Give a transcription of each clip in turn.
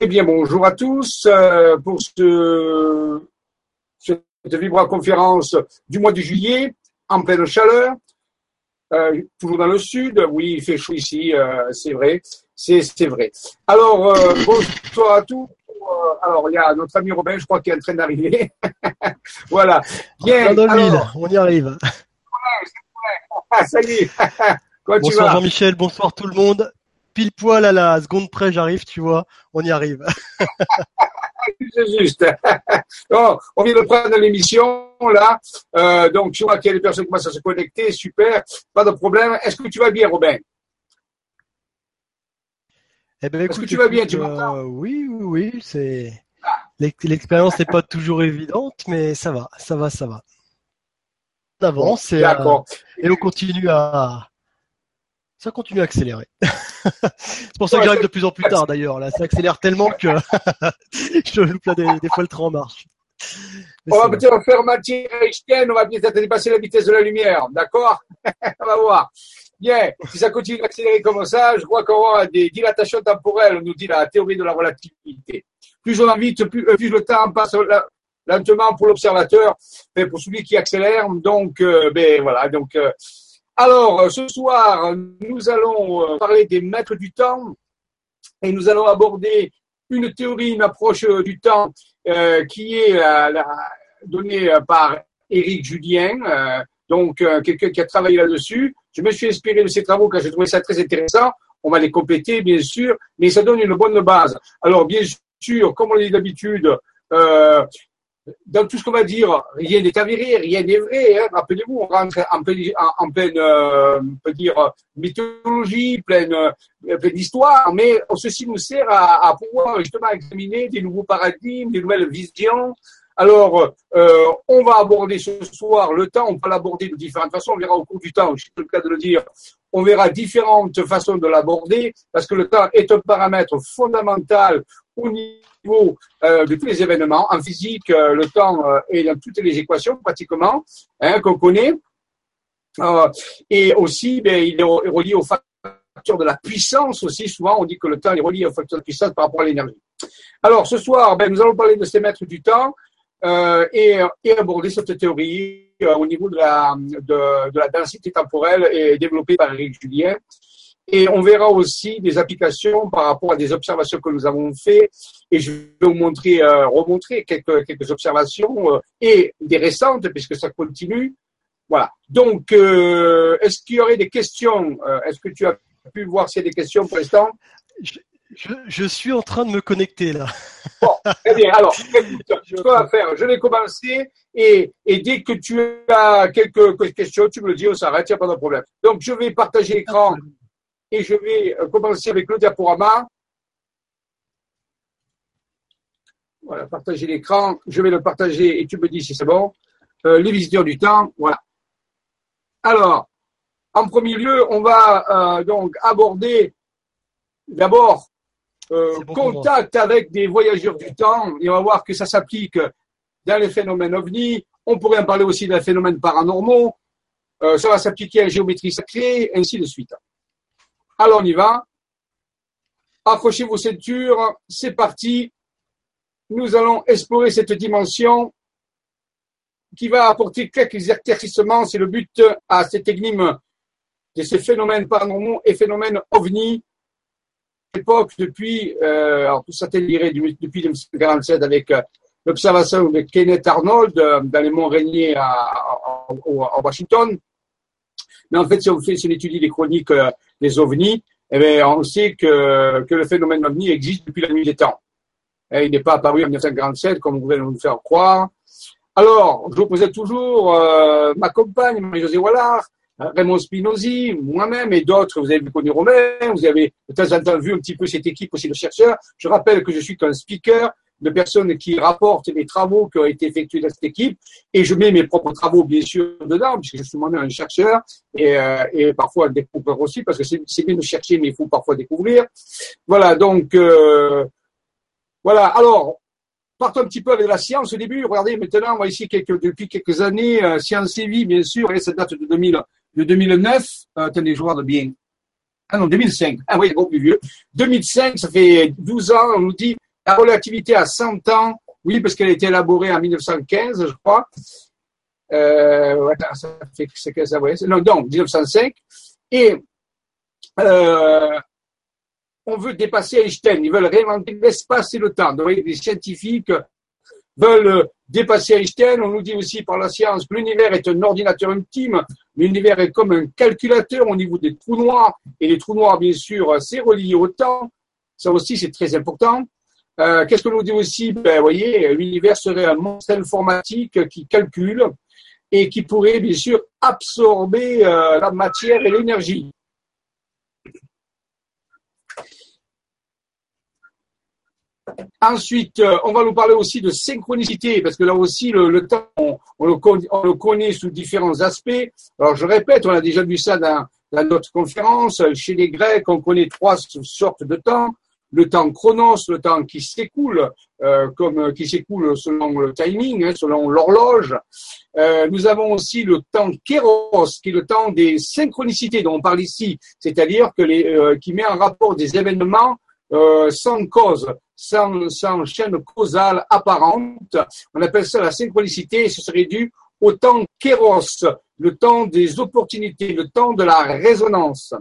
Eh bien, bonjour à tous euh, pour ce, cette vibra-conférence du mois de juillet, en pleine chaleur, euh, toujours dans le sud. Oui, il fait chaud ici, euh, c'est vrai, c'est vrai. Alors, euh, bonsoir à tous. Alors, il y a notre ami Robin, je crois, qui est en train d'arriver. voilà. Bien. Alors, on y arrive. Ah, salut. Comment bonsoir Jean-Michel, bonsoir tout le monde pile poil à la seconde près, j'arrive, tu vois, on y arrive. C'est juste. on vient de prendre l'émission là, euh, donc tu vois qu'il y a des personnes qui commencent à se connecter, super, pas de problème. Est-ce que tu vas bien, Robin? Eh ben, Est-ce que tu vas bien, tu euh, Oui, oui, oui, c'est. L'expérience n'est pas toujours évidente, mais ça va, ça va, ça va. On avance et, euh, et on continue à, ça continue à accélérer. c'est pour ça que j'arrive de plus en plus tard d'ailleurs. Là, ça accélère tellement que je loupe là des, des, fois le train en marche. on va peut-être faire matière Einstein, on va peut-être dépasser la vitesse de la lumière, d'accord? On va voir. Bien, si ça continue d'accélérer comme ça, je crois qu'on aura des dilatations temporelles, nous dit la théorie de la relativité. Plus on va vite, plus, euh, plus le temps passe lentement pour l'observateur, pour celui qui accélère. Donc, euh, ben voilà. Donc, euh, alors, euh, ce soir, nous allons euh, parler des maîtres du temps et nous allons aborder une théorie, une approche euh, du temps qui est donnée par Éric Julien, donc quelqu'un qui a travaillé là-dessus. Je me suis inspiré de ses travaux car j'ai trouvé ça très intéressant. On va les compléter, bien sûr, mais ça donne une bonne base. Alors, bien sûr, comme on l'a dit d'habitude, dans tout ce qu'on va dire, rien n'est avéré, rien n'est vrai. Hein. Rappelez-vous, on rentre en pleine, euh, on peut dire, mythologie, pleine, euh, pleine histoire, mais ceci nous sert à, pouvoir justement examiner des nouveaux paradigmes, des nouvelles visions. Alors, euh, on va aborder ce soir le temps, on peut l'aborder de différentes façons, on verra au cours du temps, c'est le cas de le dire, on verra différentes façons de l'aborder, parce que le temps est un paramètre fondamental au niveau euh, de tous les événements. En physique, euh, le temps euh, est dans toutes les équations pratiquement hein, qu'on connaît. et aussi, ben, il est relié au facteur de la puissance aussi. Souvent, on dit que le temps est relié au facteur de puissance par rapport à l'énergie. Alors, ce soir, ben, nous allons parler de ces maîtres du temps et, et, aborder cette théorie au niveau de la, de, de la densité temporelle et développée par Eric Julien. Et on verra aussi des applications par rapport à des observations que nous avons faites. Et je vais vous montrer, euh, remontrer quelques, quelques observations euh, et des récentes puisque ça continue. Voilà. Donc, euh, est-ce qu'il y aurait des questions Est-ce que tu as pu voir s'il y a des questions pour l'instant? Je, je, suis en train de me connecter là. Bon, très bien. Alors, écoute, quoi faire Je vais commencer et, et, dès que tu as quelques questions, tu me le dis, on s'arrête, il n'y a pas de problème. Donc, je vais partager l'écran et je vais euh, commencer avec le diaporama. Voilà, partager l'écran. Je vais le partager et tu me dis si c'est bon. Euh, les visiteurs du temps, voilà. Alors, en premier lieu, on va euh, donc aborder d'abord contact avec des voyageurs du temps et on va voir que ça s'applique dans les phénomènes ovnis. On pourrait en parler aussi des phénomènes paranormaux. ça va s'appliquer à géométrie sacrée, ainsi de suite. Alors on y va. Accrochez vos ceintures, c'est parti. Nous allons explorer cette dimension qui va apporter quelques éclaircissements. C'est le but à cette énigme de ces phénomènes paranormaux et phénomènes ovnis. Époque depuis, euh, tout ça dirait depuis 1947 avec euh, l'observation de Kenneth Arnold euh, dans les monts Rainiers à, à, Washington. Mais en fait, si on, fait, si on étudie les chroniques euh, des ovnis, eh bien, on sait que, que le phénomène ovni existe depuis la nuit des temps. Et il n'est pas apparu en 1947 comme vous voulez nous faire croire. Alors, je vous présente toujours euh, ma compagne, Marie-Josée Wallard, Raymond Spinozzi, moi-même et d'autres. Vous avez connu Romain, vous avez de temps en temps vu un petit peu cette équipe aussi de chercheurs. Je rappelle que je suis qu'un speaker, de personnes qui rapportent les travaux qui ont été effectués dans cette équipe et je mets mes propres travaux bien sûr dedans puisque je suis moi-même un chercheur et, euh, et parfois un découvreur aussi parce que c'est bien de chercher mais il faut parfois découvrir. Voilà donc euh, voilà alors partons un petit peu avec la science au début. Regardez maintenant on voit ici depuis quelques années euh, Science et Vie bien sûr et ça date de 2000 de 2009. Euh, attendez je regarde bien. Ah non 2005 ah oui gros plus vieux. 2005 ça fait 12 ans on nous dit La relativité à 100 ans, oui, parce qu'elle a été élaborée en 1915, je crois. Euh, ça fait, c'est ça, ouais, non, non, 1905. Et euh, on veut dépasser Einstein. Ils veulent réinventer l'espace et le temps. Donc, les scientifiques veulent dépasser Einstein. On nous dit aussi par la science que l'univers est un ordinateur ultime. L'univers est comme un calculateur au niveau des trous noirs. Et les trous noirs, bien sûr, c'est relié au temps. Ça aussi, c'est très important. Euh, Qu'est-ce que nous dit aussi? Ben, Vous voyez, l'univers serait un monstre informatique qui calcule et qui pourrait, bien sûr, absorber euh, la matière et l'énergie. Ensuite, euh, on va nous parler aussi de synchronicité, parce que là aussi, le, temps, on, le connaît, sous différents aspects. Alors, je répète, on a déjà vu ça dans, dans notre conférence. Chez les Grecs, on connaît trois sortes de temps. Le temps chronos, le temps qui s'écoule, euh, comme qui s'écoule selon le timing, hein, selon l'horloge. Euh, nous avons aussi le temps kéros, qui est le temps des synchronicités dont on parle ici, c'est-à-dire que les, qui met en rapport des événements euh, sans cause, sans, sans chaîne causale apparente. On appelle ça la synchronicité et ce serait dû au temps kéros, le temps des opportunités, le temps de la résonance.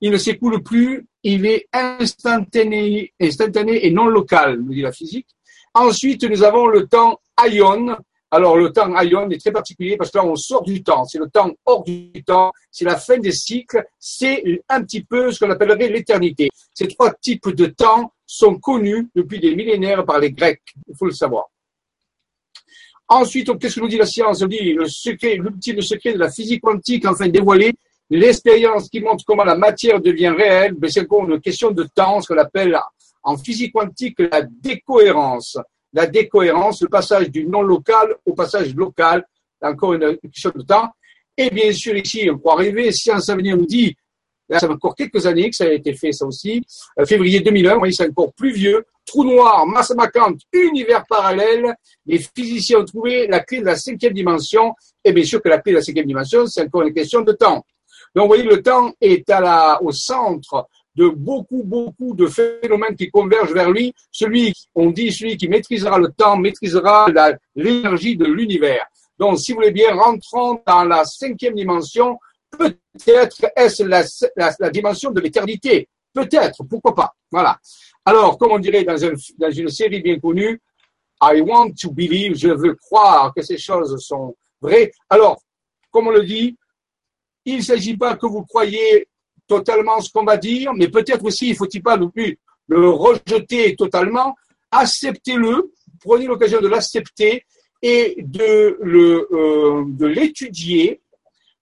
Il ne s'écoule plus, il est instantané, et non local, nous dit la physique. Ensuite, nous avons le temps ion, alors le temps ion est très particulier parce que là on sort du temps, c'est le temps hors du temps, c'est la fin des cycles, c'est un petit peu ce qu'on appellerait l'éternité. Ces trois types de temps sont connus depuis des millénaires par les Grecs, il faut le savoir. Ensuite, qu'est-ce que nous dit la science? On dit le secret, l'ultime secret de la physique quantique, enfin dévoilé, l'expérience qui montre comment la matière devient réelle, mais c'est encore une question de temps, ce qu'on appelle en physique quantique la décohérence. La décohérence, le passage du non local au passage local, encore une question de temps. Et bien sûr, ici, on peut arriver, Science Avenir nous dit, là, ça fait encore quelques années que ça a été fait, ça aussi, euh, février 2001, oui, c'est encore plus vieux, trou noir, masse vacante, univers parallèle, les physiciens ont trouvé la clé de la cinquième dimension, et bien sûr que la clé de la cinquième dimension, c'est encore une question de temps. Donc, vous voyez, le temps est à la, au centre de beaucoup, beaucoup de phénomènes qui convergent vers lui. Celui, on dit, celui qui maîtrisera le temps, maîtrisera l'énergie de l'univers. Donc, si vous voulez bien, rentrons dans la cinquième dimension. Peut-être est-ce la, dimension de l'éternité. Peut-être, pourquoi pas. Voilà. Alors, comme on dirait dans, dans une série bien connue, I want to believe, je veux croire que ces choses sont vraies. Alors, comme on le dit, il ne s'agit pas que vous croyez totalement ce qu'on va dire, mais peut-être aussi, il faut-il pas non plus le rejeter totalement. Acceptez-le, prenez l'occasion de l'accepter et euh, de l'étudier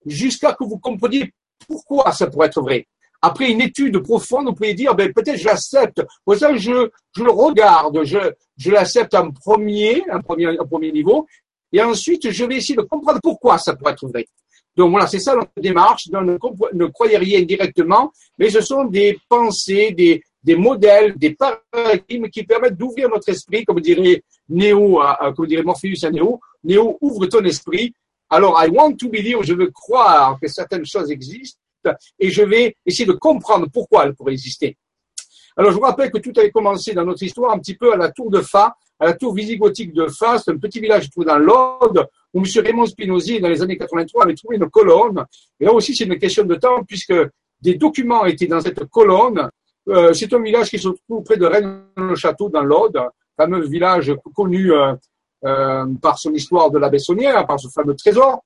jusqu'à que vous compreniez pourquoi ça pourrait être vrai. Après une étude profonde, vous pouvez dire, ben, peut-être je l'accepte. Pour je, le regarde, je, l'accepte en premier, en premier niveau, et ensuite, je vais essayer de comprendre pourquoi ça pourrait être vrai. Donc voilà, c'est ça notre démarche. Ne, croyez rien directement, mais ce sont des pensées, des, modèles, des paradigmes qui permettent d'ouvrir notre esprit, comme dirait Néo, comme dirait Morpheus à Néo. Néo, ouvre ton esprit. Alors, I want to believe, je veux croire que certaines choses existent et je vais essayer de comprendre pourquoi elles pourraient exister. Alors, je vous rappelle que tout avait commencé dans notre histoire un petit peu à la tour de Fa, à la tour visigothique de Fa, c'est un petit village trouvé dans l'Aude, où M. Raymond Spinozzi, dans les années 83, avait trouvé une colonne. Et là aussi, c'est une question de temps, puisque des documents étaient dans cette colonne. Euh, c'est un village qui se trouve près de Rennes-le-Château, dans l'Aude, fameux village connu euh, euh, par son histoire de la Bessonnière, par ce fameux trésor.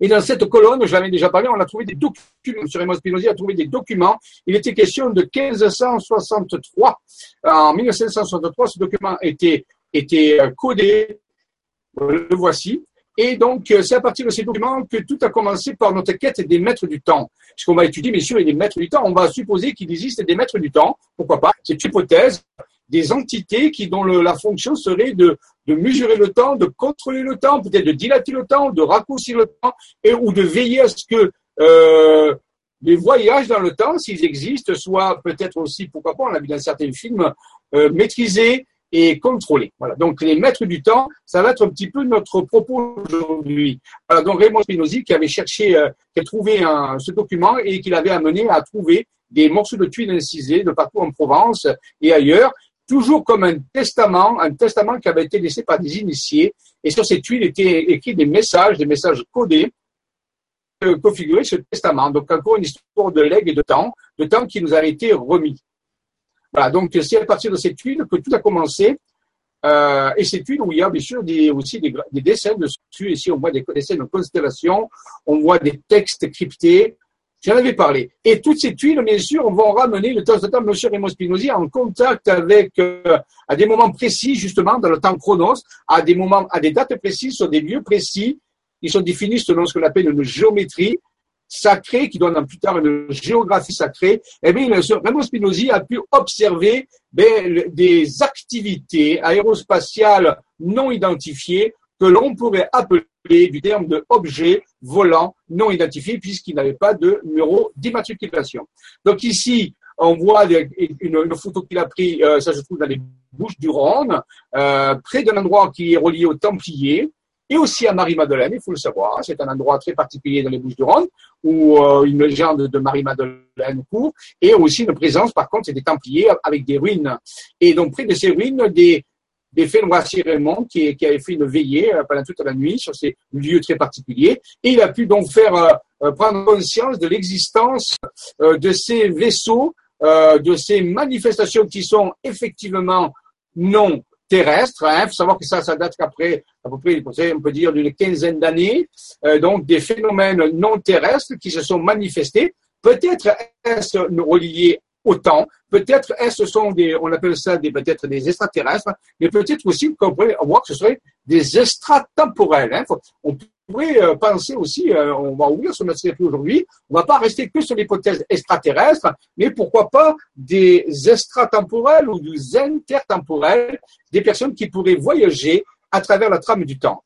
Et dans cette colonne, j'en ai déjà parlé, on a trouvé des documents. M. Raymond Spinozzi a trouvé des documents. Il était question de 1563. En 1963, ce document était codé le voici. Et donc, euh, c'est à partir de ces documents que tout a commencé par notre quête des maîtres du temps. Puisqu'on va étudier, bien sûr, les maîtres du temps, on va supposer qu'il existe des maîtres du temps. Pourquoi pas? C'est une hypothèse des entités qui dont la fonction serait de, mesurer le temps, de contrôler le temps, peut-être de dilater le temps, de raccourcir le temps, et ou de veiller à ce que euh, les voyages dans le temps, s'ils existent, soient peut-être aussi, pourquoi pas, on a vu dans certains films, euh, maîtrisés et contrôler. Voilà. Donc les maîtres du temps, ça va être un petit peu notre propos aujourd'hui. Voilà, donc Raymond Spinozzi qui avait cherché, euh, qui a trouvé ce document et qui l'avait amené à trouver des morceaux de tuiles incisées de partout en Provence et ailleurs. toujours comme un testament, un testament qui avait été laissé par des initiés. Et sur cette tuile étaient écrits des messages, des messages codés, euh, configurer ce testament. Donc encore une histoire de legs et de temps, de temps qui nous a été remis. Voilà, donc c'est à partir de cette tuile que tout a commencé. Euh, et cette tuile où il y a bien sûr des, aussi des, des dessins dessus. Ici, on voit des dessins de constellations, on voit des textes cryptés, J'en avais parlé. Et toutes ces tuiles, bien sûr, vont ramener de temps en temps M. Raymond Spinozzi en contact avec, euh, à des moments précis, justement, dans le temps chronos, à des moments, à des dates précises, sur des lieux précis. Ils sont définis selon ce qu'on appelle une géométrie sacrée, qui donne plus tard une géographie sacrée. Eh bien, Raymond Spinozzi a pu observer ben, des activités aérospatiales non identifiées que l'on pourrait appeler du terme de objet volant non identifié puisqu'il n'avait pas de numéro d'immatriculation. Donc ici, on voit une, photo qu'il a prise, euh, ça se trouve dans les Bouches du Rhône, euh, près d'un endroit qui est relié aux Templiers et aussi à Marie-Madeleine, il faut le savoir. C'est un endroit très particulier dans les Bouches du Rhône où euh, une légende de Marie-Madeleine court et aussi une présence, par contre, c'est des Templiers avec des ruines. Et donc près de ces ruines, des, des Raymond qui, qui avait fait une veillée euh, pendant toute la nuit sur ces lieux très particuliers. Et il a pu donc faire euh, prendre conscience de l'existence de ces vaisseaux, de ces manifestations qui sont effectivement non terrestres. Il hein. faut savoir que ça, ça date qu'après à peu près, on peut dire, d'une quinzaine d'années. donc des phénomènes non terrestres qui se sont manifestés. Peut-être est-ce relié au temps. Peut-être ce sont des, on appelle ça des peut-être des extraterrestres, mais peut-être aussi qu'on pourrait voir que ce serait des extratemporels. Hein. Pourrait euh, penser aussi, euh, on va ouvrir ce matériel aujourd'hui, on va pas rester que sur l'hypothèse extraterrestre, mais pourquoi pas des extratemporels ou des intertemporels, des personnes qui pourraient voyager à travers la trame du temps.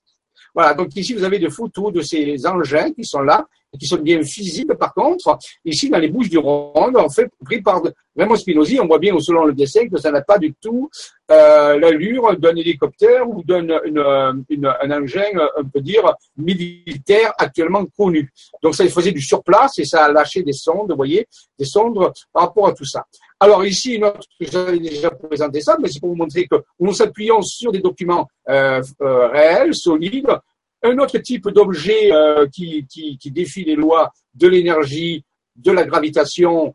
Voilà, donc ici vous avez des photos de ces engins qui sont là, qui sont bien visibles par contre. Ici dans les Bouches du Rhône, en fait, pris par vraiment Spinozzi, on voit bien selon le dessin que ça n'a pas du tout euh, l'allure d'un hélicoptère ou d'un un engin, on peut dire, militaire actuellement connu. Donc ça, faisait du surplace et ça a lâché des sondes, vous voyez, des sondes par rapport à tout ça. Alors ici, j'avais déjà présenté ça, mais c'est pour vous montrer que nous s'appuyons sur des documents euh, euh, réels, solides, un autre type d'objet euh, qui, défie les lois de l'énergie, de la gravitation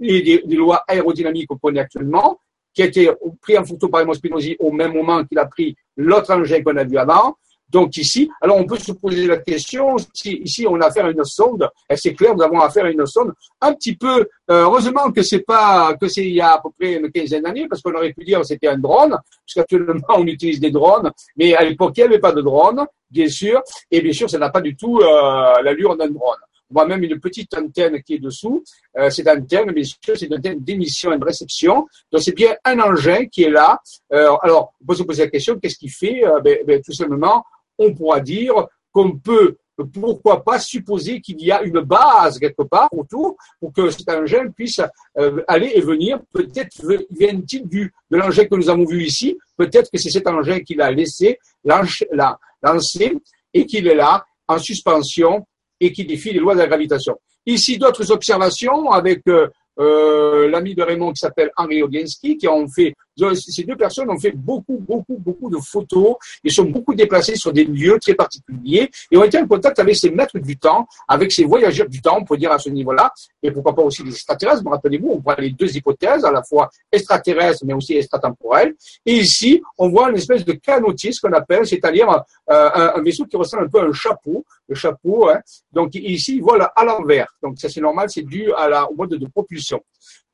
et des, des lois aérodynamiques qu'on connaît actuellement, qui a été pris en photo par Raymond Spinozzi au même moment qu'il a pris l'autre engin qu'on a vu avant. Donc ici, alors on peut se poser la question, si ici on a affaire à une sonde, et c'est clair, nous avons affaire à une sonde? Un petit peu, euh, heureusement que c'est pas, que c'est il y a à peu près une quinzaine d'années, parce qu'on aurait pu dire que c'était un drone, parce qu'actuellement on utilise des drones, mais à l'époque il n'y avait pas de drone, bien sûr, et bien sûr ça n'a pas du tout euh, l'allure d'un drone. On voit même une petite antenne qui est dessous. Euh, cette antenne, bien sûr, c'est une antenne d'émission et de réception. Donc, c'est bien un engin qui est là. Euh, alors, on peut se poser la question, qu'est-ce qu'il fait euh, ben, ben, Tout simplement, on pourra dire qu'on peut pourquoi pas supposer qu'il y a une base quelque part autour pour que cet engin puisse euh, aller et venir. Peut-être vient-il de l'engin que nous avons vu ici. Peut-être que c'est cet engin qu'il a laissé lancer et qu'il est là en suspension et qui défie les lois de la gravitation. Ici, d'autres observations avec euh, euh, l'ami de Raymond qui s'appelle Henri Ogienski, qui ont fait, ces deux personnes ont fait beaucoup, beaucoup, beaucoup de photos. Ils sont beaucoup déplacés sur des lieux très particuliers et ont été en contact avec ces maîtres du temps, avec ces voyageurs du temps, on peut dire à ce niveau-là, et pourquoi pas aussi les extraterrestres. Rappelez-vous, on voit les deux hypothèses, à la fois extraterrestres mais aussi extratemporelles. Et ici, on voit une espèce de canotis qu'on appelle, c'est-à-dire euh, un, vaisseau qui ressemble un peu à un chapeau, le chapeau. Hein. Donc ici, il vole à l'envers. Donc ça c'est normal, c'est dû à la, au mode de propulsion.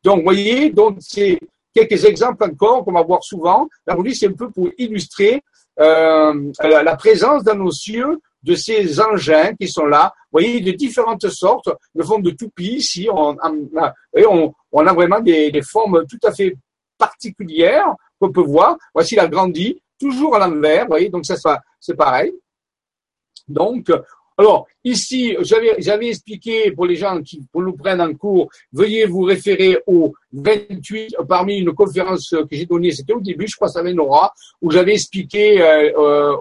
Donc, vous voyez, donc c'est quelques exemples encore qu'on va voir souvent. Là, vous c'est un peu pour illustrer euh, la, présence dans nos cieux de ces engins qui sont là. Vous voyez, de différentes sortes, de formes de toupies. Ici, on, a vraiment des, des, formes tout à fait particulières qu'on peut voir. Voici la grandie, toujours à l'envers. Vous voyez, donc ça, c'est pareil. Donc, Alors, ici, j'avais expliqué pour les gens qui pour nous prennent en cours, veuillez vous référer au 28 parmi une conférence que j'ai donnée, c'était au début, je crois, ça avait Nora, où j'avais expliqué, euh, euh,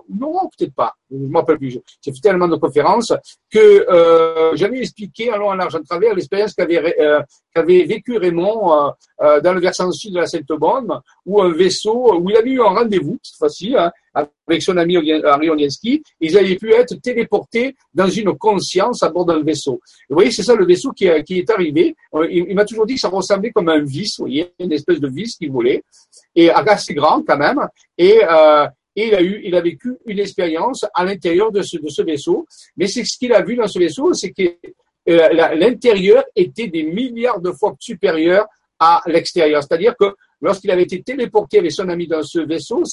peut-être pas, je ne m'appelle plus, j'ai fait tellement de conférences que euh, j'avais expliqué, alors en argent travers, l'expérience qu'avait euh, qu'avait vécu Raymond euh, euh, dans le versant sud de la Sainte-Bonne, où un vaisseau, où il avait eu un rendez-vous, cette fois-ci, hein, avec son ami Henri Onienski, ils avaient pu être téléportés dans une conscience à bord d'un vaisseau. vous voyez, c'est ça le vaisseau qui, est arrivé. Il, m'a toujours dit que ça ressemblait comme un vis, vous voyez, une espèce de vis qu'il voulait, et assez grand quand même. Et, euh, et il a eu, il a vécu une expérience à l'intérieur de ce, vaisseau. Mais c'est ce qu'il a vu dans ce vaisseau, c'est que euh, l'intérieur était des milliards de fois supérieur à l'extérieur. C'est-à-dire que lorsqu'il avait été téléporté avec son ami dans ce vaisseau,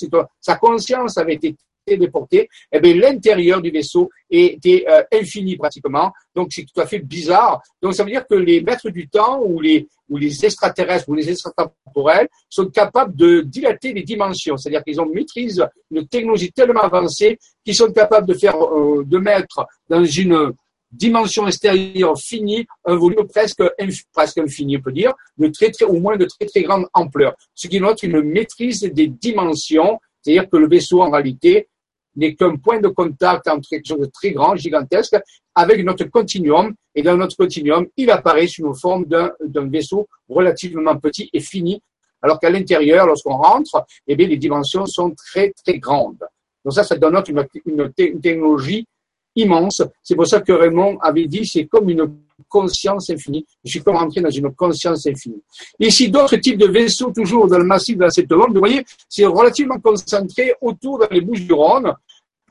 sa conscience avait été téléportée, eh bien, l'intérieur du vaisseau était euh, infini pratiquement. Donc, c'est tout à fait bizarre. Donc, ça veut dire que les maîtres du temps ou les, ou les extraterrestres ou les extratemporels sont capables de dilater les dimensions. C'est-à-dire qu'ils ont maîtrise une technologie tellement avancée qu'ils sont capables de faire, euh, de mettre dans une dimension extérieure finie, un volume presque, presque infini, on peut dire, de très, très, au moins de très, très grande ampleur. Ce qui note une maîtrise des dimensions, c'est-à-dire que le vaisseau, en réalité, n'est qu'un point de contact entre quelque chose de très grand, gigantesque, avec notre continuum. Et dans notre continuum, il apparaît sous la forme d'un vaisseau relativement petit et fini, alors qu'à l'intérieur, lorsqu'on rentre, eh bien, les dimensions sont très, très grandes. Donc ça, ça donne une, une, une technologie immense. C'est pour ça que Raymond avait dit c'est comme une conscience infinie. Je suis comme rentré dans une conscience infinie. Ici, d'autres types de vaisseaux, toujours dans le massif de la Septembre, vous voyez, c'est relativement concentré autour des Bouches du Rhône.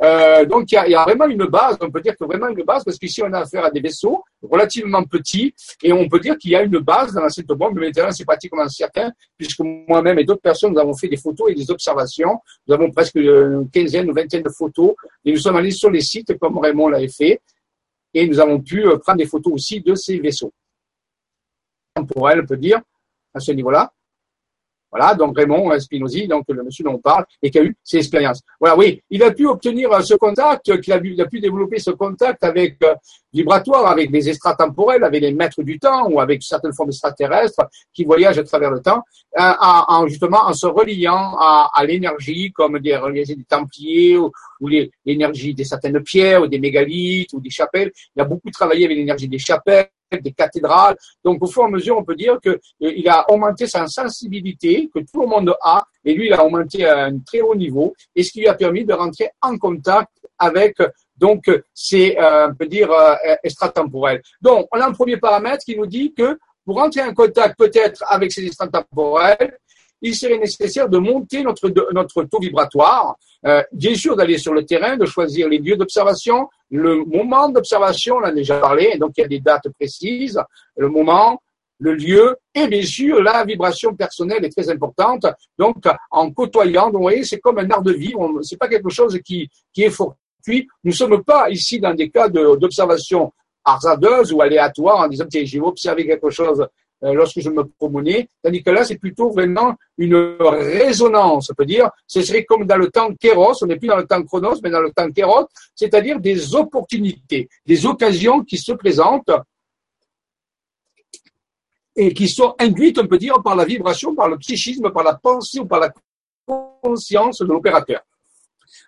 Euh, donc il y, a, vraiment une base, on peut dire que vraiment une base, parce qu'ici on a affaire à des vaisseaux relativement petits, et on peut dire qu'il y a une base dans cette bombe, mais maintenant c'est pratiquement certain, puisque moi-même et d'autres personnes, nous avons fait des photos et des observations, nous avons presque une quinzaine ou vingtaine de photos, et nous sommes allés sur les sites comme Raymond l'avait fait, et nous avons pu euh, prendre des photos aussi de ces vaisseaux. Temporel, on peut dire, à ce niveau-là. Voilà, donc Raymond Spinozzi, donc le monsieur dont on parle, et qui a eu ses expériences. Voilà, oui, il a pu obtenir euh, ce contact, euh, qu'il a, pu développer ce contact avec euh, vibratoire, avec des extratemporels, avec les maîtres du temps, ou avec certaines formes extraterrestres qui voyagent à travers le temps, en, justement en se reliant à, à l'énergie, comme des, des Templiers, ou, ou l'énergie des certaines pierres, ou des mégalithes, ou des chapelles. Il a beaucoup travaillé avec l'énergie des chapelles des cathédrales. Donc, au fur et à mesure, on peut dire qu'il euh, a augmenté sa sensibilité que tout le monde a, et lui, il a augmenté à un très haut niveau, et ce qui lui a permis de rentrer en contact avec donc ces, euh, on peut dire, euh, extratemporels. Donc, on a un premier paramètre qui nous dit que pour rentrer en contact peut-être avec ces extratemporels, il serait nécessaire de monter notre, notre taux vibratoire, euh, bien sûr d'aller sur le terrain, de choisir les lieux d'observation, le moment d'observation, on a déjà parlé, donc il y a des dates précises, le moment, le lieu, et bien sûr la vibration personnelle est très importante. Donc en côtoyant, vous voyez, c'est comme un art de vivre, c'est pas quelque chose qui, qui est fortuit. Nous ne sommes pas ici dans des cas d'observation hasardeuse ou aléatoire en disant, tiens, j'ai observé quelque chose lorsque je me promenais, tandis que là, c'est plutôt vraiment une résonance, on peut dire. Ce serait comme dans le temps kéros, on n'est plus dans le temps chronos, mais dans le temps kéros, c'est-à-dire des opportunités, des occasions qui se présentent et qui sont induites, on peut dire, par la vibration, par le psychisme, par la pensée ou par la conscience de l'opérateur.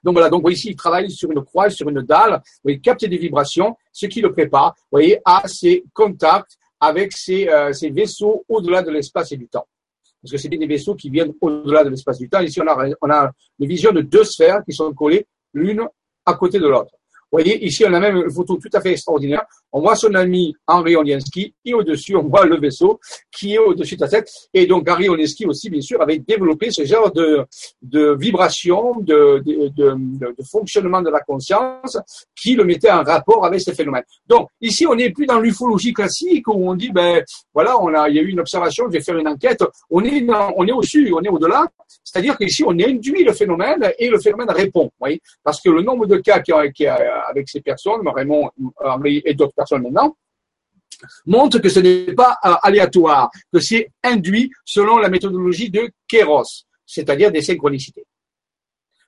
Donc voilà, donc ici, il travaille sur une croix, sur une dalle, il capte des vibrations, ce qui le prépare, vous voyez, à ces contacts avec ces, euh, ces vaisseaux au-delà de l'espace et du temps. Parce que c'est des vaisseaux qui viennent au-delà de l'espace et du temps. Ici, on a une vision de deux sphères qui sont collées l'une à côté de l'autre. Vous voyez, ici, on a même une photo tout à fait extraordinaire. On voit son ami Henri Olienski et au-dessus, on voit le vaisseau qui est au-dessus de la tête. Et donc, Henri Olienski aussi, bien sûr, avait développé ce genre de, de vibration, de, de, fonctionnement de la conscience qui le mettait en rapport avec ces phénomènes. Donc, ici, on n'est plus dans l'ufologie classique où on dit, ben, voilà, on a, il y a eu une observation, je vais faire une enquête. On est on est au-dessus, on est au-delà. C'est-à-dire qu'ici, on induit le phénomène et le phénomène répond. Parce que le nombre de cas qui, qui avec ces personnes, Raymond, Henri et d'autres personnes maintenant, montre que ce n'est pas euh, aléatoire, que c'est induit selon la méthodologie de Kéros, c'est-à-dire des synchronicités.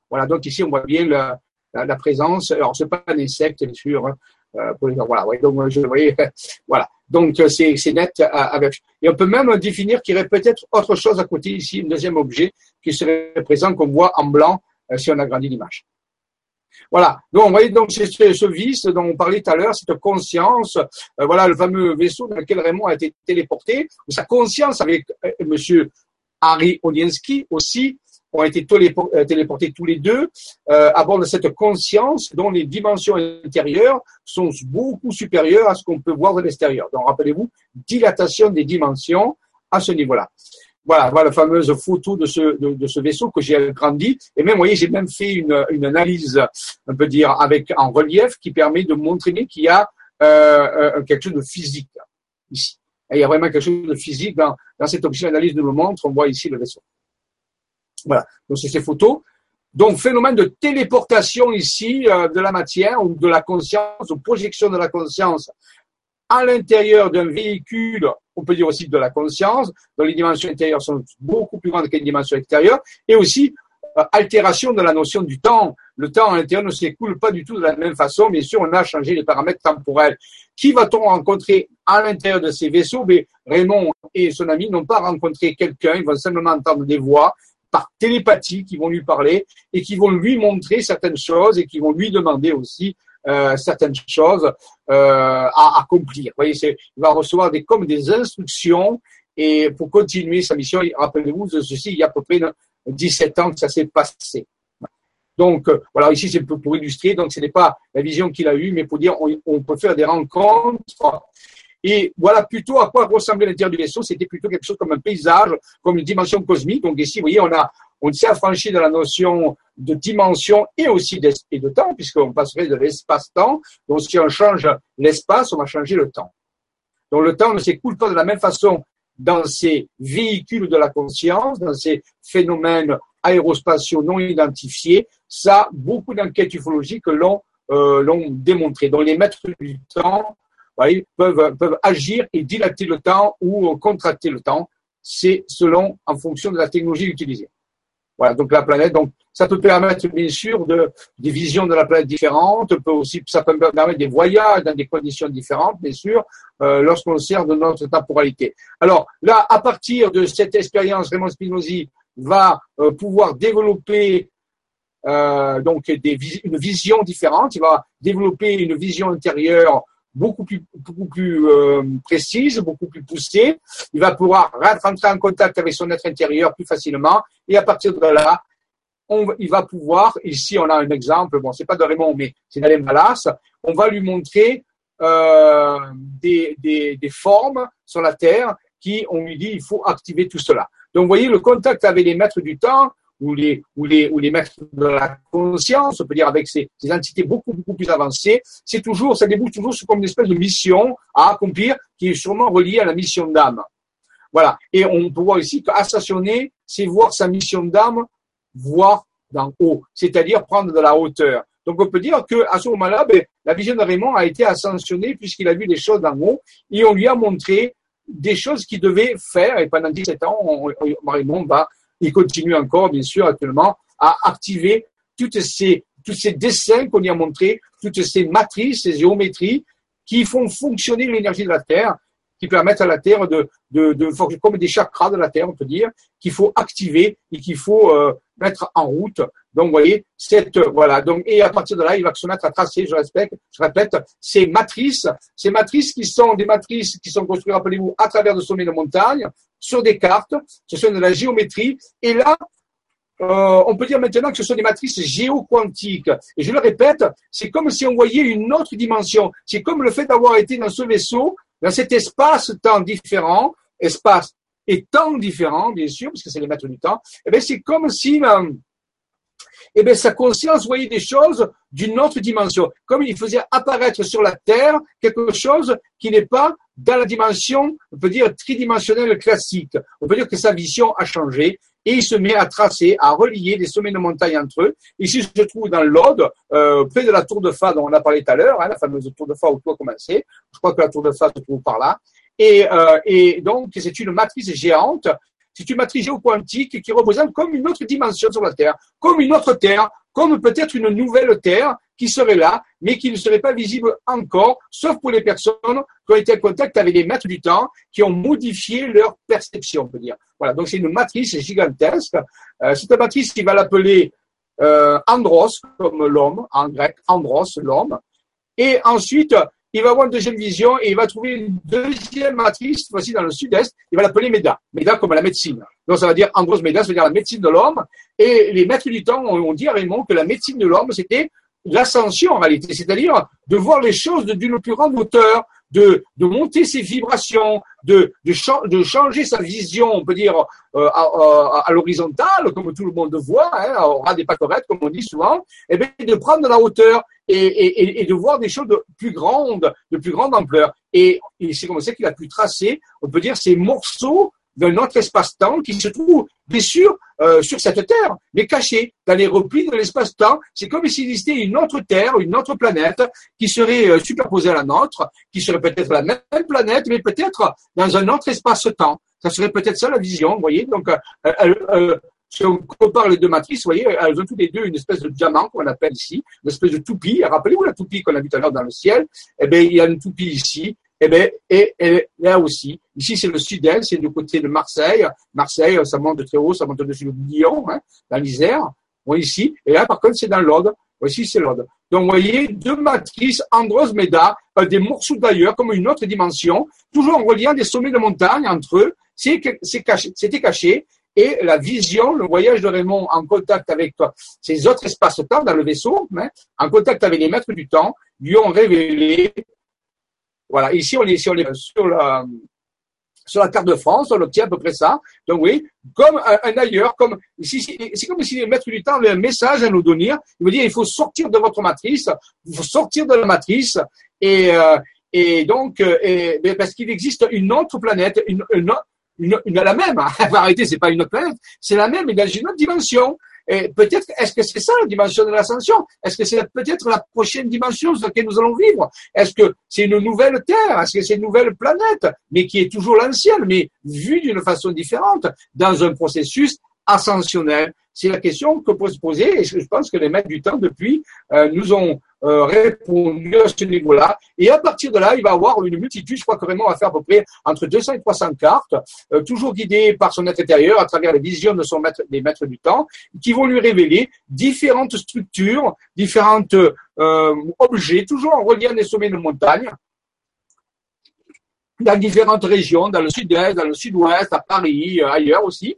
Voilà, donc ici on voit bien la, présence, alors c'est pas un insecte bien sûr. Euh, voilà, donc je voyais, voilà. Donc c'est net avec. Et on peut même définir qu'il y aurait peut-être autre chose à côté ici, un deuxième objet qui serait présent qu'on voit en blanc si on agrandit l'image. Voilà. Donc, vous voyez, donc, c'est ce vice dont on parlait tout à l'heure, cette conscience, voilà, le fameux vaisseau dans lequel Raymond a été téléporté, sa conscience avec monsieur Harry Odienski aussi, ont été euh, téléportés tous les deux euh, à bord de cette conscience dont les dimensions intérieures sont beaucoup supérieures à ce qu'on peut voir de l'extérieur. Donc rappelez-vous, dilatation des dimensions à ce niveau-là. Voilà, voilà la fameuse photo de ce, de, ce vaisseau que j'ai agrandi. Et même, vous voyez, j'ai même fait une, une analyse, on peut dire, avec en relief qui permet de montrer qu'il y a euh, euh, quelque chose de physique ici. il y a vraiment quelque chose de physique dans, dans cette option d'analyse de montre. On voit ici le vaisseau. Voilà, donc c'est ces photos. Donc, phénomène de téléportation ici euh, de la matière ou de la conscience, ou projection de la conscience à l'intérieur d'un véhicule, on peut dire aussi de la conscience, dont les dimensions intérieures sont beaucoup plus grandes que les dimensions extérieures, et aussi euh, altération de la notion du temps. Le temps à l'intérieur ne s'écoule pas du tout de la même façon. Bien sûr, on a changé les paramètres temporels. Qui va-t-on rencontrer à l'intérieur de ces vaisseaux? Mais Raymond et son ami n'ont pas rencontré quelqu'un, ils vont simplement entendre des voix, par télépathie qui vont lui parler et qui vont lui montrer certaines choses et qui vont lui demander aussi certaines choses euh, à accomplir. Vous voyez, il va recevoir des comme des instructions et pour continuer sa mission, rappelez-vous de ceci, il y a à peu près 17 ans que ça s'est passé. Donc, euh, voilà, ici c'est pour illustrer, donc ce n'est pas la vision qu'il a eue, mais pour dire on, on peut faire des rencontres et voilà plutôt à quoi ressemblait l'intérieur du vaisseau. C'était plutôt quelque chose comme un paysage, comme une dimension cosmique. Donc ici, vous voyez, on a, on s'est affranchi de la notion de dimension et aussi d'esprit de temps, puisqu'on passerait de l'espace-temps. Donc si on change l'espace, on va changer le temps. Donc le temps ne s'écoule pas de la même façon dans ces véhicules de la conscience, dans ces phénomènes aérospatiaux non identifiés. Ça, beaucoup d'enquêtes ufologiques l'ont euh, démontré. Donc les maîtres du temps ils peuvent, peuvent agir et dilater le temps ou contracter le temps. C'est selon, en fonction de la technologie utilisée. Voilà, donc la planète, donc ça peut permettre bien sûr de, des visions de la planète différentes, peut aussi, ça peut permettre des voyages dans des conditions différentes, bien sûr, euh, lorsqu'on sert de notre temporalité. Alors là, à partir de cette expérience, Raymond Spinozzi va euh, pouvoir développer euh, donc des, une vision différente. Il va développer une vision intérieure beaucoup plus, beaucoup plus euh, précise, beaucoup plus poussée. Il va pouvoir rentrer en contact avec son être intérieur plus facilement. Et à partir de là, on, il va pouvoir, ici on a un exemple, bon, c'est pas de Raymond, mais c'est d'Alain Malas, on va lui montrer euh, des, des, des formes sur la Terre qui, on lui dit, il faut activer tout cela. Donc, vous voyez, le contact avec les maîtres du temps, ou les, ou les, ou les maîtres de la conscience, on peut dire avec ces, ces entités beaucoup, beaucoup plus avancées, c'est toujours, ça débouche toujours sur comme une espèce de mission à accomplir qui est sûrement reliée à la mission d'âme. Voilà. Et on peut voir ici qu'assassiner, c'est voir sa mission d'âme voir d'en haut, c'est-à-dire prendre de la hauteur. Donc on peut dire que à ce moment-là, ben, la vision de Raymond a été ascensionnée puisqu'il a vu des choses d'en haut et on lui a montré des choses qu'il devait faire. Et pendant 17 ans, on, Raymond va il continue encore, bien sûr, actuellement, à activer tous ces dessins qu'on y a montrés, toutes ces matrices, ces géométries qui font fonctionner l'énergie de la Terre, qui permettent à la Terre de, de, de comme des chakras de la Terre, on peut dire, qu'il faut activer et qu'il faut euh, mettre en route. Donc, vous voyez, cette, voilà. Donc, et à partir de là, il va se mettre à tracer, je répète, je répète, ces matrices, ces matrices qui sont des matrices qui sont construites, rappelez-vous, à travers de sommets de montagne, sur des cartes, ce sont de la géométrie. Et là, euh, on peut dire maintenant que ce sont des matrices géoquantiques. Et je le répète, c'est comme si on voyait une autre dimension. C'est comme le fait d'avoir été dans ce vaisseau, dans cet espace-temps différent, espace et temps différent, bien sûr, parce que c'est les maîtres du temps. Eh bien, c'est comme si euh, eh bien, sa conscience voyait des choses d'une autre dimension, comme il faisait apparaître sur la Terre quelque chose qui n'est pas dans la dimension, on peut dire, tridimensionnelle classique. On peut dire que sa vision a changé et il se met à tracer, à relier des sommets de montagne entre eux. Ici, je trouve dans l'Aude, euh, près de la tour de Fa dont on a parlé tout à l'heure, hein, la fameuse tour de Fa où tout a commencé. Je crois que la tour de Fa se trouve par là. Et, euh, et donc, c'est une matrice géante c'est une matrice géoquantique qui représente comme une autre dimension sur la Terre, comme une autre Terre, comme peut-être une nouvelle Terre qui serait là, mais qui ne serait pas visible encore, sauf pour les personnes qui ont été en contact avec les maîtres du temps, qui ont modifié leur perception, on peut dire. Voilà, donc c'est une matrice gigantesque. Euh, cette matrice, il va l'appeler euh, andros, comme l'homme, en grec, andros, l'homme. Et ensuite, il va avoir une deuxième vision et il va trouver une deuxième matrice, fois-ci dans le sud-est, il va l'appeler Méda. Méda comme la médecine. Donc ça va dire Andros Méda, ça veut dire la médecine de l'homme. Et les maîtres du temps ont, dit à Raymond que la médecine de l'homme, c'était l'ascension en réalité, c'est-à-dire de voir les choses d'une plus grande hauteur, de, de monter ses vibrations, de, de, changer sa vision, on peut dire, euh, à, à, l'horizontale, comme tout le monde voit, hein, au ras des pâquerettes, comme on dit souvent, et bien de prendre la hauteur et, et, et de voir des choses de plus grandes, de plus grande ampleur. Et, et c'est comme ça qu'il a pu tracer, on peut dire, ces morceaux d'un autre espace-temps qui se trouve, bien sûr, euh, sur cette Terre, mais caché dans les replis de l'espace-temps. C'est comme s'il existait une autre Terre, une autre planète qui serait euh, superposée à la nôtre, qui serait peut-être la même planète, mais peut-être dans un autre espace-temps. Ça serait peut-être ça la vision, vous voyez. Donc, euh, si on compare les deux matrices, vous voyez, elles ont toutes les deux une espèce de diamant qu'on appelle ici, une espèce de toupie. Rappelez-vous la toupie qu'on a vue tout à l'heure dans le ciel? Eh bien, il y a une toupie ici eh bien, et, là aussi, ici c'est le sud-est, c'est du côté de Marseille. Marseille, ça monte de très haut, ça monte au-dessus de Lyon, hein, dans l'Isère. Bon, ici, et là par contre c'est dans l'Aude. Ici c'est l'Aude. Donc vous voyez deux matrices Andros-Méda, euh, des morceaux d'ailleurs, comme une autre dimension, toujours en reliant des sommets de montagne entre eux. C'était caché, caché, et la vision, le voyage de Raymond en contact avec toi, ces autres espaces-temps dans le vaisseau, hein, en contact avec les maîtres du temps, lui ont révélé voilà, ici on est, on est sur la, sur la carte de France, on obtient à peu près ça. Donc oui, comme un, ailleurs, comme ici, c'est comme si les maîtres du temps avaient un message à nous donner. Il veut dire il faut sortir de votre matrice, il faut sortir de la matrice et euh, et donc euh, parce qu'il existe une autre planète, une, une, une, une la même. Hein. Réalité, c'est pas une autre planète, c'est la même, mais dans une autre dimension. Et peut-être, est-ce que c'est ça la dimension de l'ascension? Est-ce que c'est peut-être la prochaine dimension sur laquelle nous allons vivre? Est-ce que c'est une nouvelle Terre? Est-ce que c'est une nouvelle planète, mais qui est toujours l'ancienne, mais vue d'une façon différente, dans un processus ascensionnel C'est la question que peut se poser, et je pense que les maîtres du temps, depuis, euh, nous ont euh, répondu à ce niveau-là. Et à partir de là, il va avoir une multitude, je crois que Raymond va faire à peu près entre 200 et 300 cartes, euh, toujours guidées par son être intérieur à travers les visions de son maître, des maîtres du temps, qui vont lui révéler différentes structures, différents euh, objets, toujours en reliant des sommets de montagne, dans différentes régions, dans le sud-est, dans le sud-ouest, à Paris, ailleurs aussi.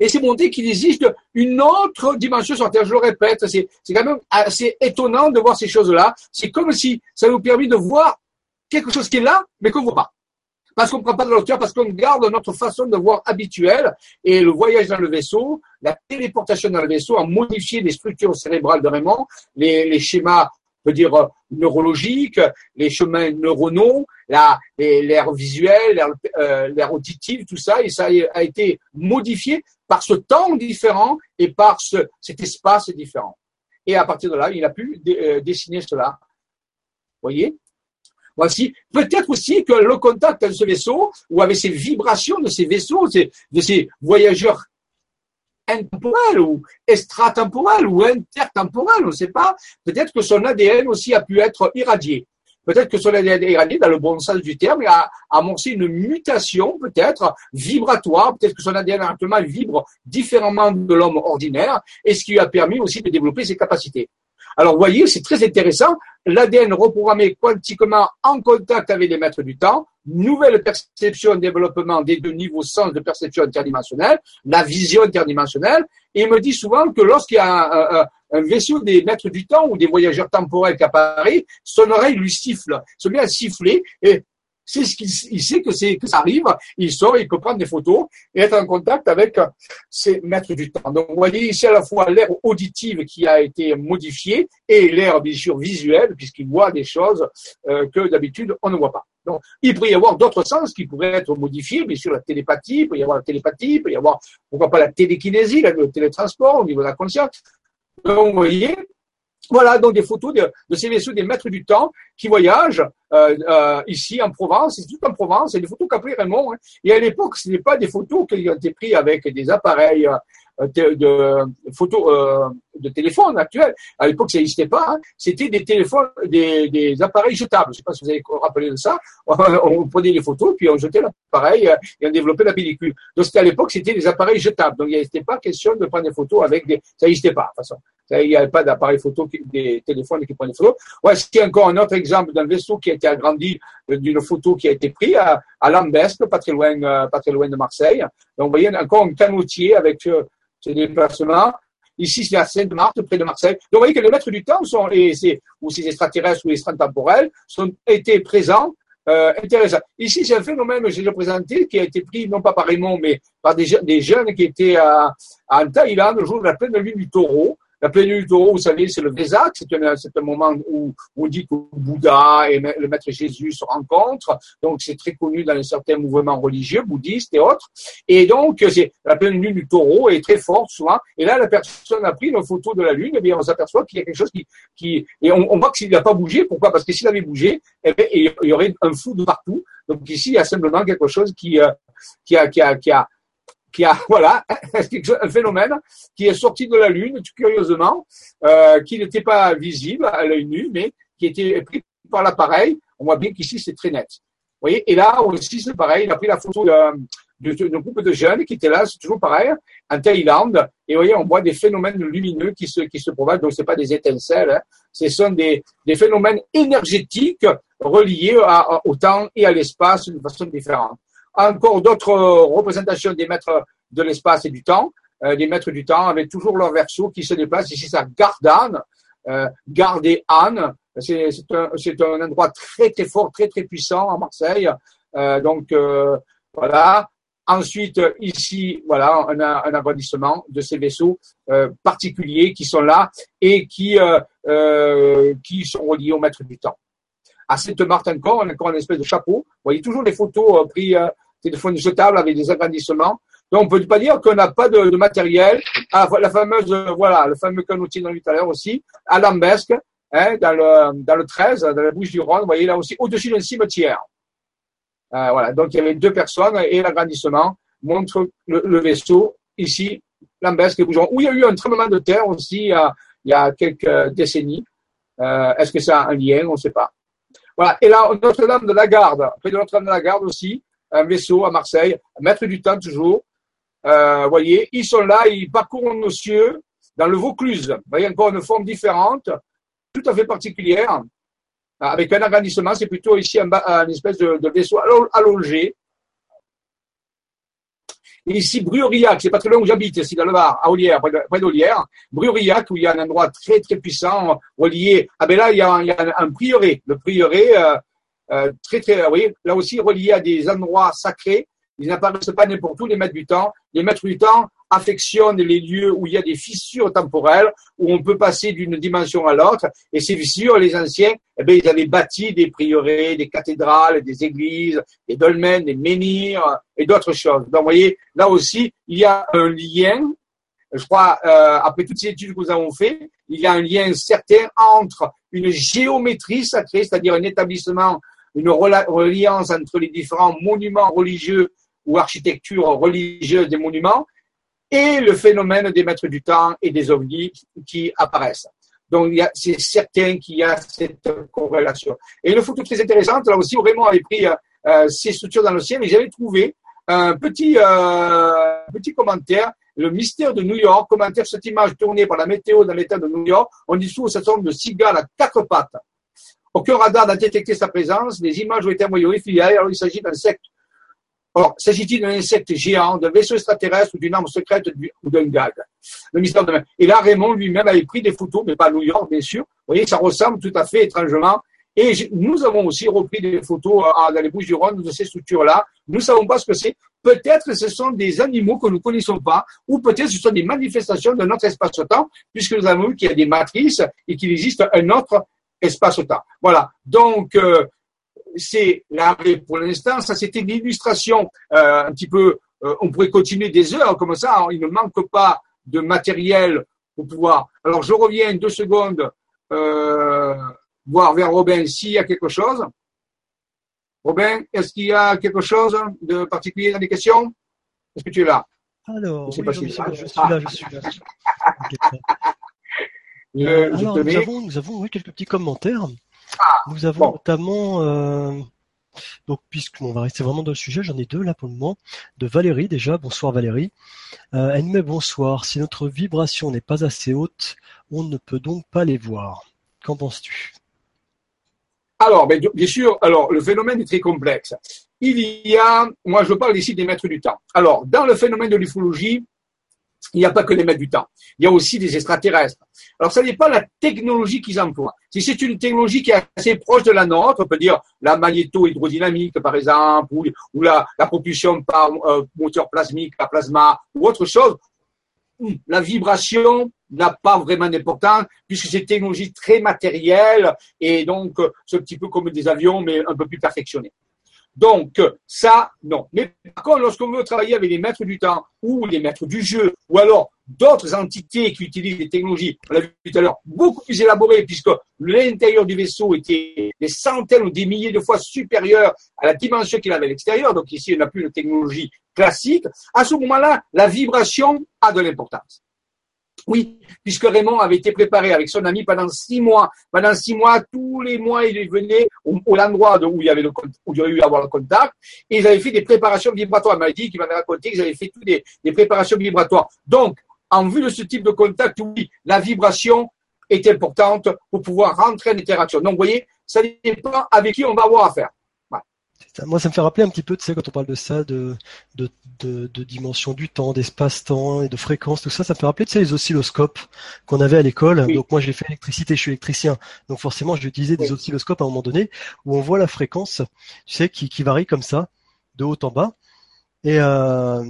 Et c'est montré qu'il existe une autre dimension sur Terre. Je le répète, c'est, quand même assez étonnant de voir ces choses-là. C'est comme si ça nous permet de voir quelque chose qui est là, mais qu'on ne voit pas. Parce qu'on ne prend pas de la hauteur, parce qu'on garde notre façon de voir habituelle. Et le voyage dans le vaisseau, la téléportation dans le vaisseau a modifié les structures cérébrales de Raymond, les, les schémas peut dire euh, neurologiques, les chemins neuronaux, l'air visuel, euh, l'air auditif, tout ça, et ça a été modifié par ce temps différent et par ce, cet espace différent. Et à partir de là, il a pu euh, dessiner cela. Voyez? Voici. Peut-être aussi que le contact de ce vaisseau, ou avec ces vibrations de ces vaisseaux, de ces voyageurs intemporel ou extratemporel ou intertemporel, on ne sait pas. Peut-être que son ADN aussi a pu être irradié. Peut-être que son ADN irradié dans le bon sens du terme a amorcé une mutation peut-être vibratoire. Peut-être que son ADN actuellement vibre différemment de l'homme ordinaire et ce qui lui a permis aussi de développer ses capacités. Alors, vous voyez, c'est très intéressant. L'ADN reprogrammé quantiquement en contact avec les maîtres du temps, nouvelle perception, développement des deux niveaux sens de perception interdimensionnelle, la vision interdimensionnelle. Et il me dit souvent que lorsqu'il y a un, vaisseau des maîtres du temps ou des voyageurs temporels qui apparaît, son oreille lui siffle, se met à siffler et c'est ce qu'il il sait que ça arrive, il sort, il peut prendre des photos et être en contact avec ses maîtres du temps. Donc vous voyez ici à la fois l'air auditive qui a été modifié et l'air bien sûr visuel puisqu'il voit des choses euh, que d'habitude on ne voit pas. Donc il pourrait y avoir d'autres sens qui pourraient être modifiés, bien sûr la télépathie, il peut y avoir la télépathie, il peut y avoir pourquoi pas la télékinésie, le télétransport au niveau de la conscience. Donc vous voyez, voilà donc des photos de, ces vaisseaux des maîtres du temps qui voyagent euh, euh, ici en Provence, c'est tout en Provence, c'est des photos qu'a pris Raymond. Hein. Et à l'époque, ce n'est pas des photos qui ont été prises avec des appareils euh, de, photos de téléphone actuel. À l'époque, ça n'existait pas. Hein. C'était des téléphones, des, des, appareils jetables. Je ne sais pas si vous avez rappelé de ça. On, prenait les photos, puis on jetait l'appareil euh, et on développait la pellicule. Donc, c'était à l'époque, c'était des appareils jetables. Donc, il n'était pas question de prendre des photos avec des, ça n'existait pas, de toute façon. Il n'y avait pas d'appareil photo, des téléphones qui prenaient des photos. C'est encore un autre exemple d'un vaisseau qui a été agrandi euh, d'une photo qui a été prise à, à Lambesc, pas très loin, euh, pas très loin de Marseille. Donc, vous voyez, encore un canotier avec ses déplacements. Ici, c'est à Sainte-Marthe, près de Marseille. Donc, vous voyez que les maîtres du temps sont, et c'est, ou ces extraterrestres ou extratemporels, sont, étaient présents, euh, intéressants. Ici, c'est un phénomène, je l'ai présenté, qui a été pris, non pas par Raymond, mais par des, des jeunes qui étaient à, en Thaïlande, le jour de la pleine lune du taureau. La pleine du taureau, vous savez, c'est le Vesak, c'est un, c'est un moment où on dit que Bouddha et le maître Jésus se rencontrent. Donc, c'est très connu dans certains mouvements religieux, bouddhistes et autres. Et donc, c'est la pleine lune du taureau est très forte souvent. Et là, la personne a pris une photo de la lune, et bien, on s'aperçoit qu'il y a quelque chose qui, qui et on, voit qu'il n'a pas bougé. Pourquoi? Parce que s'il avait bougé, eh bien, il y aurait un flou de partout. Donc ici, il y a simplement quelque chose qui, euh, qui a, qui a, qui a, qui a, voilà, un phénomène qui est sorti de la Lune, curieusement, euh, qui n'était pas visible à l'œil nu, mais qui était pris par l'appareil. On voit bien qu'ici, c'est très net. Vous voyez Et là aussi, c'est pareil. Il a pris la photo d'un groupe de jeunes qui étaient là, c'est toujours pareil, en Thaïlande. Et vous voyez, on voit des phénomènes lumineux qui se, qui se propagent. Donc, c'est pas des étincelles. Hein. Ce sont des, des phénomènes énergétiques reliés au temps et à l'espace d'une façon différente encore d'autres représentations des maîtres de l'espace et du temps. Euh, les maîtres du temps avec toujours leur verso qui se déplace. Ici, c'est Gardanne, euh, Gardé Anne. C'est un, endroit très très fort, très très puissant à Marseille. Euh, donc euh, voilà. Ensuite, ici, voilà, on a un agrandissement de ces vaisseaux euh, particuliers qui sont là et qui euh, qui sont reliés au maître du temps. À Sainte-Marthe encore, on a encore une espèce de chapeau. Vous voyez toujours les photos prises téléphones jetables avec des agrandissements. Donc, on peut pas dire qu'on n'a pas de, matériel. Ah, la fameuse, voilà, le fameux canotier dans tout à l'heure aussi, à Lambesque, hein, dans le, dans le 13, dans la bouche du Rhône, vous voyez là aussi, au-dessus d'un cimetière. Euh, voilà. Donc, il y avait deux personnes et l'agrandissement montre le, vaisseau ici, Lambesque et Bougeron, où il y a eu un tremblement de terre aussi il y a, quelques décennies. Euh, Est-ce que ça a un lien? On ne sait pas. Voilà. Et là, Notre-Dame de la Garde, près de Notre-Dame de la Garde aussi, un vaisseau à Marseille, maître du temps toujours. Euh, voyez, ils sont là, ils parcourent nos cieux dans le Vaucluse. Vous voyez encore une forme différente, tout à fait particulière, avec un agrandissement. C'est plutôt ici un, espèce de, vaisseau allongé. Et ici, Bruriac, c'est pas très loin où j'habite, ici dans le Var, à Olière, près d'Olière. Bruriac, où il y a un endroit très très puissant relié. Ah ben là, il y a, un, prieuré. Le prieuré, euh, euh, très très, vous voyez, là aussi relié à des endroits sacrés. Ils n'apparaissent pas n'importe où, les maîtres du temps. Les maîtres du temps affectionnent les lieux où il y a des fissures temporelles, où on peut passer d'une dimension à l'autre. Et ces fissures, les anciens, eh bien, ils avaient bâti des prieurés, des cathédrales, des églises, des dolmens, des menhirs et d'autres choses. Donc, vous voyez, là aussi, il y a un lien. Je crois, euh, après toutes ces études que nous avons faites, il y a un lien certain entre une géométrie sacrée, c'est-à-dire un établissement une reliance entre les différents monuments religieux ou architecture religieuse des monuments et le phénomène des maîtres du temps et des ovnis qui apparaissent. Donc, c'est certain qu'il y a cette corrélation. Et une photo très intéressante, là aussi, Raymond avait pris euh, euh, ces structures dans le ciel et j'avais trouvé un petit, euh, petit commentaire, le mystère de New York, commentaire cette image tournée par la météo dans l'état de New York, on dit souvent cette sorte de cigale à quatre pattes. Aucun radar n'a détecté sa présence. Les images ont été envoyées au. Alors, il s'agit d'insectes. Or, s'agit-il d'un insecte géant, d'un vaisseau extraterrestre ou d'une arme secrète ou d'un gag Le mystère de Et là, Raymond lui-même avait pris des photos, mais pas à New York, bien sûr. Vous voyez, ça ressemble tout à fait étrangement. Et nous avons aussi repris des photos euh, dans les Bouches du Rhône de ces structures-là. Nous ne savons pas ce que c'est. Peut-être ce sont des animaux que nous ne connaissons pas, ou peut-être ce sont des manifestations de notre espace-temps, puisque nous avons vu qu'il y a des matrices et qu'il existe un autre espace-temps. Voilà. Donc, euh, c'est l'arrêt pour l'instant. Ça, c'était l'illustration euh, un petit peu. Euh, on pourrait continuer des heures comme ça. Hein. Il ne manque pas de matériel pour pouvoir. Alors, je reviens deux secondes voir vers Robin s'il y a quelque chose. Robin, est-ce qu'il y a quelque chose de particulier dans les questions? Est-ce que tu es là? Alors, je, suis là, je suis là. alors, nous avons, nous avons quelques petits commentaires. Ah, nous avons notamment, euh, donc puisqu'on va rester vraiment dans le sujet, j'en ai deux là pour le moment, de Valérie déjà. Bonsoir Valérie. Euh, elle met bonsoir. Si notre vibration n'est pas assez haute, on ne peut donc pas les voir. Qu'en penses-tu? Alors, bien, bien sûr, alors le phénomène est très complexe. Il y a, moi je parle ici des maîtres du temps. Alors, dans le phénomène de l'ufologie, il n'y a pas que les maîtres du temps. Il y a aussi des extraterrestres. Alors, ça n'est pas la technologie qu'ils emploient. Si c'est une technologie qui est assez proche de la nôtre, on peut dire la magnéto-hydrodynamique, par exemple, ou, la, propulsion par euh, moteur plasmique, par plasma, ou autre chose, hmm, la vibration n'a pas vraiment d'importance puisque c'est une technologie très matérielle et donc euh, c'est un petit peu comme des avions mais un peu plus perfectionnés. Donc, ça, non. Mais par contre, lorsqu'on veut travailler avec les maîtres du temps ou les maîtres du jeu, ou alors d'autres entités qui utilisent des technologies, on l'a vu tout à l'heure, beaucoup plus élaborées, puisque l'intérieur du vaisseau était des centaines ou des milliers de fois supérieur à la dimension qu'il avait à l'extérieur, donc ici, on n'a plus de technologie classique, à ce moment-là, la vibration a de l'importance. Oui, puisque Raymond avait été préparé avec son ami pendant six mois. Pendant six mois, tous les mois, il venait au, au endroit où il y avait où il y avait eu le contact, et ils avaient fait des préparations vibratoires. Il m'a dit qu'il m'avait raconté qu'ils avaient fait toutes des, des préparations vibratoires. Donc, en vue de ce type de contact, oui, la vibration est importante pour pouvoir rentrer en interaction. Donc, vous voyez, ça dépend avec qui on va avoir affaire. Moi, ça me fait rappeler un petit peu, tu sais, quand on parle de ça, de, de, de, dimension du temps, d'espace-temps et de fréquence, tout ça, ça me fait rappeler, tu sais, les oscilloscopes qu'on avait à l'école. Donc moi, j'ai fait électricité, je suis électricien. Donc forcément, j'ai utilisé des oscilloscopes à un moment donné où on voit la fréquence, tu sais, qui, qui varie comme ça, de haut en bas. Et, euh,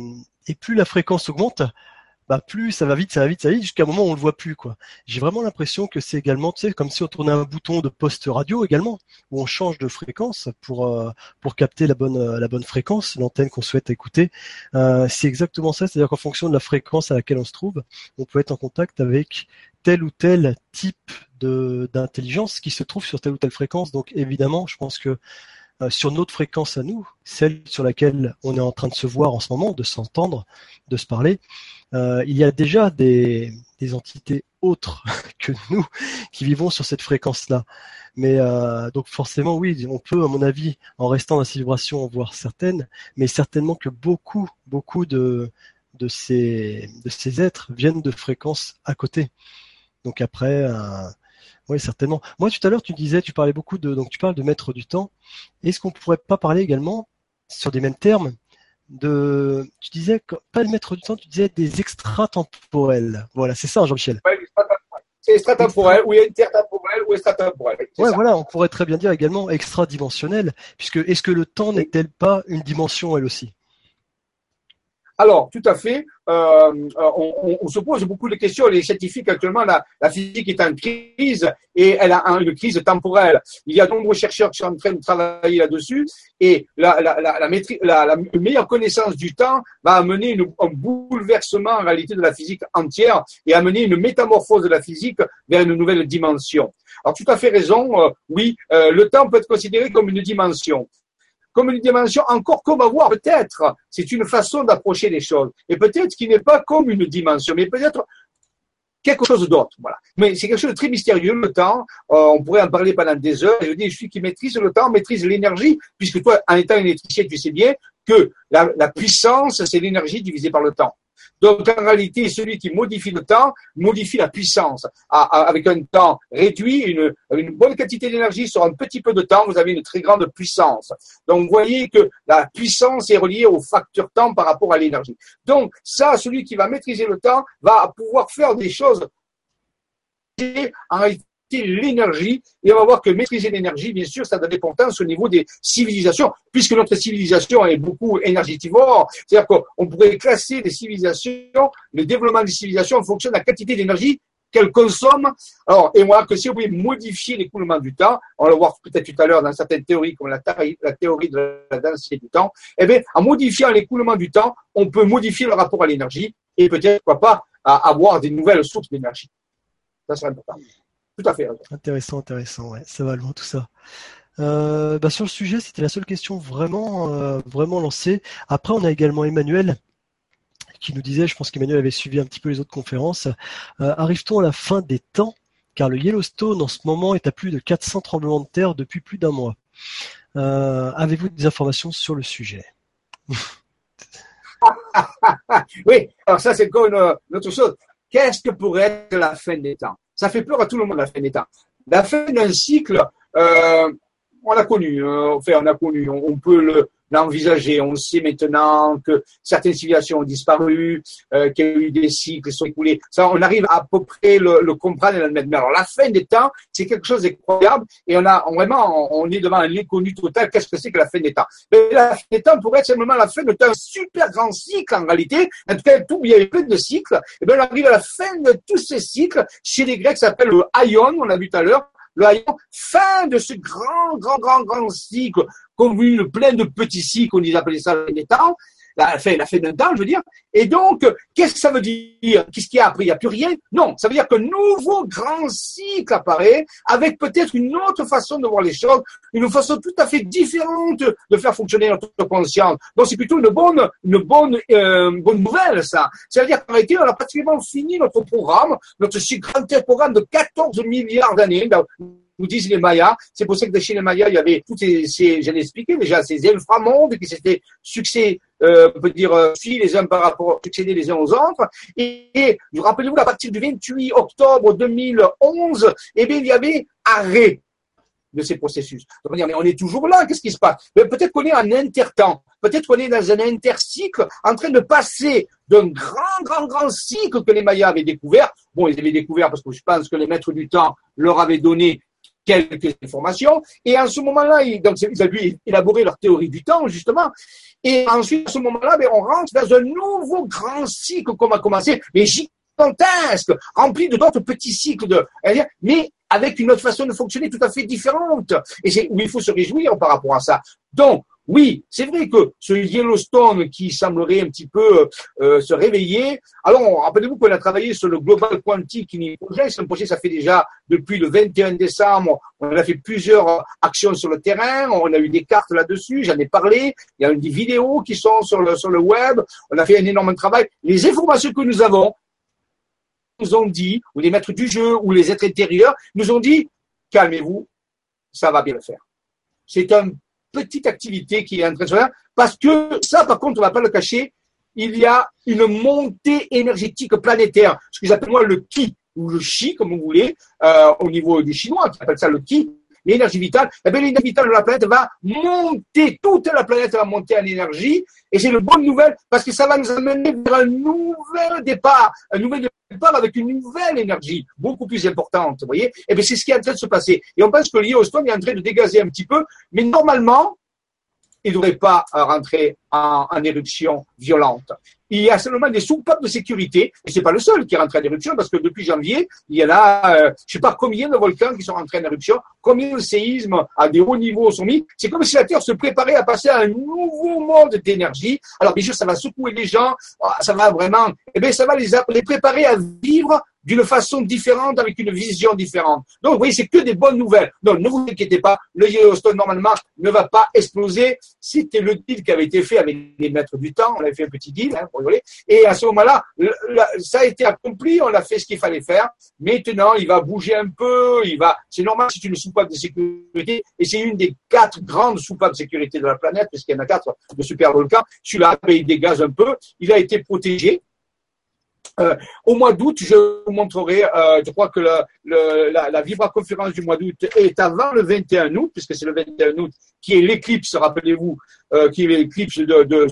et plus la fréquence augmente, bah plus ça va vite, ça va vite, ça va vite, jusqu'à un moment où on le voit plus quoi. J'ai vraiment l'impression que c'est également, tu sais, comme si on tournait un bouton de poste radio également, où on change de fréquence pour euh, pour capter la bonne euh, la bonne fréquence, l'antenne qu'on souhaite écouter. Euh, c'est exactement ça, c'est-à-dire qu'en fonction de la fréquence à laquelle on se trouve, on peut être en contact avec tel ou tel type de d'intelligence qui se trouve sur telle ou telle fréquence. Donc évidemment, je pense que euh, sur notre fréquence à nous, celle sur laquelle on est en train de se voir en ce moment, de s'entendre, de se parler, euh, il y a déjà des, entités autres que nous qui vivons sur cette fréquence-là. Mais euh, donc forcément, oui, on peut, à mon avis, en restant dans ces vibrations, en voir certaines, mais certainement que beaucoup, beaucoup de, de, ces, de ces êtres viennent de fréquences à côté. Donc après, oui, certainement. Moi, tout à l'heure, tu disais, tu parlais beaucoup de, donc tu parles de maître du temps. Est-ce qu'on pourrait pas parler également sur des mêmes termes de, tu disais pas le maître du temps, tu disais des extratemporels. Voilà, c'est ça, Jean-Michel. c'est extratemporel, ou intertemporel, ou extratemporel. Ouais, voilà, on pourrait très bien dire également extradimensionnel, puisque est-ce que le temps n'est-elle pas une dimension elle aussi? Alors, tout à fait. Euh, on, on, se pose beaucoup de questions. Les scientifiques, actuellement, la, physique est en crise et elle a une crise temporelle. Il y a de nombreux chercheurs qui sont en train de travailler là-dessus et la, meilleure connaissance du temps va amener un bouleversement en réalité de la physique entière et amener une métamorphose de la physique vers une nouvelle dimension. Alors, tout à fait raison. Euh, oui, euh, le temps peut être considéré comme une dimension comme une dimension encore qu'on va voir peut-être. C'est une façon d'approcher les choses. Et peut-être qu'il n'est pas comme une dimension, mais peut-être quelque chose d'autre. Voilà. Mais c'est quelque chose de très mystérieux, le temps. Euh, on pourrait en parler pendant des heures. je dis, celui qui maîtrise le temps maîtrise l'énergie, puisque toi, en étant électricien, tu sais bien que la puissance, c'est l'énergie divisée par le temps. Donc en réalité, celui qui modifie le temps modifie la puissance. avec un temps réduit, une, bonne quantité d'énergie sur un petit peu de temps, vous avez une très grande puissance. Donc vous voyez que la puissance est reliée au facteur temps par rapport à l'énergie. Donc ça, celui qui va maîtriser le temps va pouvoir faire des choses en réalité l'énergie, et on va voir que maîtriser l'énergie, bien sûr, ça a de l'importance au niveau des civilisations, puisque notre civilisation est beaucoup énergétivore, c'est-à-dire qu'on pourrait classer les civilisations, le développement des civilisations en fonction de la quantité d'énergie qu'elles consomment. Alors, et moi, que si on pouvait modifier l'écoulement du temps, on va le voir peut-être tout à l'heure dans certaines théories, comme la, théorie de la densité du temps, eh bien, en modifiant l'écoulement du temps, on peut modifier le rapport à l'énergie et peut-être, pourquoi pas, avoir des nouvelles sources d'énergie. Ça, c'est important. Tout à fait. Intéressant, intéressant, ouais. Ça va loin tout ça. Euh, bah sur le sujet, c'était la seule question vraiment, euh, vraiment lancée. Après, on a également Emmanuel qui nous disait, je pense qu'Emmanuel avait suivi un petit peu les autres conférences, euh, arrive-t-on à la fin des temps? Car le Yellowstone en ce moment est à plus de 400 tremblements de terre depuis plus d'un mois. Avez-vous des informations sur le sujet? Oui, alors ça c'est encore une, autre chose. Qu'est-ce que pourrait être la fin des temps? Ça fait peur à tout le monde la fin temps. La fin d'un cycle, euh, on l'a connu, hein. enfin on a connu, on peut le, l'envisager. On sait maintenant que certaines civilisations ont disparu, euh, qu'il y a eu des cycles qui sont écoulés. Ça, on arrive à, peu près le, comprendre et l'admettre. Mais alors, la fin des temps, c'est quelque chose d'incroyable et on a vraiment, on est devant un inconnu total. Qu'est-ce que c'est que la fin des temps? Mais La fin des temps pourrait être simplement la fin d'un super grand cycle en réalité. En tout cas, tout, il y a plein de cycles. Et bien, on arrive à la fin de tous ces cycles. Chez les Grecs, ça s'appelle le Aion, on l'a vu tout à l'heure le fin de ce grand, grand, grand, grand cycle, comme une plein de petits cycles, on appelait ça les temps, la fin, la temps, je veux dire. Et donc, qu'est-ce que ça veut dire? Qu'est-ce qu'il y a après Il n'y a plus rien? Non, ça veut dire qu'un nouveau grand cycle apparaît avec peut-être une autre façon de voir les choses, une façon tout à fait différente de faire fonctionner notre conscience. Donc, c'est plutôt une bonne, une bonne, euh, bonne nouvelle, ça. C'est-à-dire qu'en réalité, on a pratiquement fini notre programme, notre si grand programme de 14 milliards d'années nous disent les Mayas. C'est pour ça que chez les Mayas, il y avait toutes ces, ces j'en ai expliqué déjà, ces inframondes qui s'étaient succès, euh, on peut dire, euh, les uns par rapport, succédés les uns aux autres. Et, et rappelez-vous, à partir du 28 octobre 2011, eh bien, il y avait arrêt de ces processus. On mais on est toujours là, qu'est-ce qui se passe? Peut-être qu'on est en intertemps, peut-être qu'on est dans un intercycle en train de passer d'un grand, grand, grand cycle que les Mayas avaient découvert. Bon, ils avaient découvert parce que je pense que les maîtres du temps leur avaient donné quelques informations. Et en ce moment-là, ils, donc, ils ont pu élaborer leur théorie du temps, justement. Et ensuite, à ce moment-là, ben, on rentre dans un nouveau grand cycle qu'on va commencer, gigantesque, rempli de d'autres petits cycles de, mais avec une autre façon de fonctionner tout à fait différente. Et c'est où il faut se réjouir par rapport à ça. Donc, oui, c'est vrai que ce Yellowstone qui semblerait un petit peu euh, se réveiller. Alors, rappelez-vous qu'on a travaillé sur le Global Quantic Project. C'est un projet, ça fait déjà depuis le 21 décembre. On a fait plusieurs actions sur le terrain. On a eu des cartes là-dessus. J'en ai parlé. Il y a des vidéos qui sont sur le, sur le web. On a fait un énorme travail. Les informations que nous avons nous ont dit, ou les maîtres du jeu, ou les êtres intérieurs, nous ont dit, calmez-vous, ça va bien le faire. C'est un petite activité qui est en parce que ça, par contre, on ne va pas le cacher, il y a une montée énergétique planétaire, ce que j'appelle moi le ki, ou le chi, comme vous voulez, euh, au niveau du chinois, qui appelle ça le ki, l'énergie vitale, eh bien, l'énergie vitale de la planète va monter, toute la planète va monter en énergie, et c'est une bonne nouvelle, parce que ça va nous amener vers un nouvel départ, un nouvel départ avec une nouvelle énergie, beaucoup plus importante, vous voyez? Eh bien, c'est ce qui est en train de se passer. Et on pense que Yellowstone est en train de dégazer un petit peu, mais normalement, il ne devrait pas rentrer en, en, éruption violente. Il y a seulement des soupapes de sécurité, et c'est pas le seul qui rentre en éruption, parce que depuis janvier, il y a, euh, je sais pas combien de volcans qui sont rentrés en éruption, combien de séismes à des hauts niveaux sont mis. C'est comme si la Terre se préparait à passer à un nouveau mode d'énergie. Alors bien sûr, ça va secouer les gens, ah, ça va vraiment, eh bien, ça va les, les préparer à vivre d'une façon différente, avec une vision différente. Donc, vous voyez, c'est que des bonnes nouvelles. Donc, ne vous inquiétez pas, le Yellowstone, normalement, ne va pas exploser. C'était le deal qui avait été fait avec les maîtres du temps. On avait fait un petit deal, hein, pour. Et à ce moment-là, ça a été accompli, on a fait ce qu'il fallait faire. Maintenant, il va bouger un peu, il va, c'est normal, c'est une soupape de sécurité, et c'est une des quatre grandes soupapes de sécurité de la planète, puisqu'il y en a quatre de super volcans. Celui-là, un peu. Il a été protégé. Euh, au mois d'août, je vous montrerai, euh, je crois que la, la, conférence du mois d'août est avant le 21 août, puisque c'est le 21 août qui est l'éclipse, rappelez-vous, euh, qui est l'éclipse de,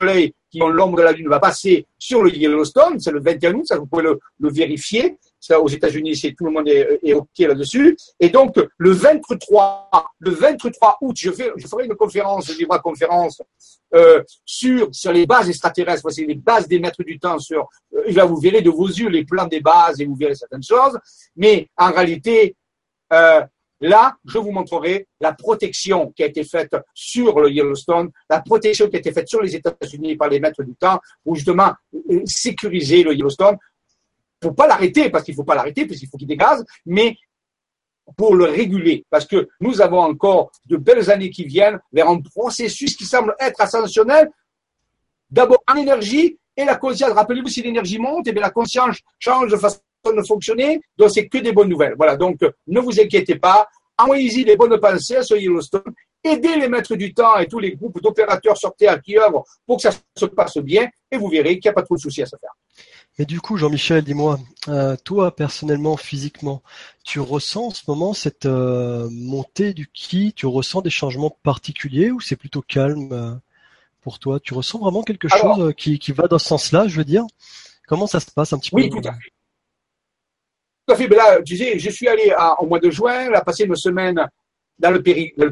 soleil qui ont l'ombre de la lune va passer sur le Yellowstone, c'est le 21 août, ça vous pouvez le vérifier. Ça, aux États-Unis, c'est tout le monde est, OK là-dessus. Et donc, le 23, le 23 août, je, je ferai une conférence, une conférence euh, sur sur les bases extraterrestres, voici les bases des maîtres du temps. Sur, euh, là, vous verrez de vos yeux les plans des bases et vous verrez certaines choses. Mais en réalité, euh, Là, je vous montrerai la protection qui a été faite sur le Yellowstone, la protection qui a été faite sur les États-Unis par les maîtres du temps, pour justement euh, sécuriser le Yellowstone, pour pas l'arrêter, parce qu'il faut pas l'arrêter, parce qu'il faut qu'il dégaze, mais pour le réguler, parce que nous avons encore de belles années qui viennent vers un processus qui semble être ascensionnel, d'abord en énergie et la conscience. Rappelez-vous, si l'énergie monte, et eh bien la conscience change de façon fonctionner, donc c'est que des bonnes nouvelles. Voilà, donc ne vous inquiétez pas, envoyez-y les bonnes pensées ce Yellowstone, aidez les maîtres du temps et tous les groupes d'opérateurs sur Terre qui œuvrent pour que ça se passe bien, et vous verrez qu'il n'y a pas trop de soucis à se faire. Mais du coup, Jean-Michel, dis-moi, euh, toi personnellement, physiquement, tu ressens en ce moment cette euh, montée du ki Tu ressens des changements particuliers ou c'est plutôt calme euh, pour toi? Tu ressens vraiment quelque chose qui, qui va dans ce sens-là, je veux dire? Comment ça se passe un petit peu? Oui, tout à fait. Tout à fait. Ben là, tu sais, je suis allé au mois de juin, là, passer une semaine dans le,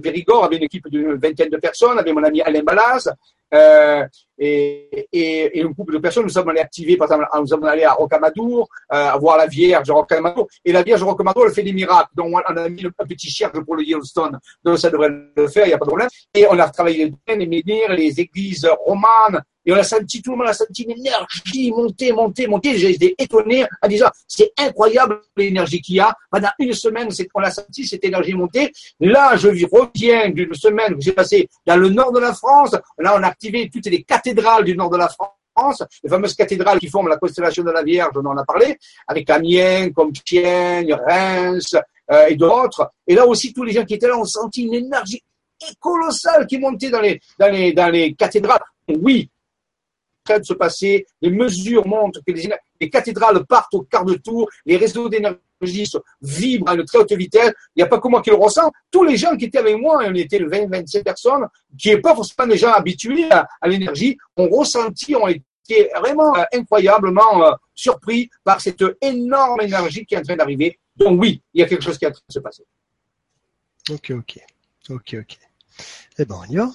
Périgord avec une équipe d'une vingtaine de personnes, avec mon ami Alain Balaz, euh, et, et, un groupe de personnes, nous sommes allés activer, par exemple, nous sommes allés à Rocamadour, euh, voir la Vierge Rocamadour, et la Vierge Rocamadour, elle fait des miracles. Donc, on a mis un petit cherche pour le Yellowstone, donc ça devrait le faire, il n'y a pas de problème. Et on a travaillé les menhirs, les églises romanes, et on a senti, tout le monde a senti une énergie monter, monter, monter. J'ai été étonné en disant, c'est incroyable l'énergie qu'il y a. Pendant une semaine, on a senti cette énergie monter. Là, je reviens d'une semaine que j'ai passée dans le nord de la France. Là, on a activé toutes les cathédrales du nord de la France les fameuses cathédrales qui forment la constellation de la Vierge, on en a parlé, avec Amiens, Compiègne, Reims euh, et d'autres. Et là aussi, tous les gens qui étaient là ont senti une énergie colossale qui montait dans les, dans les, dans les cathédrales. Oui, de se passer, les mesures montrent que les, cathédrales partent au quart de tour, les réseaux d'énergie vibrent à une très haute vitesse. Il n'y a pas que moi qui le ressens. Tous les gens qui étaient avec moi, on était 20, 27 personnes, qui n'est pas forcément des gens habitués à, l'énergie, ont ressenti, ont été vraiment euh, incroyablement euh, surpris par cette énorme énergie qui est en train d'arriver. Donc oui, il y a quelque chose qui est en train de se passer. Ok, ok. Ok, ok. Eh ben, on y va.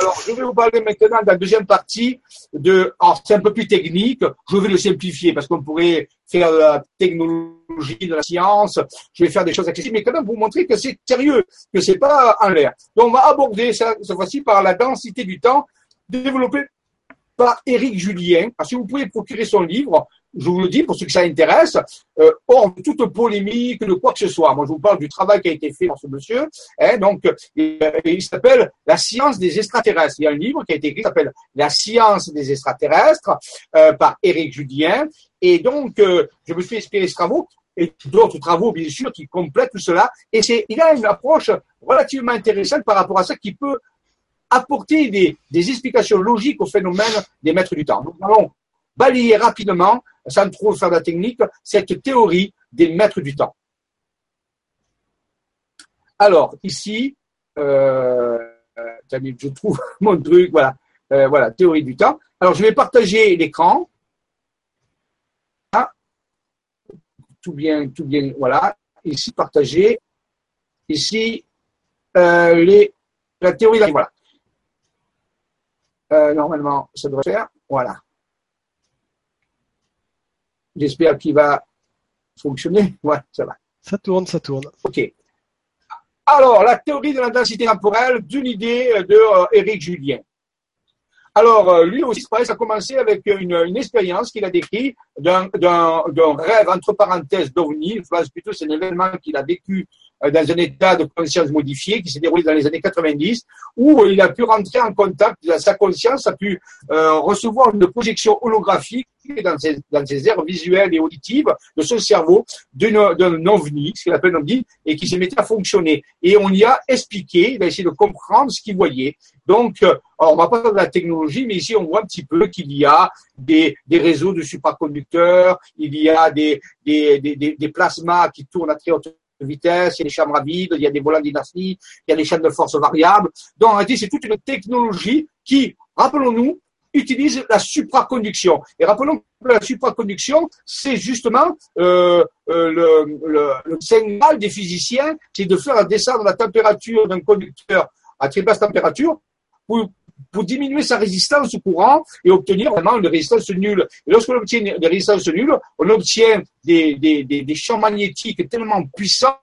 Alors, je vais vous parler maintenant de la deuxième partie de, alors c'est un peu plus technique, je vais le simplifier parce qu'on pourrait faire de la technologie, de la science, je vais faire des choses accessibles, mais quand même vous montrer que c'est sérieux, que c'est pas en l'air. Donc, on va aborder ça, cette fois-ci par la densité du temps développée par Éric Julien. Alors, si vous pouvez procurer son livre, je vous le dis pour ceux que ça intéresse, euh, hors toute polémique, de quoi que ce soit. Moi, je vous parle du travail qui a été fait par ce monsieur. Hein, donc, il, il s'appelle La science des extraterrestres. Il y a un livre qui a été écrit qui s'appelle La science des extraterrestres euh, par Éric Julien. Et donc, euh, je me suis inspiré de ce travaux et d'autres travaux, bien sûr, qui complètent tout cela. Et c'est, il a une approche relativement intéressante par rapport à ça qui peut apporter des, des explications logiques au phénomène des maîtres du temps. Nous allons balayer rapidement sans trop faire de la technique, cette théorie des maîtres du temps. Alors, ici, euh, je trouve mon truc, voilà, euh, voilà, théorie du temps. Alors, je vais partager l'écran. Ah, tout bien, tout bien, voilà. Ici, partager. Ici, euh, les, la théorie, voilà. Euh, normalement, ça devrait faire. Voilà. J'espère qu'il va fonctionner. Ouais, ça va. Ça tourne, ça tourne. OK. Alors, la théorie de l'intensité temporelle d'une idée de euh, Éric Julien. Alors, euh, lui aussi, ça a commencé avec une, expérience qu'il a décrite d'un rêve, entre parenthèses, d'OVNI. Pense plutôt c'est un événement qu'il a vécu euh, dans un état de conscience modifié qui s'est déroulé dans les années 90, où il a pu rentrer en contact, sa conscience a pu recevoir une projection holographique dans ses, dans ses aires visuelles et auditives de son cerveau d'un ovni, ce qu'il appelle un ovni, et qui se mettait à fonctionner. Et on y a expliqué, il a essayé de comprendre ce qu'il voyait. Donc, euh, alors on va pas parler de la technologie, mais ici on voit un petit peu qu'il y a des, des réseaux de supraconducteurs, il y a des, des, des, des plasmas qui tournent à très haute vitesse, il y a des chambres à vide, il y a des volants d'inertie, il y a des chaînes de force variables. Donc, en réalité, c'est toute une technologie qui, rappelons-nous, utilise la supraconduction. Et rappelons que la supraconduction, c'est justement euh, euh, le, signal des physiciens, c'est de faire descendre la température d'un conducteur à très basse température pour diminuer sa résistance au courant et obtenir vraiment une résistance nulle. Et lorsqu'on obtient une résistance nulle, on obtient des, des, des, des champs magnétiques tellement puissants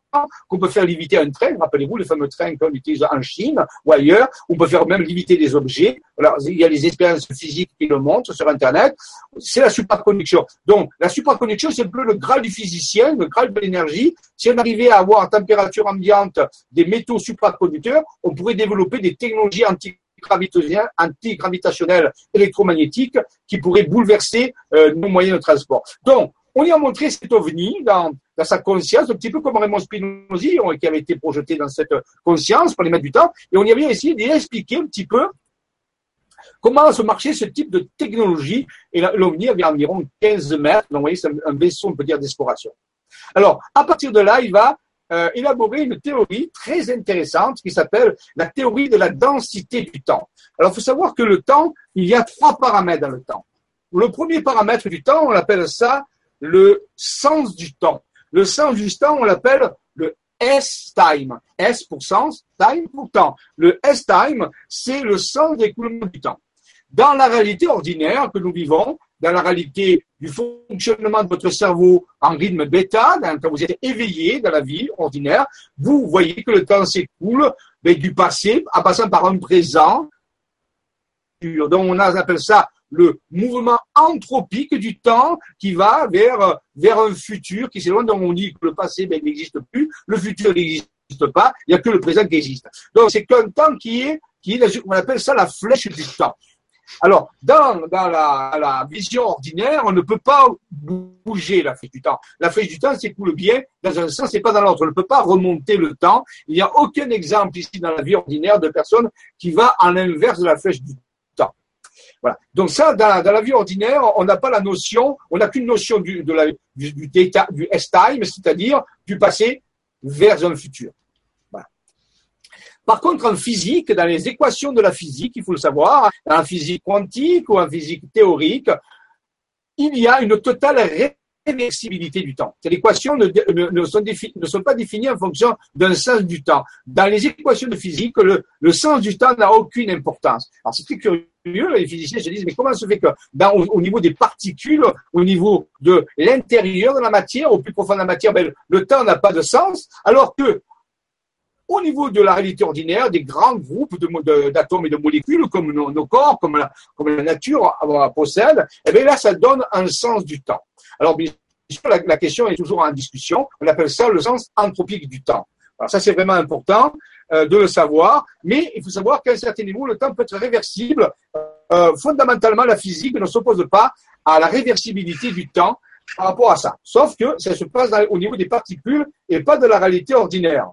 qu'on peut faire léviter un train. Rappelez-vous les fameux trains qu'on utilise en Chine ou ailleurs. On peut faire même léviter des objets. Alors, il y a les expériences physiques qui le montrent sur Internet. C'est la supraconduction. Donc, la supraconduction, c'est un peu le graal du physicien, le graal de l'énergie. Si on arrivait à avoir à température ambiante des métaux supraconducteurs, on pourrait développer des technologies anti antigravitationnelles électromagnétiques qui pourraient bouleverser euh, nos moyens de transport. Donc, on y a montré cet ovni dans, dans sa conscience, un petit peu comme Raymond Spinozzi, qui avait été projeté dans cette conscience pour les mettre du temps, et on y avait essayé d'expliquer un petit peu comment se marcher ce type de technologie. Et l'OVNI avait environ 15 mètres, donc vous voyez, c'est un vaisseau, on peut dire, d'exploration. Alors, à partir de là, il va euh, élaborer une théorie très intéressante qui s'appelle la théorie de la densité du temps. Alors, il faut savoir que le temps, il y a trois paramètres dans le temps. Le premier paramètre du temps, on appelle ça le sens du temps. Le sens du temps, on l'appelle le S-time. S pour sens, time pour temps. Le S-time, c'est le sens d'écoulement du temps. Dans la réalité ordinaire que nous vivons, dans la réalité du fonctionnement de votre cerveau en rythme bêta, quand vous êtes éveillé dans la vie ordinaire, vous voyez que le temps s'écoule du passé en passant par un présent. Donc on appelle ça le mouvement anthropique du temps qui va vers, vers un futur qui s'éloigne. Donc on dit que le passé ben, n'existe plus, le futur n'existe pas, il n'y a que le présent qui existe. Donc c'est qu'un temps qui est, qui est, on appelle ça la flèche du temps. Alors, dans, la, vision ordinaire, on ne peut pas bouger la flèche du temps. La flèche du temps s'écoule bien dans un sens et pas dans l'autre. On ne peut pas remonter le temps. Il n'y a aucun exemple ici dans la vie ordinaire de personne qui va à l'inverse de la flèche du temps. Donc ça, dans la, vie ordinaire, on n'a pas la notion, on n'a qu'une notion du, du, du S-time, c'est-à-dire du passé vers un futur. Par contre, en physique, dans les équations de la physique, il faut le savoir, en physique quantique ou en physique théorique, il y a une totale réversibilité du temps. Ces équations ne, sont ne, sont pas définies en fonction d'un sens du temps. Dans les équations de physique, le, sens du temps n'a aucune importance. Alors c'est très curieux, les physiciens se disent, mais comment se fait que dans, au, niveau des particules, au niveau de l'intérieur de la matière, au plus profond de la matière, ben, le temps n'a pas de sens, alors que au niveau de la réalité ordinaire, des grands groupes d'atomes et de molécules comme nos, corps, comme la, comme la nature possède, eh bien là, ça donne un sens du temps. Alors, bien sûr, la, question est toujours en discussion. On appelle ça le sens anthropique du temps. Alors ça, c'est vraiment important euh, de le savoir, mais il faut savoir qu'à un certain niveau, le temps peut être réversible. Euh, fondamentalement, la physique ne s'oppose pas à la réversibilité du temps par rapport à ça. Sauf que ça se passe au niveau des particules et pas de la réalité ordinaire.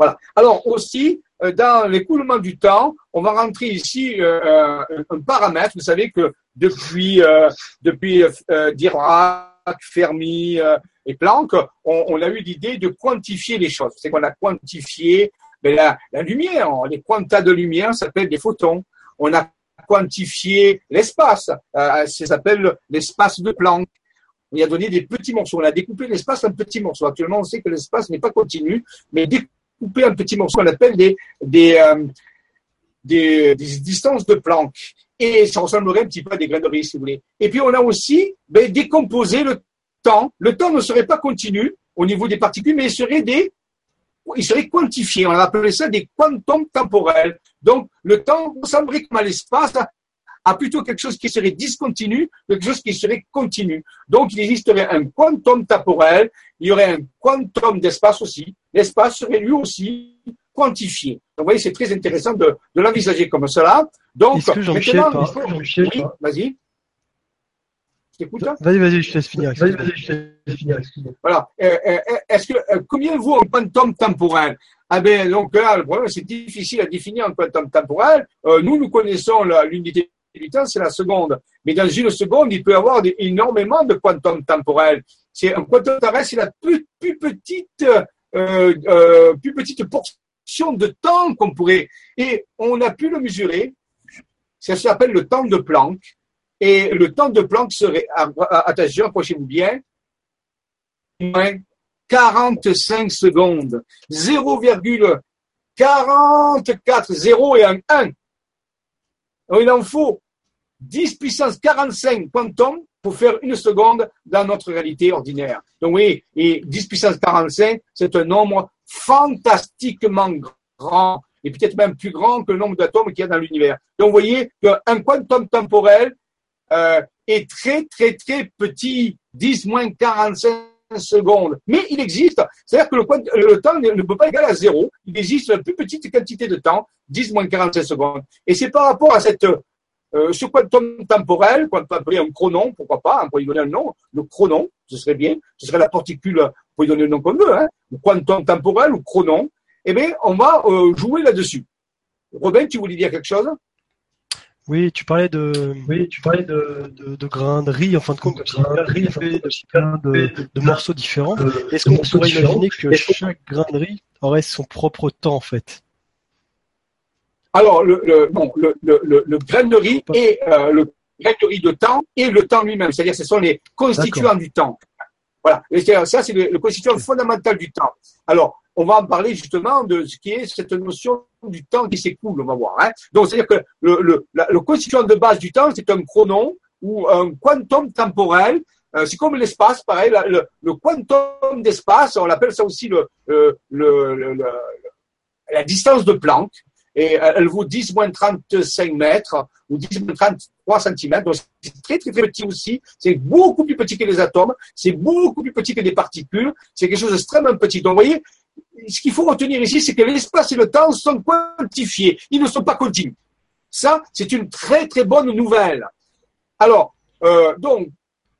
Voilà. Alors aussi, euh, dans l'écoulement du temps, on va rentrer ici euh, euh, un paramètre. Vous savez que depuis, depuis Dirac, Fermi et Planck, on, a eu l'idée de quantifier les choses. C'est qu'on a quantifié ben, la, la, lumière. Les quantas de lumière s'appellent des photons. On a quantifié l'espace. ça s'appelle l'espace de Planck. On y a donné des petits morceaux. On a découpé l'espace en petits morceaux. Actuellement, on sait que l'espace n'est pas continu, mais couper un petit morceau qu'on appelle des, des, euh, des, distances de Planck. Et ça ressemblerait un petit peu à des grains de riz, si vous voulez. Et puis, on a aussi ben, décomposé le temps. Le temps ne serait pas continu au niveau des particules, mais il serait des il serait quantifié. On appelait ça des quantums temporels. Donc, le temps ressemblerait comme à l'espace à plutôt quelque chose qui serait discontinu, quelque chose qui serait continu. Donc, il existerait un quantum temporel, il y aurait un quantum d'espace aussi. L'espace serait lui aussi quantifié. Donc, vous voyez, c'est très intéressant de, de l'envisager comme cela. Donc, maintenant, oui, vas-y. Hein. Vas-y, vas-y, je te laisse finir. Vas-y, vas-y, je te laisse finir. Voilà. Euh, euh, euh, est-ce que combien vaut un quantum temporel Ah ben donc là, le problème, c'est difficile à définir un quantum temporel. nous, nous connaissons l'unité du temps, c'est la seconde. Mais dans une seconde, il peut y avoir énormément de quantum temporel. C'est un quantum temporel, c'est la plus, petite, euh, euh, plus petite portion de temps qu'on pourrait. Et on a pu le mesurer. Ça s'appelle le temps de Planck. Et le temps de Planck serait, attention, approchez-vous bien, 45 secondes. 0,44, 0 et un 1 il en faut 10 puissance 45 quantum pour faire une seconde dans notre réalité ordinaire. Donc oui, et 10 puissance 45, c'est un nombre fantastiquement grand et peut-être même plus grand que le nombre d'atomes qu'il y a dans l'univers. Donc vous voyez qu'un quantum temporel euh, est très très très petit, 10 moins 45 secondes. Mais il existe, c'est-à-dire que le, le, temps ne, peut pas égaler à zéro. Il existe une plus petite quantité de temps, 10 moins 45 secondes. Et c'est par rapport à cette euh, ce quantum temporel, qu'on peut appeler un chronon, pourquoi pas, on pourrait lui donner un nom, le chronon, ce serait bien, ce serait la particule, on peut lui donner le nom qu'on veut, hein, le quantum temporel ou chronon, eh bien, on va euh, jouer là-dessus. Robin, tu voulais dire quelque chose? Oui, tu parlais de, oui, tu parlais de, de, de grains de riz, en fin de compte, de riz fait de plein de, de, morceaux différents. Est-ce qu'on pourrait imaginer que chaque grain de riz aurait son propre temps, en fait? Alors, le, le, bon, le, le, le, grain de riz et euh, le grain de riz de temps et le temps lui-même, c'est-à-dire ce sont les constituants du temps. Voilà, ça c'est le, constituant fondamental du temps. Alors, on va en parler justement de ce qui est cette notion du temps qui s'écoule, on va voir. Hein. Donc, c'est-à-dire que le, le, le, constituant de base du temps, c'est un chronon ou un quantum temporel. Euh, c'est comme l'espace, pareil, le, le quantum d'espace, on appelle ça aussi le, le, la distance de Planck et elle vaut 10 moins 35 mètres ou 10 moins 33 cm. Donc c'est très très très petit aussi. C'est beaucoup plus petit que les atomes. C'est beaucoup plus petit que les particules. C'est quelque chose d'extrêmement petit. Donc vous voyez, ce qu'il faut retenir ici, c'est que l'espace et le temps sont quantifiés. Ils ne sont pas continus. Ça, c'est une très très bonne nouvelle. Alors, euh, donc,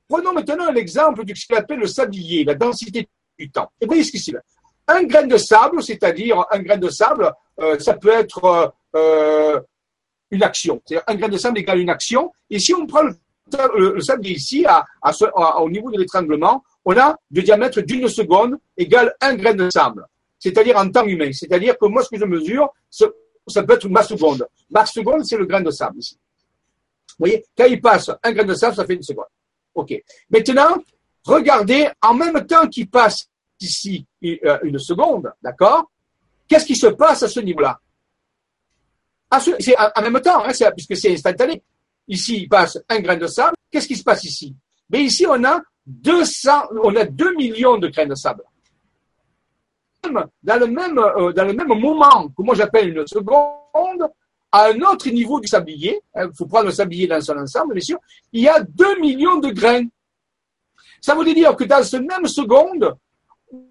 prenons maintenant l'exemple de ce qu'on appelle le sablier, la densité du temps. Et voyez ce qui là. Un grain de sable, c'est-à-dire un grain de sable, euh, ça peut être euh, une action. C'est-à-dire un grain de sable égale une action. Et si on prend le, sable ici, au niveau de l'étranglement, on a de diamètre d'une seconde égale un grain de sable. C'est-à-dire en temps humain. C'est-à-dire que moi, ce que je mesure, ça peut être ma seconde. Ma seconde, c'est le grain de sable ici. Vous voyez, quand il passe un grain de sable, ça fait une seconde. OK. Maintenant, regardez, en même temps qu'il passe ici euh, une seconde, d'accord Qu'est-ce qui se passe à ce niveau-là? C'est en même temps, hein, puisque c'est instantané. Ici, il passe un grain de sable. Qu'est-ce qui se passe ici? Mais ici, on a 200, on a 2 millions de grains de sable. Dans le même, euh, dans le même moment que moi j'appelle une seconde, à un autre niveau du sablier, il hein, faut prendre le sablier dans son ensemble, bien sûr, il y a 2 millions de grains. Ça veut dire que dans ce même seconde,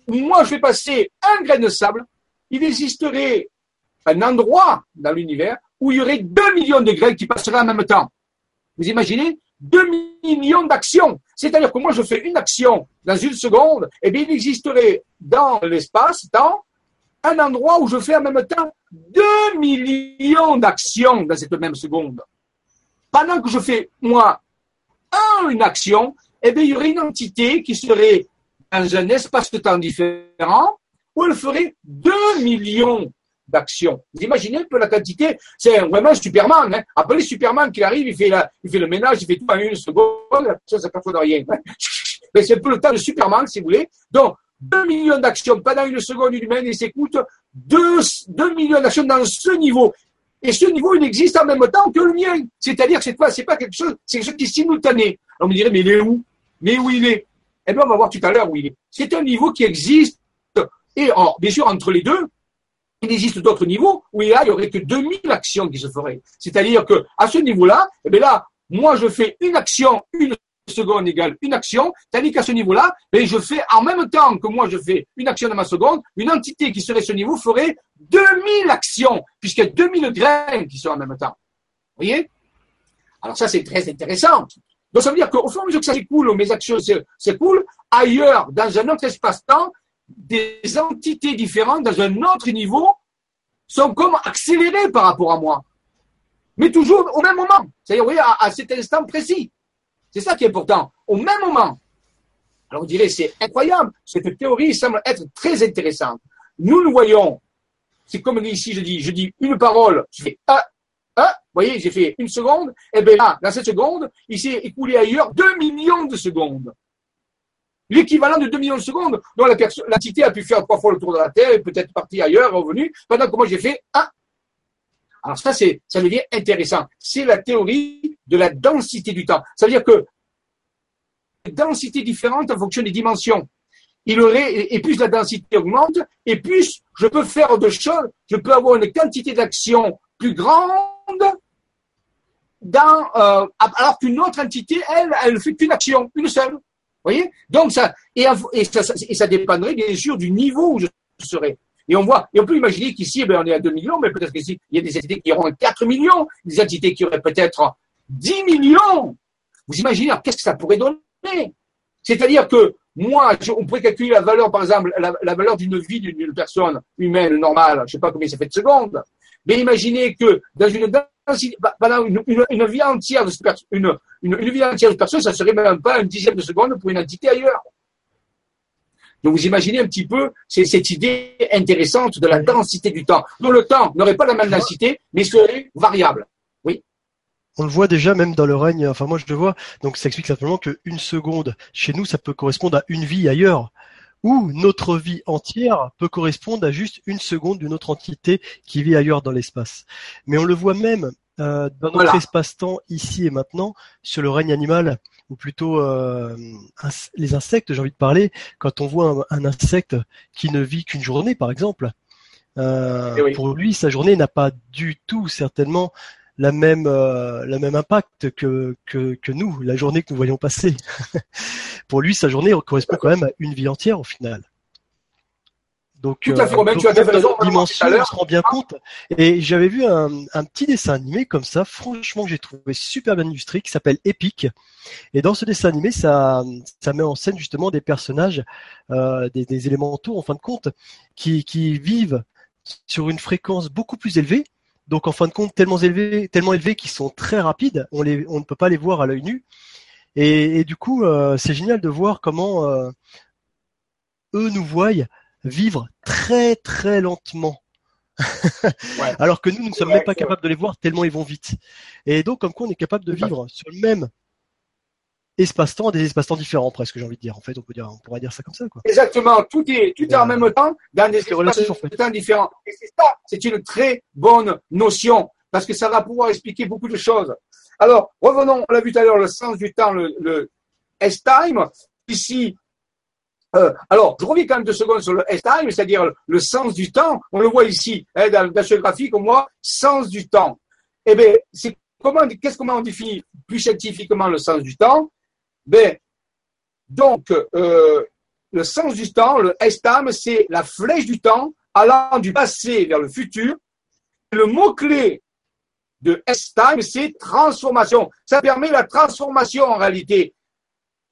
moi je vais passer un grain de sable il existerait un endroit dans l'univers où il y aurait 2 millions de grains qui passeraient en même temps. Vous imaginez? 2 millions d'actions. C'est-à-dire que moi, je fais une action dans une seconde, et bien, il existerait dans l'espace, dans un endroit où je fais en même temps 2 millions d'actions dans cette même seconde. Pendant que je fais, moi, une action, eh bien, il y aurait une entité qui serait dans un espace de temps différent, où elle ferait 2 millions d'actions. Vous imaginez un peu la quantité? C'est vraiment Superman. Hein. Appelez Superman qui arrive, il fait, il fait le ménage, il fait tout en une seconde, ça, ça ne de rien. Hein. Mais c'est un peu le temps de Superman, si vous voulez. Donc, 2 millions d'actions pendant une seconde humaine, il s'écoute 2, 2 millions d'actions dans ce niveau. Et ce niveau, il existe en même temps que le mien. C'est-à-dire que c'est pas, c'est pas quelque chose, c'est quelque chose qui est simultané. On me dirait, mais il est où? Mais où il est? Eh bien, on va voir tout à l'heure où il est. C'est un niveau qui existe et bien sûr, entre les deux, il existe d'autres niveaux où il n'y aurait que 2000 actions qui se feraient. C'est-à-dire que à ce niveau-là, eh là, moi je fais une action, une seconde égale une action, tandis qu'à ce niveau-là, ben, je fais en même temps que moi je fais une action dans ma seconde, une entité qui serait ce niveau ferait 2000 actions, puisqu'il y a 2000 grains qui sont en même temps. Vous voyez? Alors ça, c'est très intéressant. Donc ça veut dire qu'au mesure que ça s'écoule, mes actions s'écoulent, ailleurs, dans un autre espace-temps, des entités différentes dans un autre niveau sont comme accélérées par rapport à moi. Mais toujours au même moment. C'est-à-dire, oui, à, à cet instant précis. C'est ça qui est important. Au même moment. Alors, on dirait, c'est incroyable. Cette théorie semble être très intéressante. Nous, nous voyons, c'est comme ici, je dis, je dis une parole, je fais un, un, vous voyez, j'ai fait une seconde, et bien là, dans cette seconde, il s'est écoulé ailleurs deux millions de secondes l'équivalent de 2 millions de secondes, dont l'entité a pu faire trois fois le tour de la Terre et peut-être partir ailleurs, revenu, pendant que moi j'ai fait un. Alors ça, c'est, ça devient intéressant. C'est la théorie de la densité du temps. Ça veut dire que densité différente en fonction des dimensions. Il aurait, et plus la densité augmente, et plus je peux faire de choses, je peux avoir une quantité d'action plus grande dans, euh, alors qu'une autre entité, elle, elle fait qu'une action, une seule voyez? Donc, ça et, ça, dépendrait bien sûr du niveau où je serais. Et on voit, et on peut imaginer qu'ici, eh ben, on est à 2 millions, mais peut-être qu'ici, il y a des entités qui auront 4 millions, des entités qui auraient peut-être 10 millions. Vous imaginez, qu'est-ce que ça pourrait donner? C'est-à-dire que moi, on pourrait calculer la valeur, par exemple, la, valeur d'une vie d'une personne humaine normale, je ne sais pas combien ça fait de secondes, mais imaginez que dans une bah, une, vie entière de une, une, vie entière de personne, ça serait même pas un dixième de seconde pour une entité ailleurs. Donc vous imaginez un petit peu cette idée intéressante de la densité du temps. Donc le temps n'aurait pas la même densité, mais serait variable. Oui. On le voit déjà même dans le règne, enfin moi je le vois, donc ça explique simplement qu'une seconde chez nous, ça peut correspondre à une vie ailleurs. Ou notre vie entière peut correspondre à juste une seconde d'une autre entité qui vit ailleurs dans l'espace. Mais on le voit même euh, dans notre espace-temps ici et maintenant sur le règne animal ou plutôt euh, les insectes, j'ai envie de parler, quand on voit un, insecte qui ne vit qu'une journée, par exemple, euh, eh pour lui, sa journée n'a pas du tout certainement la même euh, la même impact que, que, que nous, la journée que nous voyons passer. pour lui, sa journée correspond quand même à une vie entière au final. Donc, Tout à fait, euh, tu as raison, dimension, on se rend bien compte. Et j'avais vu un, un, petit dessin animé comme ça, franchement, que j'ai trouvé super bien illustré, qui s'appelle Epic. Et dans ce dessin animé, ça, ça met en scène justement des personnages, euh, des, des élémentaux, en fin de compte, qui, qui vivent sur une fréquence beaucoup plus élevée. Donc, en fin de compte, tellement élevés, tellement élevés qu'ils sont très rapides. On les, on ne peut pas les voir à l'œil nu. Et, et, du coup, euh, c'est génial de voir comment euh, eux nous voient vivre très très lentement. Alors que nous, nous ne sommes même pas capables de les voir tellement ils vont vite. Et donc, comme quoi, on est capable de vivre sur le même espace-temps, des espaces-temps différents, presque, j'ai envie de dire. En fait, on peut dire, on pourrait dire ça comme ça, quoi. Exactement. Tout est, tout est en même temps dans des espaces-temps différents. Et c'est ça, c'est une très bonne notion parce que ça va pouvoir expliquer beaucoup de choses. Alors, revenons, on l'a vu tout à l'heure, le sens du temps, le, le S-time. Ici, euh, alors, je reviens quand même deux secondes sur le S-time, c'est-à-dire le sens du temps. On le voit ici, hein, dans, dans, ce graphique, on voit sens du temps. Eh bien, c'est comment, qu'est-ce comment on définit plus scientifiquement le sens du temps? Ben, donc, euh, le sens du temps, le S-time, c'est la flèche du temps allant du passé vers le futur. Le mot-clé de S-time, c'est transformation. Ça permet la transformation en réalité.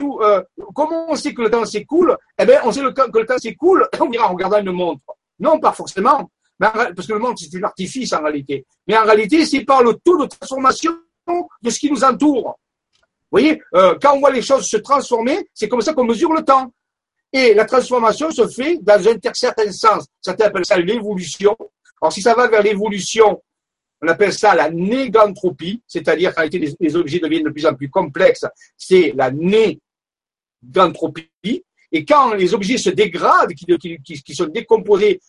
Euh, comment on sait que le temps s'écoule? Eh bien, on sait que le temps s'écoule, on dira en regardant une montre. Non, pas forcément, parce que le monde, c'est un artifice en réalité. Mais en réalité, c'est par le taux de transformation de ce qui nous entoure. Vous voyez, euh, quand on voit les choses se transformer, c'est comme ça qu'on mesure le temps. Et la transformation se fait dans un certain sens. Certains appellent ça l'évolution. Alors, si ça va vers l'évolution, on appelle ça la négantropie, c'est-à-dire réalité, les, objets deviennent de plus en plus complexes. C'est la né d'entropie. Et quand les objets se dégradent, qui, sont décomposés,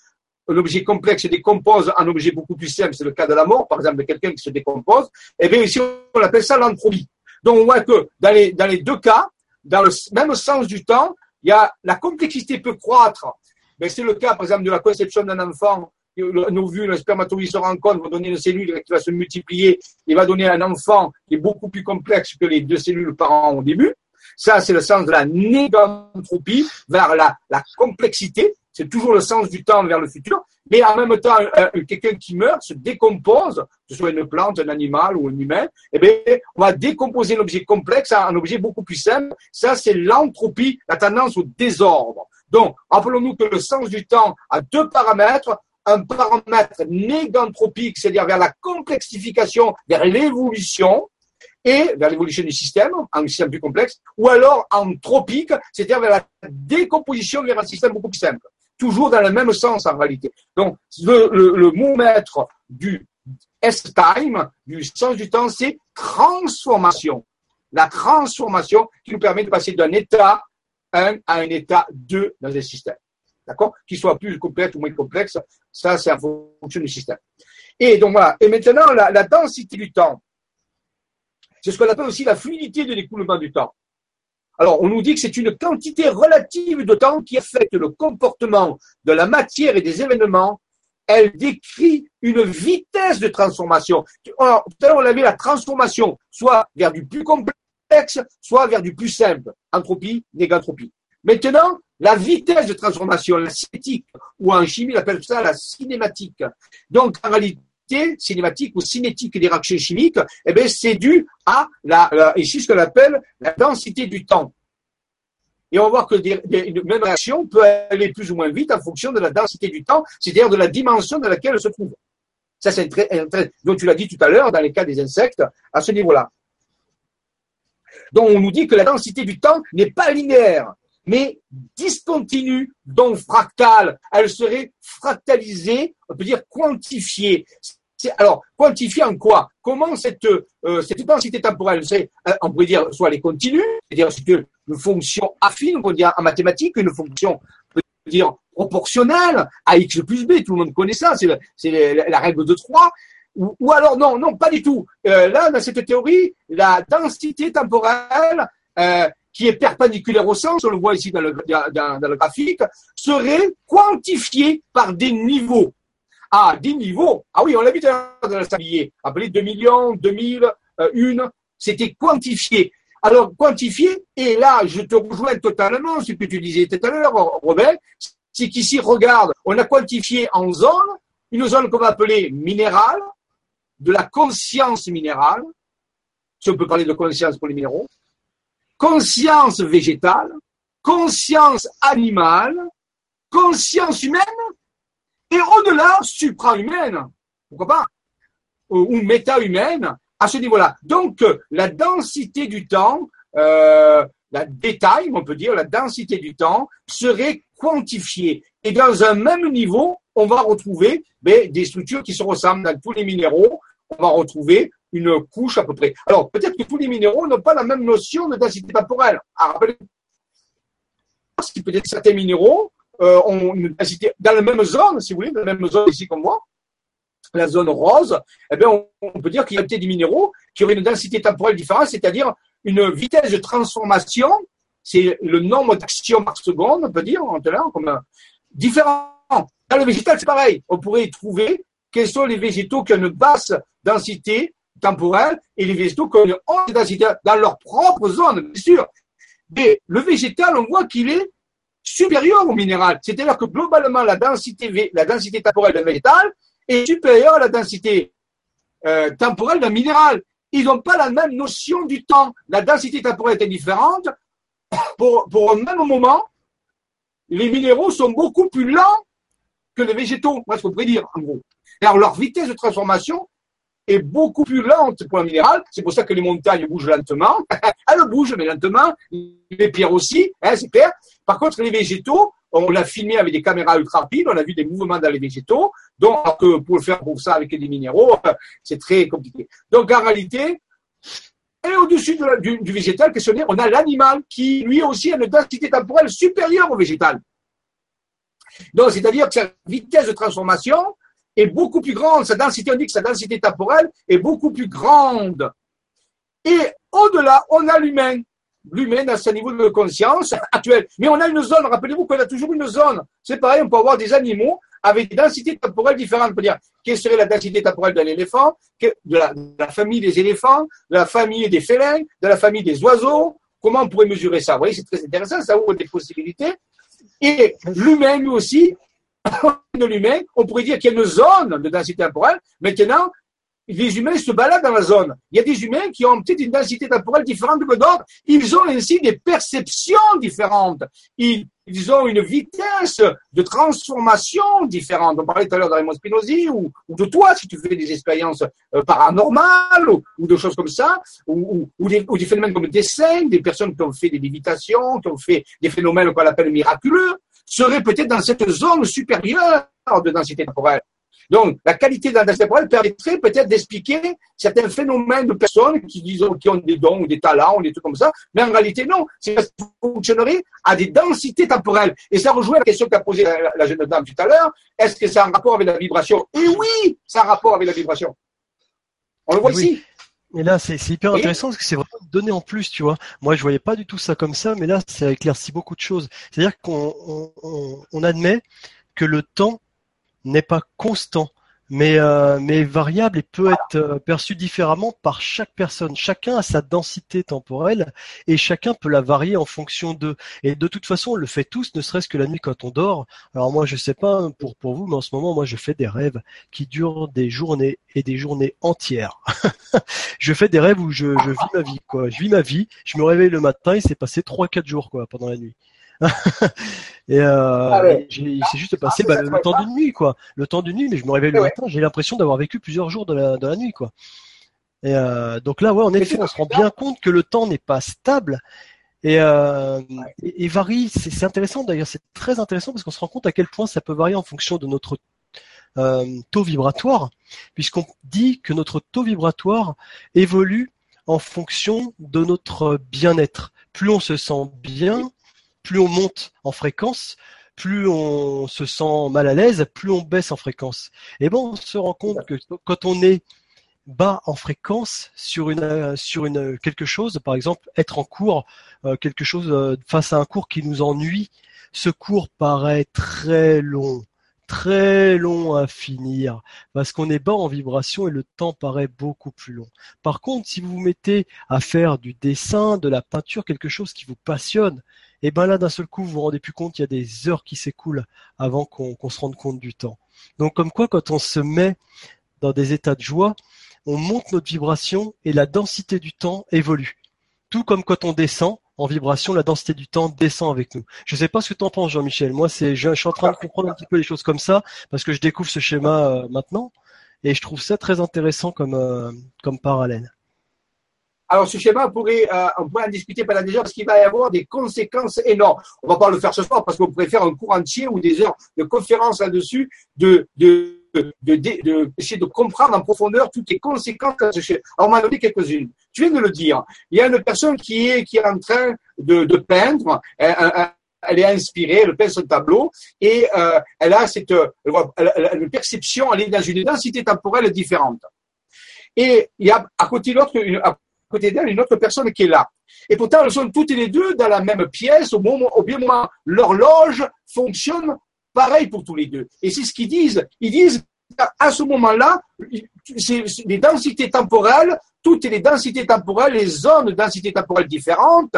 un objet complexe se décompose en objet beaucoup plus simple, c'est le cas de la mort, par exemple, de quelqu'un qui se décompose, eh bien ici, on appelle ça l'entropie. Donc on voit que dans les, dans les deux cas, dans le même sens du temps, il y a la complexité peut croître. Mais c'est le cas, par exemple, de la conception d'un enfant. Nos vues, le spermatozoïde se rencontre, va donner une cellule qui va se multiplier, il va donner un enfant qui est beaucoup plus complexe que les deux cellules par an au début. Ça, c'est le sens de la négantropie vers la, la complexité. C'est toujours le sens du temps vers le futur. Mais en même temps, quelqu'un qui meurt se décompose, que ce soit une plante, un animal ou un humain, eh bien, on va décomposer un objet complexe en un objet beaucoup plus simple. Ça, c'est l'entropie, la tendance au désordre. Donc, rappelons-nous que le sens du temps a deux paramètres. Un paramètre négantropique, c'est-à-dire vers la complexification, vers l'évolution, et vers l'évolution du système, un système plus complexe, ou alors anthropique, c'est-à-dire vers la décomposition vers un système beaucoup plus simple. Toujours dans le même sens en réalité. Donc, le, le, mot maître du S-time, du sens du temps, c'est transformation. La transformation qui nous permet de passer d'un état 1 à un état 2 dans un système. D'accord? Qu'il soit plus complexe ou moins complexe, ça, c'est en fonction du système. Et donc voilà. Et maintenant, la, la densité du temps. C'est ce qu'on appelle aussi la fluidité de l'écoulement du temps. Alors, on nous dit que c'est une quantité relative de temps qui affecte le comportement de la matière et des événements. Elle décrit une vitesse de transformation. Alors, tout à l'heure, on avait la transformation, soit vers du plus complexe, soit vers du plus simple. Entropie, négantropie. Maintenant, la vitesse de transformation, la cinétique, ou en chimie, on appelle ça la cinématique. Donc, en réalité, cinématique ou cinétique des réactions chimiques, eh bien, c'est dû à la, ici ce qu'on appelle la densité du temps. Et on va voir que une même réaction peut aller plus ou moins vite en fonction de la densité du temps, c'est-à-dire de la dimension dans laquelle elle se trouve. Ça, c'est très, très, donc tu l'as dit tout à l'heure, dans les cas des insectes, à ce niveau-là. Donc, on nous dit que la densité du temps n'est pas linéaire, mais discontinue, donc fractale. Elle serait fractalisée, on peut dire quantifiée. Alors, quantifiée en quoi? Comment cette, euh, cette densité temporelle, c'est, euh, on pourrait dire, soit elle est continue, c'est-à-dire c'est une fonction affine, on peut dire en mathématiques, une fonction, on peut dire proportionnelle à x plus b, tout le monde connaît ça, c'est la, règle de 3, ou, alors non, non, pas du tout. Euh, là, dans cette théorie, la densité temporelle euh, qui est perpendiculaire au sens, on le voit ici dans le, dans, le graphique, serait quantifiée par des niveaux. Ah, des niveaux. Ah oui, on l'a vu dans le sablier. Appelé 2 millions, 2000, euh, une. C'était quantifié. Alors, quantifié, et là, je te rejoins totalement, ce que tu disais tout à l'heure, Robert, c'est qu'ici, regarde, on a quantifié en zone, une zone qu'on va appeler minérale, de la conscience minérale, si on peut parler de conscience pour les minéraux, conscience végétale, conscience animale, conscience humaine, et au-delà, supra-humaine, pourquoi pas, ou, méta-humaine, à ce niveau-là. Donc, la densité du temps, euh, la détail, on peut dire, la densité du temps serait quantifiée. Et dans un même niveau, on va retrouver ben, des structures qui se ressemblent dans tous les minéraux. On va retrouver une couche à peu près. Alors, peut-être que tous les minéraux n'ont pas la même notion de densité temporelle. Ah, peut-être certains minéraux euh, ont dans la même zone, si vous voulez, dans la même zone ici comme moi, la zone rose, eh bien, on, peut dire qu'il y a peut-être des minéraux qui auraient une densité temporelle différente, c'est-à-dire une vitesse de transformation, c'est le nombre d'actions par seconde, on peut dire, comme différent. Dans le végétal, c'est pareil. On pourrait trouver quels sont les végétaux qui ont une basse densité temporelle et les végétaux qui ont une haute densité dans leur propre zone, bien sûr. Mais le végétal, on voit qu'il est supérieur au minéral. C'est-à-dire que globalement, la densité, temporelle d'un végétal est supérieure à la densité euh, temporelle d'un minéral. Ils n'ont pas la même notion du temps. La densité temporelle est différente. Pour, pour un même moment, les minéraux sont beaucoup plus lents que les végétaux. Moi, ce qu'on pourrait dire, en gros. Alors, leur vitesse de transformation est beaucoup plus lente pour un minéral. C'est pour ça que les montagnes bougent lentement. Elles bougent, mais lentement. Les pierres aussi, hein, c'est clair. Par contre, les végétaux, on l'a filmé avec des caméras ultra rapides, on a vu des mouvements dans les végétaux. Donc, pour le faire pour ça avec des minéraux, c'est très compliqué. Donc, en réalité, et au-dessus du, du, végétal questionnaire, on a l'animal qui, lui aussi, a une densité temporelle supérieure au végétal. Donc, c'est-à-dire que sa vitesse de transformation est beaucoup plus grande. Sa densité, on dit que sa densité temporelle est beaucoup plus grande. Et au-delà, on a l'humain. L'humain à ce niveau de conscience actuel. Mais on a une zone, rappelez-vous qu'on a toujours une zone. C'est pareil, on peut avoir des animaux avec des densités temporelles différentes. On peut dire, quelle serait la densité temporelle d'un éléphant, de la, de la, famille des éléphants, de la famille des félins, de la famille des oiseaux? Comment on pourrait mesurer ça? Vous voyez, c'est très intéressant, ça ouvre des possibilités. Et l'humain, lui aussi, on pourrait dire qu'il y a une zone de densité temporelle. Maintenant, les humains se baladent dans la zone. Il y a des humains qui ont peut-être une densité temporelle différente de d'autres. Ils ont ainsi des perceptions différentes. Ils, ont une vitesse de transformation différente. On parlait tout à l'heure de Raymond Spinozzi ou, de toi, si tu fais des expériences euh, paranormales ou, de choses comme ça, ou, des, des, phénomènes comme des saints, des personnes qui ont fait des lévitations, qui ont fait des phénomènes qu'on appelle miraculeux serait peut-être dans cette zone supérieure de densité temporelle. Donc, la qualité de la densité temporelle permettrait peut-être d'expliquer certains phénomènes de personnes qui, disons, qui ont des dons ou des talents ou des trucs comme ça, mais en réalité, non. Ça fonctionnerait à des densités temporelles. Et ça rejoint la question qu'a posée la, jeune dame tout à l'heure. Est-ce que ça a un rapport avec la vibration? Et oui, ça a un rapport avec la vibration. On le voit ici. Et là, c'est hyper intéressant parce que c'est vraiment donné en plus, tu vois. Moi, je voyais pas du tout ça comme ça, mais là, ça éclaircit beaucoup de choses. C'est-à-dire qu'on on, admet que le temps n'est pas constant. Mais, euh, mais variable et peut être euh, perçu différemment par chaque personne. Chacun a sa densité temporelle et chacun peut la varier en fonction de. Et de toute façon, on le fait tous, ne serait-ce que la nuit quand on dort. Alors moi, je sais pas pour pour vous, mais en ce moment, moi, je fais des rêves qui durent des journées et des journées entières. je fais des rêves où je, je vis ma vie, quoi. Je vis ma vie. Je me réveille le matin, il s'est passé trois quatre jours, quoi, pendant la nuit. et euh, ah il s'est juste passé ah, bah, le, temps d'une nuit, quoi. Le temps d'une nuit, mais je me réveille le matin, j'ai l'impression d'avoir vécu plusieurs jours de la, de la nuit, quoi. Et euh, donc là, ouais, en effet, on se rend bien compte que le temps n'est pas stable et, euh, et, varie. C'est intéressant d'ailleurs, c'est très intéressant parce qu'on se rend compte à quel point ça peut varier en fonction de notre euh, taux vibratoire, puisqu'on dit que notre taux vibratoire évolue en fonction de notre bien-être. Plus on se sent bien, plus on monte en fréquence, plus on se sent mal à l'aise, plus on baisse en fréquence. Et bon, on se rend compte que quand on est bas en fréquence sur sur une quelque chose, par exemple être en cours, euh, quelque chose euh, face à un cours qui nous ennuie, ce cours paraît très long, très long à finir parce qu'on est bas en vibration et le temps paraît beaucoup plus long. Par contre, si vous vous mettez à faire du dessin, de la peinture, quelque chose qui vous passionne, et ben là d'un seul coup vous vous rendez plus compte, il y a des heures qui s'écoulent avant qu'on se rende compte du temps. Donc comme quoi quand on se met dans des états de joie, on monte notre vibration et la densité du temps évolue. Tout comme quand on descend, en vibration, la densité du temps descend avec nous. Je ne sais pas ce que tu en penses, Jean-Michel. Moi, c'est, je, suis en train de comprendre un petit peu les choses comme ça parce que je découvre ce schéma euh, maintenant et je trouve ça très intéressant comme euh, comme parallèle. Alors, ce schéma, pourrait, euh, on pourrait en discuter pendant des heures parce qu'il va y avoir des conséquences énormes. On va pas le faire ce soir parce qu'on pourrait faire un cours entier ou des heures de conférence là-dessus, de, de, de, de, essayer de comprendre en profondeur toutes les conséquences de ce schéma. Alors, on m'a donné quelques-unes. Tu viens de le dire. Il y a une personne qui est, qui est en train de, de peindre. elle est inspirée, elle peint son tableau et euh, elle a cette elle, elle, une perception, elle est dans une densité temporelle différente. Et il y a à côté de l'autre, côté d'elle une autre personne qui est là. Et pourtant, elles sont toutes les deux dans la même pièce au, moment, au bien moment. L'horloge fonctionne pareil pour tous les deux. Et c'est ce qu'ils disent. Ils disent à ce moment-là, les densités temporelles, toutes les densités temporelles, les zones de densité temporelle différentes,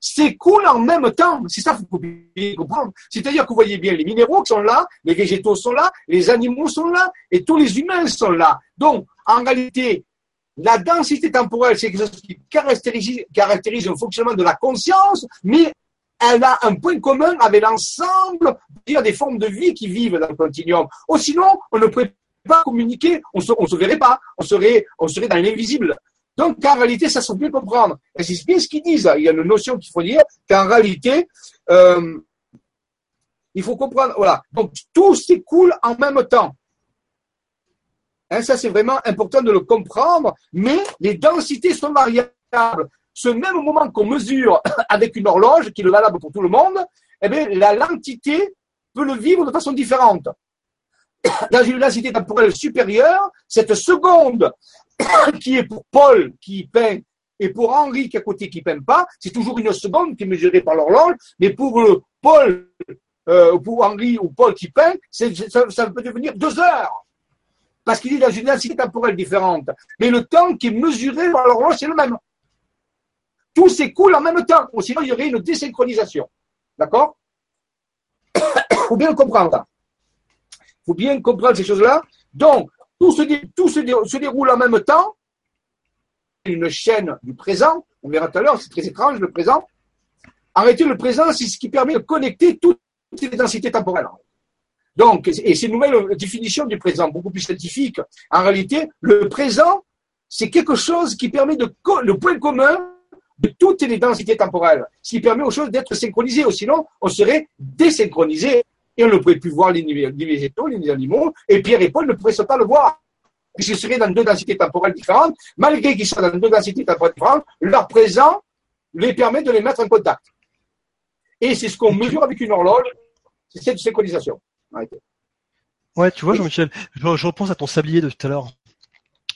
s'écoulent en même temps. C'est ça qu'il faut bien comprendre. C'est-à-dire que vous voyez bien, les minéraux qui sont là, les végétaux sont là, les animaux sont là, et tous les humains sont là. Donc, en réalité, la densité temporelle, c'est quelque chose qui caractérise, le fonctionnement de la conscience, mais elle a un point commun avec l'ensemble des formes de vie qui vivent dans le continuum. Ou sinon, on ne pourrait pas communiquer, on se, se verrait pas, on serait, on dans l'invisible. Donc, en réalité, ça se peut comprendre. Et c'est bien ce qu'ils disent. Il y a une notion qu'il faut dire, qu'en réalité, euh, il faut comprendre, voilà. Donc, tout s'écoule en même temps. Hein, ça, c'est vraiment important de le comprendre, mais les densités sont variables. Ce même moment qu'on mesure avec une horloge, qui est valable pour tout le monde, eh bien, la lentité peut le vivre de façon différente. Dans une densité temporelle supérieure, cette seconde qui est pour Paul qui peint et pour Henri qui est à côté qui peint pas, c'est toujours une seconde qui est mesurée par l'horloge, mais pour Paul, euh, pour Henri ou Paul qui peint, ça, ça peut devenir deux heures parce qu'il est dans une densité temporelle différente. Mais le temps qui est mesuré par l'horloge, c'est le même. Tout s'écoule en même temps, sinon il y aurait une désynchronisation. D'accord faut bien comprendre. Il faut bien comprendre ces choses-là. Donc, tout, se, déroule en même temps. Une chaîne du présent. On verra tout à l'heure, c'est très étrange le présent. En réalité, le présent, c'est ce qui permet de connecter toutes les densités temporelles. Donc, et c'est une nouvelle définition du présent, beaucoup plus scientifique. En réalité, le présent, c'est quelque chose qui permet de, le point commun de toutes les densités temporelles, ce qui permet aux choses d'être synchronisées, sinon on serait désynchronisé et on ne pourrait plus voir les, végétaux, les animaux, et Pierre et Paul ne pourraient pas le voir, puisqu'ils seraient dans deux densités temporelles différentes, malgré qu'ils soient dans deux densités temporelles différentes, leur présent les permet de les mettre en contact. Et c'est ce qu'on mesure avec une horloge, c'est cette synchronisation. Ouais, tu vois, Jean-Michel, je, repense à ton sablier de tout à l'heure.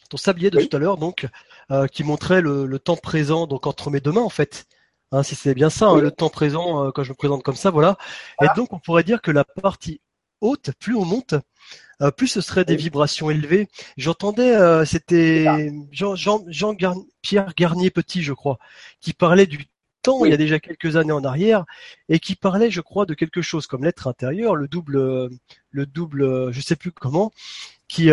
Ton sablier de tout à l'heure, donc, euh, qui montrait le, temps présent, donc entre mes deux mains, en fait. Hein, si c'est bien ça, hein, le temps présent euh, quand je me présente comme ça, voilà. Et donc, on pourrait dire que la partie haute, plus on monte, euh, plus ce serait des vibrations élevées. J'entendais, euh, c'était Jean, Jean, Jean Pierre Garnier Petit, je crois, qui parlait du il y a déjà quelques années en arrière et qui parlait, je crois, de quelque chose comme l'être intérieur, le double, le double, je sais plus comment, qui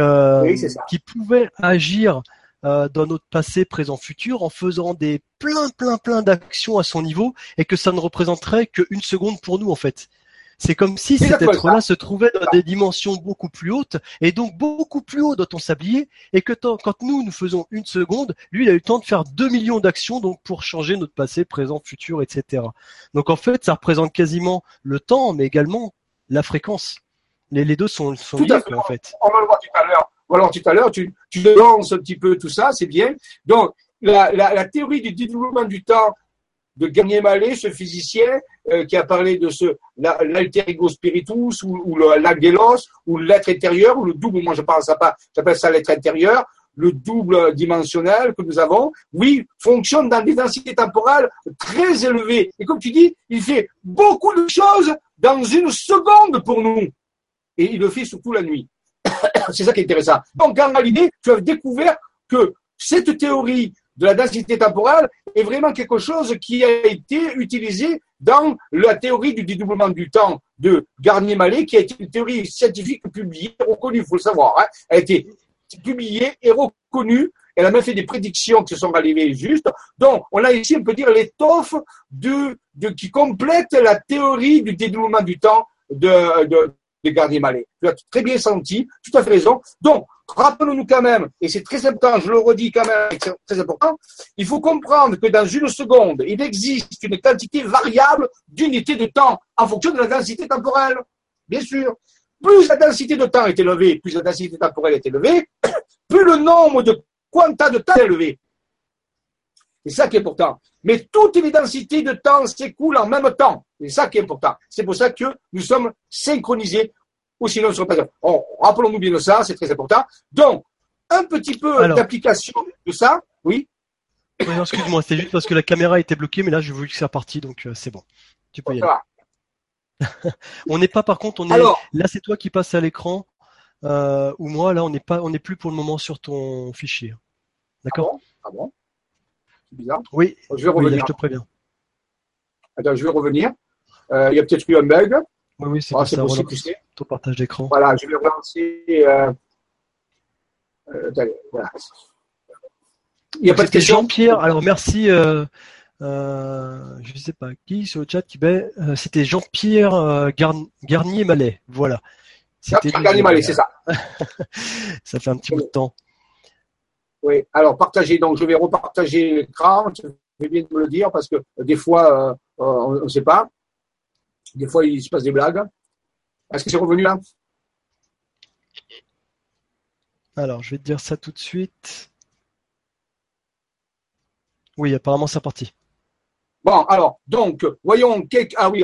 qui pouvait agir dans notre passé, présent, futur, en faisant des plein, plein, plein d'actions à son niveau, et que ça ne représenterait qu'une seconde pour nous en fait. C'est comme si cet être-là se trouvait dans des dimensions beaucoup plus hautes et donc beaucoup plus haut dans ton sablier et que quand nous, nous faisons une seconde, lui, il a eu le temps de faire deux millions d'actions donc pour changer notre passé, présent, futur, etc. Donc en fait, ça représente quasiment le temps, mais également la fréquence. Les, les deux sont, sont liés, en fait. On va le voir tout à l'heure. Alors tout à l'heure, tu, tu lances un petit peu tout ça, c'est bien. Donc, la, la, la théorie du développement du temps de Garnier Mallet, ce physicien euh, qui a parlé de ce l'alter ego spiritus ou, ou l'angelos ou l'être intérieur ou le double, moi je parle ça pas, j'appelle ça l'être intérieur, le double dimensionnel que nous avons, oui, fonctionne dans des densités temporelles très élevées. Et comme tu dis, il fait beaucoup de choses dans une seconde pour nous. Et il le fait surtout la nuit. C'est ça qui est intéressant. Donc en réalité, tu as découvert que cette théorie de la densité temporelle est vraiment quelque chose qui a été utilisé dans la théorie du dédoublement du temps de Garnier-Mallet, qui a été une théorie scientifique publiée, reconnue, il faut le savoir. Hein. A été publiée et reconnue. Elle a même fait des prédictions qui se sont arrivées justes. Donc, on a ici, on peut dire, l'étoffe de, de, qui complète la théorie du dédoublement du temps de, de, de Garnier-Mallet. Tu as très bien senti, tout à fait raison. Donc, rappelons-nous quand même, et c'est très important, je le redis quand même, c'est très important, il faut comprendre que dans une seconde, il existe une quantité variable d'unités de temps en fonction de la densité temporelle. Bien sûr. Plus la densité de temps est élevée, plus la densité temporelle est élevée, plus le nombre de quanta de temps est élevé. C'est ça qui est important. Mais toutes les densités de temps s'écoulent en même temps. C'est ça qui est important. C'est pour ça que nous sommes synchronisés ou sinon ne pas. Oh, rappelons-nous bien de ça, c'est très important. Donc, un petit peu d'application de ça, oui. excuse-moi, c'est juste parce que la caméra était bloquée, mais là, je vu que c'est reparti, donc euh, c'est bon. Tu peux y aller. on n'est pas, par contre, on est là, c'est toi qui passes à l'écran, euh, ou moi, là, on n'est pas, on n'est plus pour le moment sur ton fichier. D'accord? Ah bon, ah C'est bizarre. Oui. Je vais revenir. je te préviens. Attends, je vais revenir. Euh, il y a peut-être eu un bug. Oui, oui, c'est ah, possible, sais. Ton partage d'écran. Voilà, je vais relancer. Euh, euh, voilà. Il n'y a pas de question. Jean-Pierre, alors merci. Euh, je ne sais pas qui sur le chat qui ben, c'était Jean-Pierre Garnier-Mallet. Voilà. C'était Garnier-Mallet, c'est ça. ça fait un petit bout de temps. Oui, alors partagez. Donc je vais repartager l'écran. Je vais bien me le dire parce que des fois, on ne sait pas. Des fois, il se passe des blagues. Est-ce que c'est revenu là? Alors, je vais te dire ça tout de suite. Oui, apparemment, c'est parti. Bon, alors, donc, voyons quelques. Ah oui,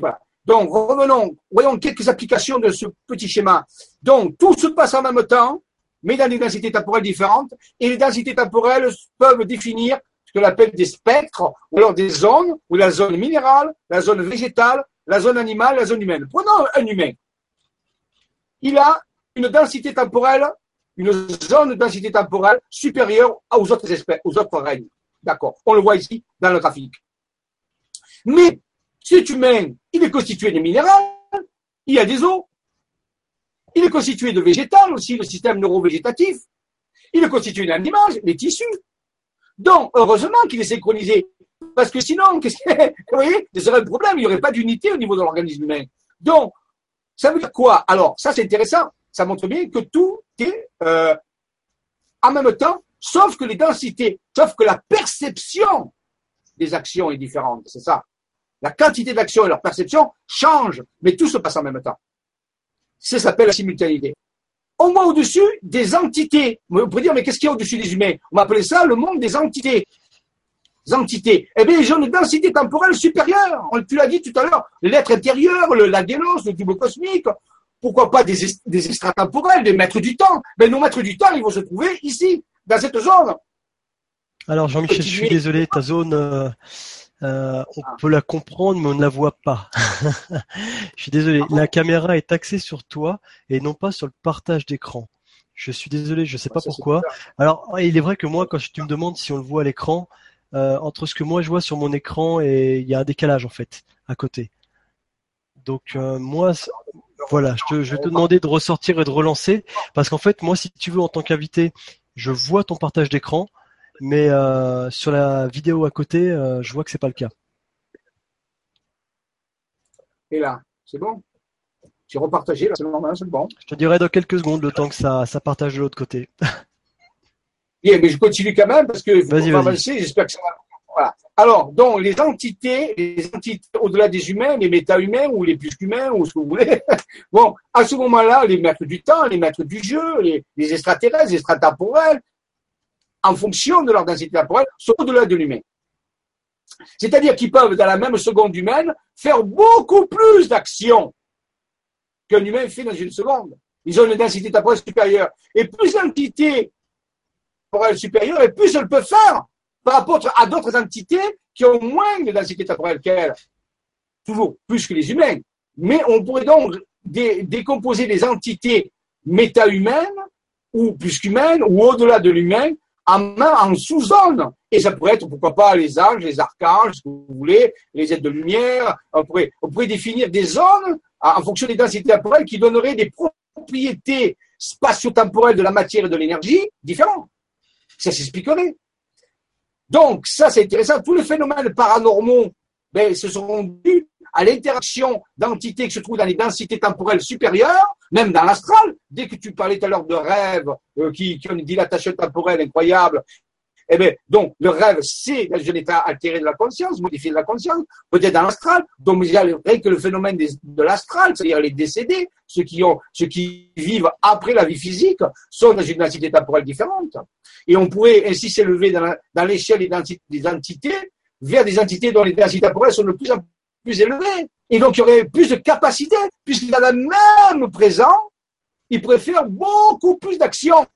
voilà. Donc, revenons, voyons quelques applications de ce petit schéma. Donc, tout se passe en même temps, mais dans des densités temporelles différentes, et les densités temporelles peuvent définir ce que l'on appelle des spectres, ou alors des zones, ou la zone minérale, la zone végétale, la zone animale, la zone humaine. Prenons un humain. Il a une densité temporelle, une zone de densité temporelle supérieure aux autres espèces, aux autres règnes. D'accord. On le voit ici dans le graphique. Mais cet humain, il est constitué de minéraux, il y a des eaux, il est constitué de végétal aussi, le système neurovégétatif, il est constitué d'animal, les tissus. Donc, heureusement qu'il est synchronisé parce que sinon, qu'est-ce que, vous voyez, ce serait un problème, il n'y aurait pas d'unité au niveau de l'organisme humain. Donc, ça veut dire quoi Alors, ça c'est intéressant, ça montre bien que tout est euh, en même temps, sauf que les densités, sauf que la perception des actions est différente, c'est ça. La quantité d'actions et leur perception changent, mais tout se passe en même temps. Ça s'appelle la simultanéité. On voit au-dessus des entités. On pourrait dire, mais qu'est-ce qu'il y a au-dessus des humains? On va appeler ça le monde des entités entités, eh bien, ils ont une densité temporelle supérieure. Tu l'as dit tout à l'heure, l'être intérieur, le l'agélos, le double cosmique, pourquoi pas des, des extratemporels, des maîtres du temps? Mais nos maîtres du temps, ils vont se trouver ici, dans cette zone. Alors Jean-Michel, je suis désolé, ta zone, euh, Euh, on ah. peut la comprendre, mais on ne la voit pas. je suis désolé. Ah la caméra est axée sur toi et non pas sur le partage d'écran. Je suis désolé, je ne sais pas pourquoi. Alors, il est vrai que moi, quand tu me demandes si on le voit à l'écran, euh, entre ce que moi je vois sur mon écran et il y a un décalage en fait à côté. Donc euh, moi, voilà, je, te, je vais te demander de ressortir et de relancer parce qu'en fait, moi, si tu veux, en tant qu'invité, je vois ton partage d'écran, mais euh, sur la vidéo à côté, euh, je vois que c'est pas le cas. Et là, c'est bon? Tu repartagé là, c'est bon. Je te dirai dans quelques secondes le temps que ça, ça partage de l'autre côté. yeah, mais je continue quand même parce que vas-y, vas-y. j'espère que ça va. Voilà. Alors, donc, les entités, les entités au-delà des humains, les méta-humains ou les plus humains ou ce que vous voulez, bon, à ce moment-là, les maîtres du temps, les maîtres du jeu, les, les extraterrestres, les extratemporels, en fonction de leur densité temporelle, sont au-delà de l'humain. C'est-à-dire qu'ils peuvent, dans la même seconde humaine, faire beaucoup plus d'actions qu'un humain fait dans une seconde. Ils ont une densité temporelle supérieure. Et plus l'entité supérieure, et plus elle peut faire par rapport à d'autres entités qui ont moins de densité temporelle qu'elle. Toujours plus que les humains. Mais on pourrait donc décomposer les entités méta-humaines ou plus qu'humaines ou au-delà de l'humain en, en sous-zone. Et ça pourrait être, pourquoi pas, les anges, les archanges, si vous voulez, les aides de lumière. On pourrait définir des zones en fonction des densités temporelles qui donneraient des propriétés spatio-temporelles de la matière et de l'énergie différentes. Ça s'expliquerait. Donc, ça, c'est intéressant. Tous les phénomènes paranormaux, ben, se seront dus à l'interaction d'entités qui se trouvent dans les densités temporelles supérieures, même dans l'astral. Dès que tu parlais tout à l'heure de rêves euh, qui, qui, ont une dilatation temporelle incroyable, eh bien, donc, le rêve, c'est dans un état altéré de la conscience, modifié de la conscience, peut-être dans l'astral. Donc, il y a que le phénomène de l'astral, c'est-à-dire les décédés, ceux qui ont, ceux qui vivent après la vie physique, sont dans une densité temporelle différente. Et on pourrait ainsi s'élever dans l'échelle des entités vers des entités dont les densités temporelles sont de plus en plus élevées. Et donc, il y aurait plus de capacité, puisqu'il a le même présent, il pourrait beaucoup plus d'actions.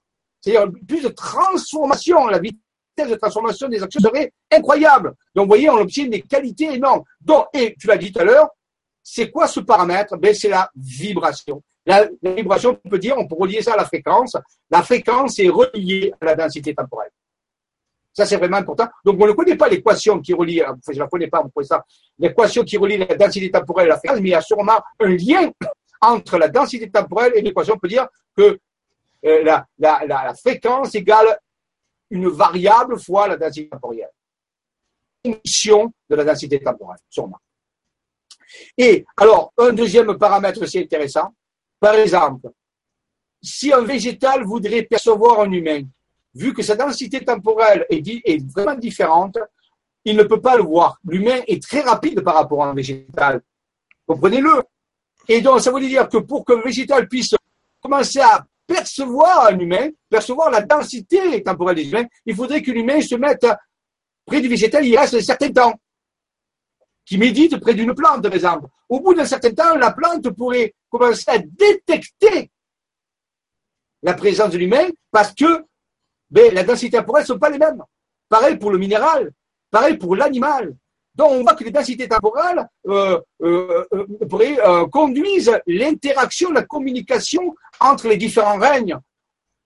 C'est-à-dire plus de transformation. La vitesse de transformation des actions serait incroyable. Donc, vous voyez, on obtient des qualités énormes. Et tu l'as dit tout à l'heure, c'est quoi ce paramètre? Ben, C'est la vibration. La, la, vibration, on peut dire, on peut relier ça à la fréquence. La fréquence est reliée à la densité temporelle. Ça, c'est vraiment important. Donc, on ne connaît pas l'équation qui relie, euh, je ne la connais pas, vous ça, l'équation qui relie la densité temporelle et la fréquence, mais il y a sûrement un lien entre la densité temporelle et l'équation. On peut dire que euh, la, la, la, fréquence égale une variable fois la densité temporelle. Fonction de la densité temporelle, sûrement. Et alors, un deuxième paramètre aussi intéressant, par exemple, si un végétal voudrait percevoir un humain, vu que sa densité temporelle est, est vraiment différente, il ne peut pas le voir. L'humain est très rapide par rapport à un végétal. Comprenez-le. Et donc, ça veut dire que pour qu'un végétal puisse commencer à percevoir un humain, percevoir la densité temporelle des humains, il faudrait que l'humain se mette près du végétal, il reste un certain temps. Qui médite près d'une plante, par exemple. Au bout d'un certain temps, la plante pourrait commencer à détecter la présence de l'humain parce que ben, la densité temporelle ne sont pas les mêmes. Pareil pour le minéral, pareil pour l'animal. Donc on voit que les densités temporelles euh, euh, euh, conduisent l'interaction, la communication entre les différents règnes.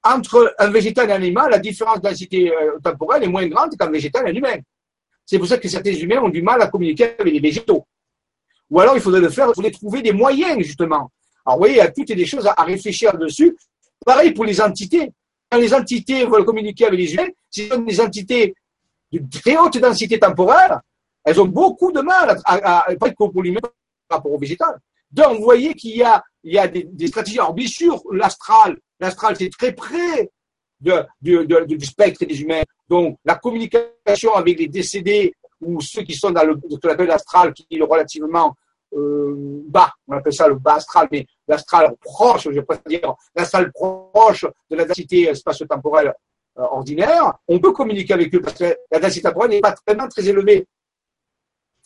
Entre un végétal et un animal, la différence de densité temporelle est moins grande qu'un végétal et un humain. C'est pour ça que certains humains ont du mal à communiquer avec les végétaux. Ou alors il faudrait le faire, il faudrait trouver des moyens justement. Alors vous voyez, il y a toutes des choses à réfléchir dessus. Pareil pour les entités quand les entités veulent communiquer avec les humains, ce sont des entités de très haute densité temporelle, elles ont beaucoup de mal à, pas pour l'humain par rapport au végétal. Donc, vous voyez qu'il y a, des, stratégies. Alors, bien sûr, l'astral, l'astral, c'est très près du spectre des humains. Donc, la communication avec les décédés ou ceux qui sont dans le, ce qu'on appelle l'astral, qui est relativement euh, bas, on appelle ça le bas astral, mais l'astral proche, je vais dire, l'astral proche de la densité spatio-temporelle euh, ordinaire, on peut communiquer avec eux parce que la densité temporelle n'est pas vraiment très élevée.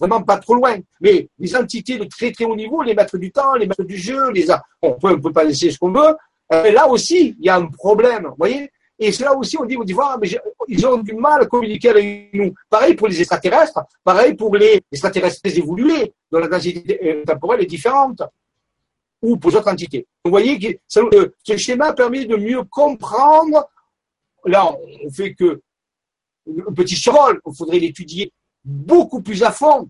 Vraiment pas trop loin. Mais les entités de très très haut niveau, les maîtres du temps, les maîtres du jeu, les on peut, on peut pas laisser ce qu'on veut. Euh, là aussi, il y a un problème. Voyez, Et c'est là aussi, on dit, dit, voilà, mais ils ont du mal à communiquer avec nous. Pareil pour les extraterrestres, pareil pour les extraterrestres évolués, dont la densité euh, temporelle est différente, ou pour d'autres entités. Vous voyez que ce schéma permet de mieux comprendre. Là, on fait que un petit survol, il faudrait l'étudier beaucoup plus à fond.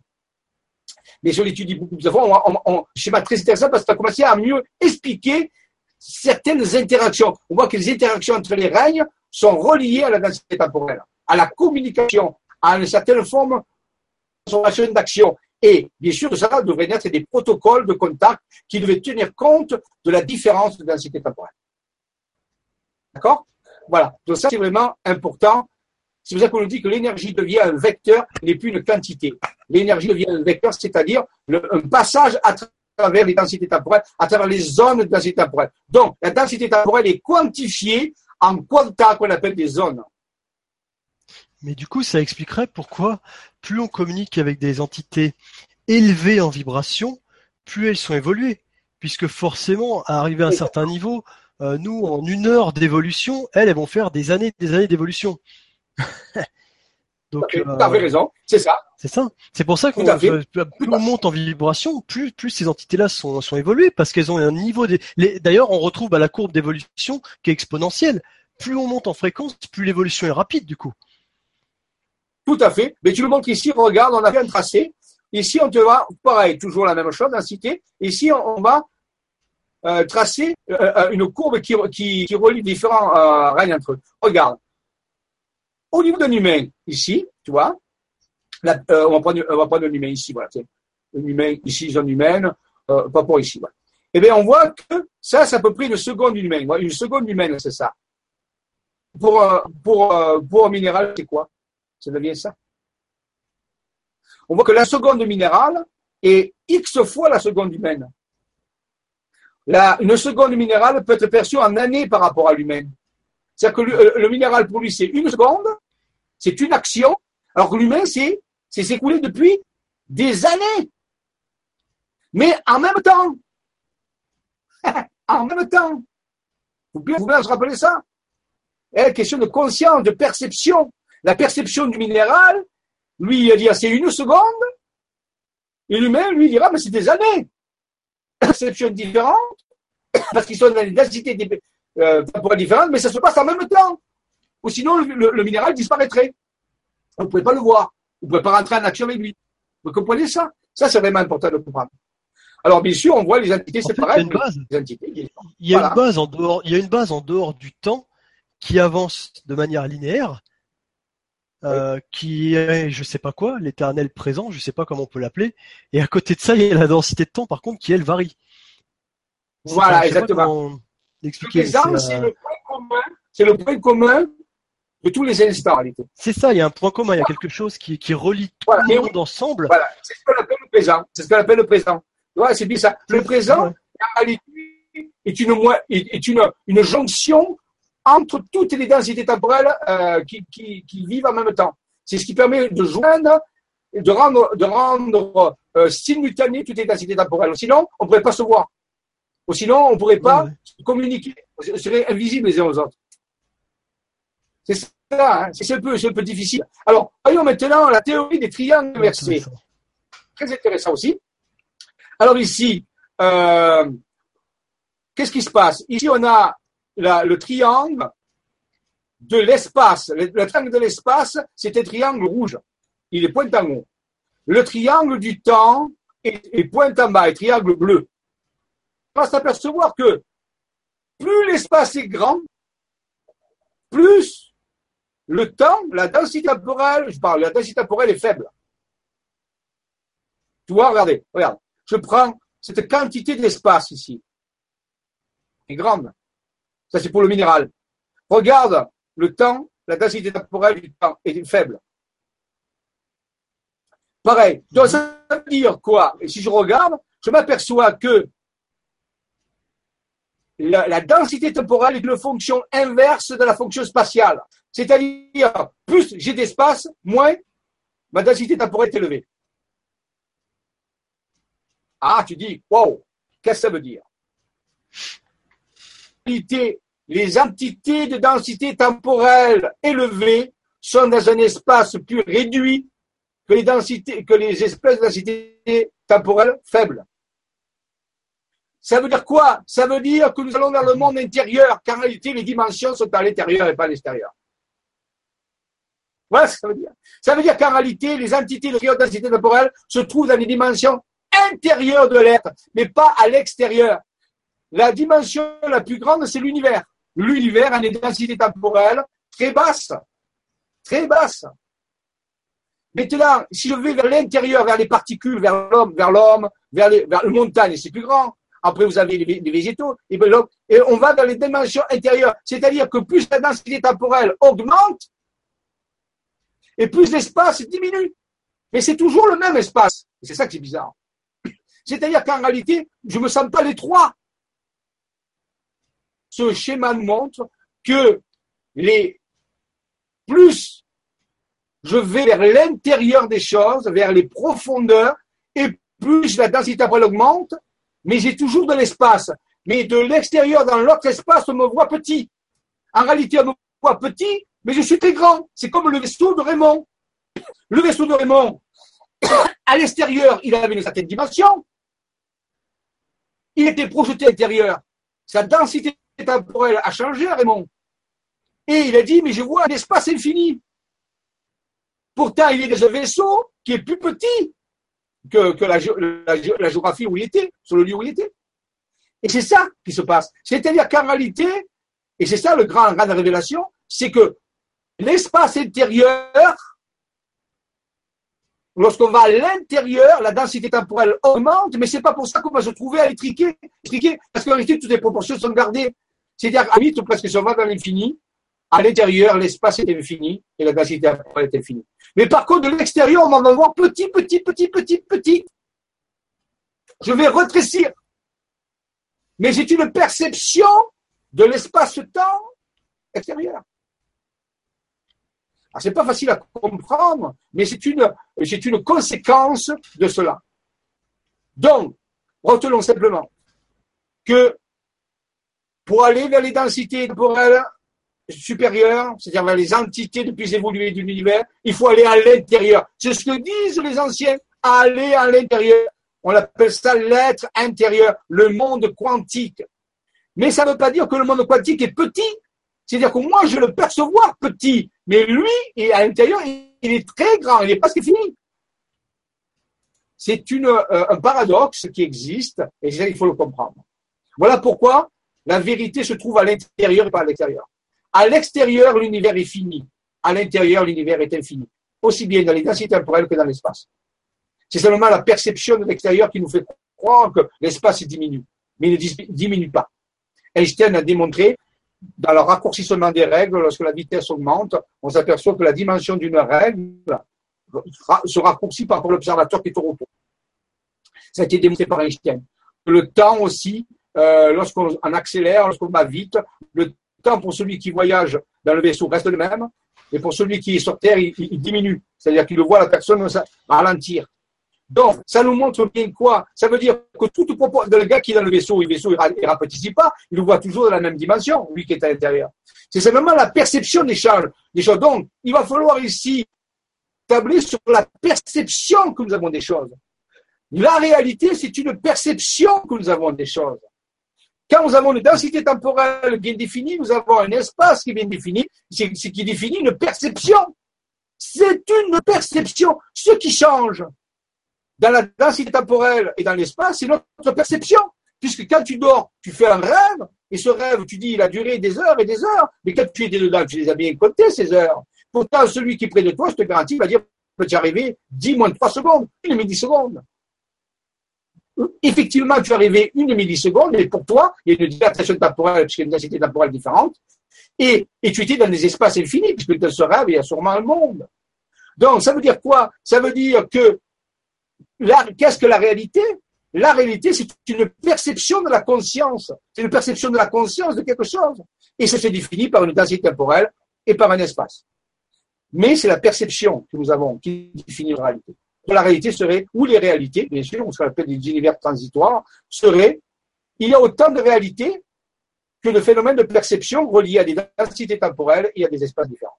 Mais on l'étudie beaucoup plus à fond, on, on, un schéma très intéressant parce que ça a commencé à mieux expliquer certaines interactions. On voit que les interactions entre les règnes sont reliées à la densité temporelle, à la communication, à une certaine forme d'action. Et bien sûr, ça devrait être des protocoles de contact qui devaient tenir compte de la différence de densité temporelle. D'accord? Voilà. Donc ça, c'est vraiment important. C'est pour ça qu'on nous dit que l'énergie devient un vecteur, n'est plus une quantité. L'énergie devient un vecteur, c'est-à-dire un passage à travers les densités temporelles, à travers les zones de densité temporelle. Donc, la densité temporelle est quantifiée en quanta qu'on appelle des zones. Mais du coup, ça expliquerait pourquoi plus on communique avec des entités élevées en vibration, plus elles sont évoluées. Puisque forcément, à arriver à un certain niveau, euh, nous, en une heure d'évolution, elles, elles vont faire des années des années d'évolution. Donc, tu as raison, c'est ça. C'est ça. C'est pour ça que plus on monte en vibration, plus, plus ces entités-là sont, sont évoluées parce qu'elles ont un niveau. D'ailleurs, on retrouve à la courbe d'évolution qui est exponentielle. Plus on monte en fréquence, plus l'évolution est rapide du coup. Tout à fait. Mais tu le montres ici, regarde, on a fait un tracé. Ici, on te va, pareil, toujours la même chose, densité. Ici, on va euh, tracer euh, euh, une courbe qui, qui, qui relie différents règnes entre eux. Regarde. Au niveau d'un humain, ici, tu vois, euh, on, va prendre, on va prendre un humain ici, voilà. Un humain, ici, zone humaine, euh, pas pour ici, voilà. Eh bien, on voit que ça, c'est à peu près une seconde humaine. Une seconde humaine, c'est ça. Pour, euh, pour, euh, pour un minéral, c'est quoi? Ça devient ça. On voit que la seconde minérale est X fois la seconde humaine. La, une seconde minérale peut être perçue en années par rapport à l'humaine. C'est-à-dire que le, le, minéral, pour lui, c'est une seconde, c'est une action, alors que l'humain, c'est s'écoulé depuis des années. Mais en même temps, en même temps, vous pouvez vous se rappeler ça? Une Question de conscience, de perception. La perception du minéral, lui, il dire c'est une seconde, et l'humain, lui, dira, mais c'est des années. Perception différente, parce qu'ils sont dans des densités euh, différentes, mais ça se passe en même temps. Ou sinon, le, le minéral disparaîtrait. On ne pouvait pas le voir. Vous ne pouvez pas rentrer en action avec lui. Vous comprenez ça? Ça, c'est vraiment important de comprendre. Alors, bien sûr, on voit les entités séparées. Il y a une base. il y a une base en dehors. Il y a une base en dehors du temps qui avance de manière linéaire, euh, qui est, je sais pas quoi, l'éternel présent, je sais pas comment on peut l'appeler. Et à côté de ça, il y a la densité de temps, par contre, qui elle varie. Voilà, exactement. C'est le point commun. C'est le point commun de tous les instants, C'est ça, il y a un point commun, il y a quelque chose qui, qui relie tout le monde ensemble. Voilà, c'est ce qu'on appelle le présent. C'est ce qu'on appelle le présent. Ouais, c'est bien ça. Le présent, en réalité, est une, est une, une jonction entre toutes les densités temporelles euh, qui, qui, qui, vivent en même temps. C'est ce qui permet de joindre, de rendre, de rendre euh, simultané toutes les densités temporelles. Sinon, on ne pourrait pas se voir. Ou sinon, on ne pourrait pas communiquer. On serait invisibles les uns aux autres. C'est ça, hein. c'est un, peu, un peu difficile. Alors, voyons maintenant la théorie des triangles inversés. Très intéressant aussi. Alors ici, euh, qu'est-ce qui se passe? Ici, on a le triangle de l'espace. Le, triangle de l'espace, c'est un triangle rouge. Il est point en haut. Le triangle du temps est, est point en bas, un triangle bleu. Va s'apercevoir que plus l'espace est grand, plus le temps, la densité temporelle, je parle, la densité temporelle est faible. Tu vois, regardez, regarde. Je prends cette quantité d'espace ici. est grande. Ça, c'est pour le minéral. Regarde le temps, la densité temporelle du temps est faible. Pareil. Donc, ça veut dire quoi? Et si je regarde, je m'aperçois que la, densité temporelle est une fonction inverse de la fonction spatiale. C'est-à-dire, plus j'ai d'espace, moins ma densité temporelle est élevée. Ah, tu dis, wow, qu'est-ce que ça veut dire? Les entités de densité temporelle élevée sont dans un espace plus réduit que les, densités, que les espèces de densité temporelle faibles. Ça veut dire quoi? Ça veut dire que nous allons vers le monde intérieur, car en réalité, les dimensions sont à l'intérieur et pas à l'extérieur. Voilà ce que ça veut dire. Ça veut dire qu'en réalité, les entités de haute densité temporelle se trouvent dans les dimensions intérieures de l'être, mais pas à l'extérieur. La dimension la plus grande, c'est l'univers. L'univers a une densité temporelle très basse. Très basse. Maintenant, si je vais vers l'intérieur, vers les particules, vers l'homme, vers l'homme, vers, vers les montagnes, c'est plus grand. Après, vous avez les, végétaux. Et, on va vers les dimensions intérieures. C'est-à-dire que plus la densité temporelle augmente, et plus l'espace diminue. Mais c'est toujours le même espace. C'est ça qui est bizarre. C'est-à-dire qu'en réalité, je ne me sens pas les trois. Ce schéma nous montre que plus je vais vers l'intérieur des choses, vers les profondeurs, et plus la densité temporelle augmente, mais j'ai toujours de l'espace. Mais de l'extérieur dans l'autre espace, on me voit petit. En réalité, on me voit petit, mais je suis très grand. C'est comme le vaisseau de Raymond. Le vaisseau de Raymond, à l'extérieur, il avait une certaine dimension. Il était projeté à l'intérieur. Sa densité temporelle a changé, Raymond. Et il a dit, mais je vois un espace infini. Pourtant, il est dans un vaisseau qui est plus petit que, la, la, géographie où il était, sur le lieu où il était. Et c'est ça qui se passe. C'est-à-dire qu'en réalité, et c'est ça le grand, grande révélation, c'est que l'espace intérieur, lorsqu'on va à l'intérieur, la densité temporelle augmente, mais c'est pas pour ça qu'on va se trouver à l'étriquer, parce qu'en réalité, toutes les proportions sont gardées. C'est-à-dire, à vite, presque si on va vers l'infini, à l'intérieur, l'espace est infini et la densité temporelle est infinie. Mais par contre, de l'extérieur, on va voir petit, petit, petit, petit, petit. Je vais retrécir. Mais c'est une perception de l'espace-temps extérieur. Ce c'est pas facile à comprendre, mais c'est une, c'est une conséquence de cela. Donc, retenons simplement que pour aller vers les densités temporelles supérieures, c'est-à-dire vers les entités les plus évoluées de l'univers, il faut aller à l'intérieur. C'est ce que disent les anciens, aller à l'intérieur. On appelle ça l'être intérieur, le monde quantique. Mais ça ne veut pas dire que le monde quantique est petit. C'est-à-dire que moi, je le percevoir petit, mais lui, à l'intérieur, il est très grand, il n'est est fini. C'est euh, un paradoxe qui existe, et il faut le comprendre. Voilà pourquoi la vérité se trouve à l'intérieur et pas à l'extérieur. À l'extérieur, l'univers est fini. À l'intérieur, l'univers est infini. Aussi bien dans les densités temporelles que dans l'espace. C'est seulement la perception de l'extérieur qui nous fait croire que l'espace diminue. Mais il ne diminue pas. Einstein a démontré dans le raccourcissement des règles, lorsque la vitesse augmente, on s'aperçoit que la dimension d'une règle se raccourcit par rapport à l'observateur qui est au repos. Ça a été démontré par Einstein. Le temps aussi, euh, lorsqu'on accélère, lorsqu'on va vite, le temps pour celui qui voyage dans le vaisseau reste le même, et pour celui qui est sur Terre, il, diminue. C'est-à-dire qu'il voit la personne ralentir. Donc, ça nous montre bien quoi? Ça veut dire que toute propos de le gars qui est dans le vaisseau, le vaisseau, il ne rapetissent pas, il le voit toujours dans la même dimension, lui qui est à l'intérieur. C'est simplement la perception des. Des choses. Donc, il va falloir ici tabler sur la perception que nous avons des choses. La réalité, c'est une perception que nous avons des choses. Quand nous avons une densité temporelle bien définie, nous avons un espace qui est bien défini, c'est qui définit une perception. C'est une perception. Ce qui change, dans la densité temporelle et dans l'espace, c'est notre perception. Puisque quand tu dors, tu fais un rêve, et ce rêve, tu dis, il a duré des heures et des heures, mais quand tu étais dedans, tu les as bien comptées, ces heures. Pourtant, celui qui est près de toi, je te garantis, va dire, peut y arriver 10 moins de 3 secondes, une milliseconde. Effectivement, tu arrivé une milliseconde, mais pour toi, il y a une dilatation temporelle, puisqu'il y a une densité temporelle différente, et, et tu étais dans des espaces infinis, puisque dans ce rêve, il y a sûrement un monde. Donc, ça veut dire quoi? Ça veut dire que qu'est-ce que la réalité? La réalité, c'est une perception de la conscience. C'est une perception de la conscience de quelque chose. Et ça se définit par une densité temporelle et par un espace. Mais c'est la perception que nous avons qui définit la réalité. La réalité serait, ou les réalités, bien sûr, qu'on appelle des univers transitoires, serait, il y a autant de réalités que de phénomènes de perception reliés à des densités temporelles et à des espaces différents.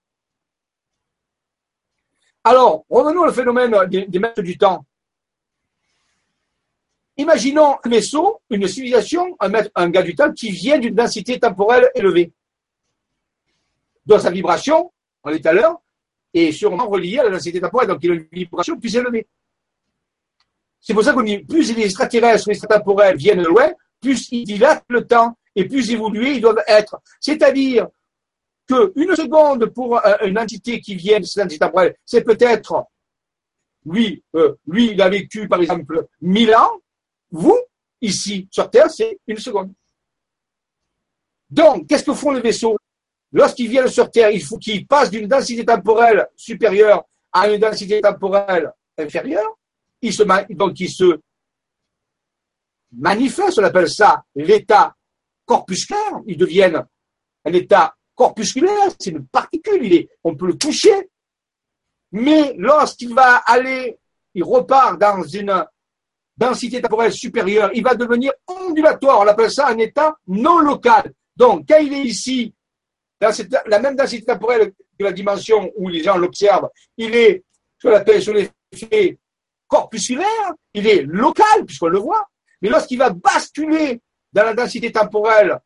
Alors, revenons au phénomène des, des maîtres du temps. Imaginons un vaisseau, une civilisation, un, maître, un gars du temps qui vient d'une densité temporelle élevée. Dans sa vibration, on est à l'heure, est sûrement reliée à la densité temporelle, donc il a une vibration plus élevée. C'est pour ça qu'on dit, plus les extraterrestres ou les extratemporels viennent loin, plus ils dilatent le temps et plus évolués ils doivent être. C'est-à-dire qu'une seconde pour une entité qui vient de cette entité temporelle, c'est peut-être, lui, euh, lui, il a vécu par exemple mille ans, vous, ici, sur Terre, c'est une seconde. Donc, qu'est-ce que font les vaisseaux? Lorsqu'ils viennent sur Terre, il faut qu'ils passent d'une densité temporelle supérieure à une densité temporelle inférieure. Ils se, donc ils se manifestent, on appelle ça l'état corpusculaire, ils deviennent un état corpusculaire, c'est une particule, on peut le toucher, mais lorsqu'il va aller, il repart dans une densité temporelle supérieure, il va devenir ondulatoire, on appelle ça un état non local. Donc, quand il est ici, dans la même densité temporelle que la dimension où les gens l'observent, il est sur l'effet corpusculaire, il est local, puisqu'on le voit, mais lorsqu'il va basculer dans la densité temporelle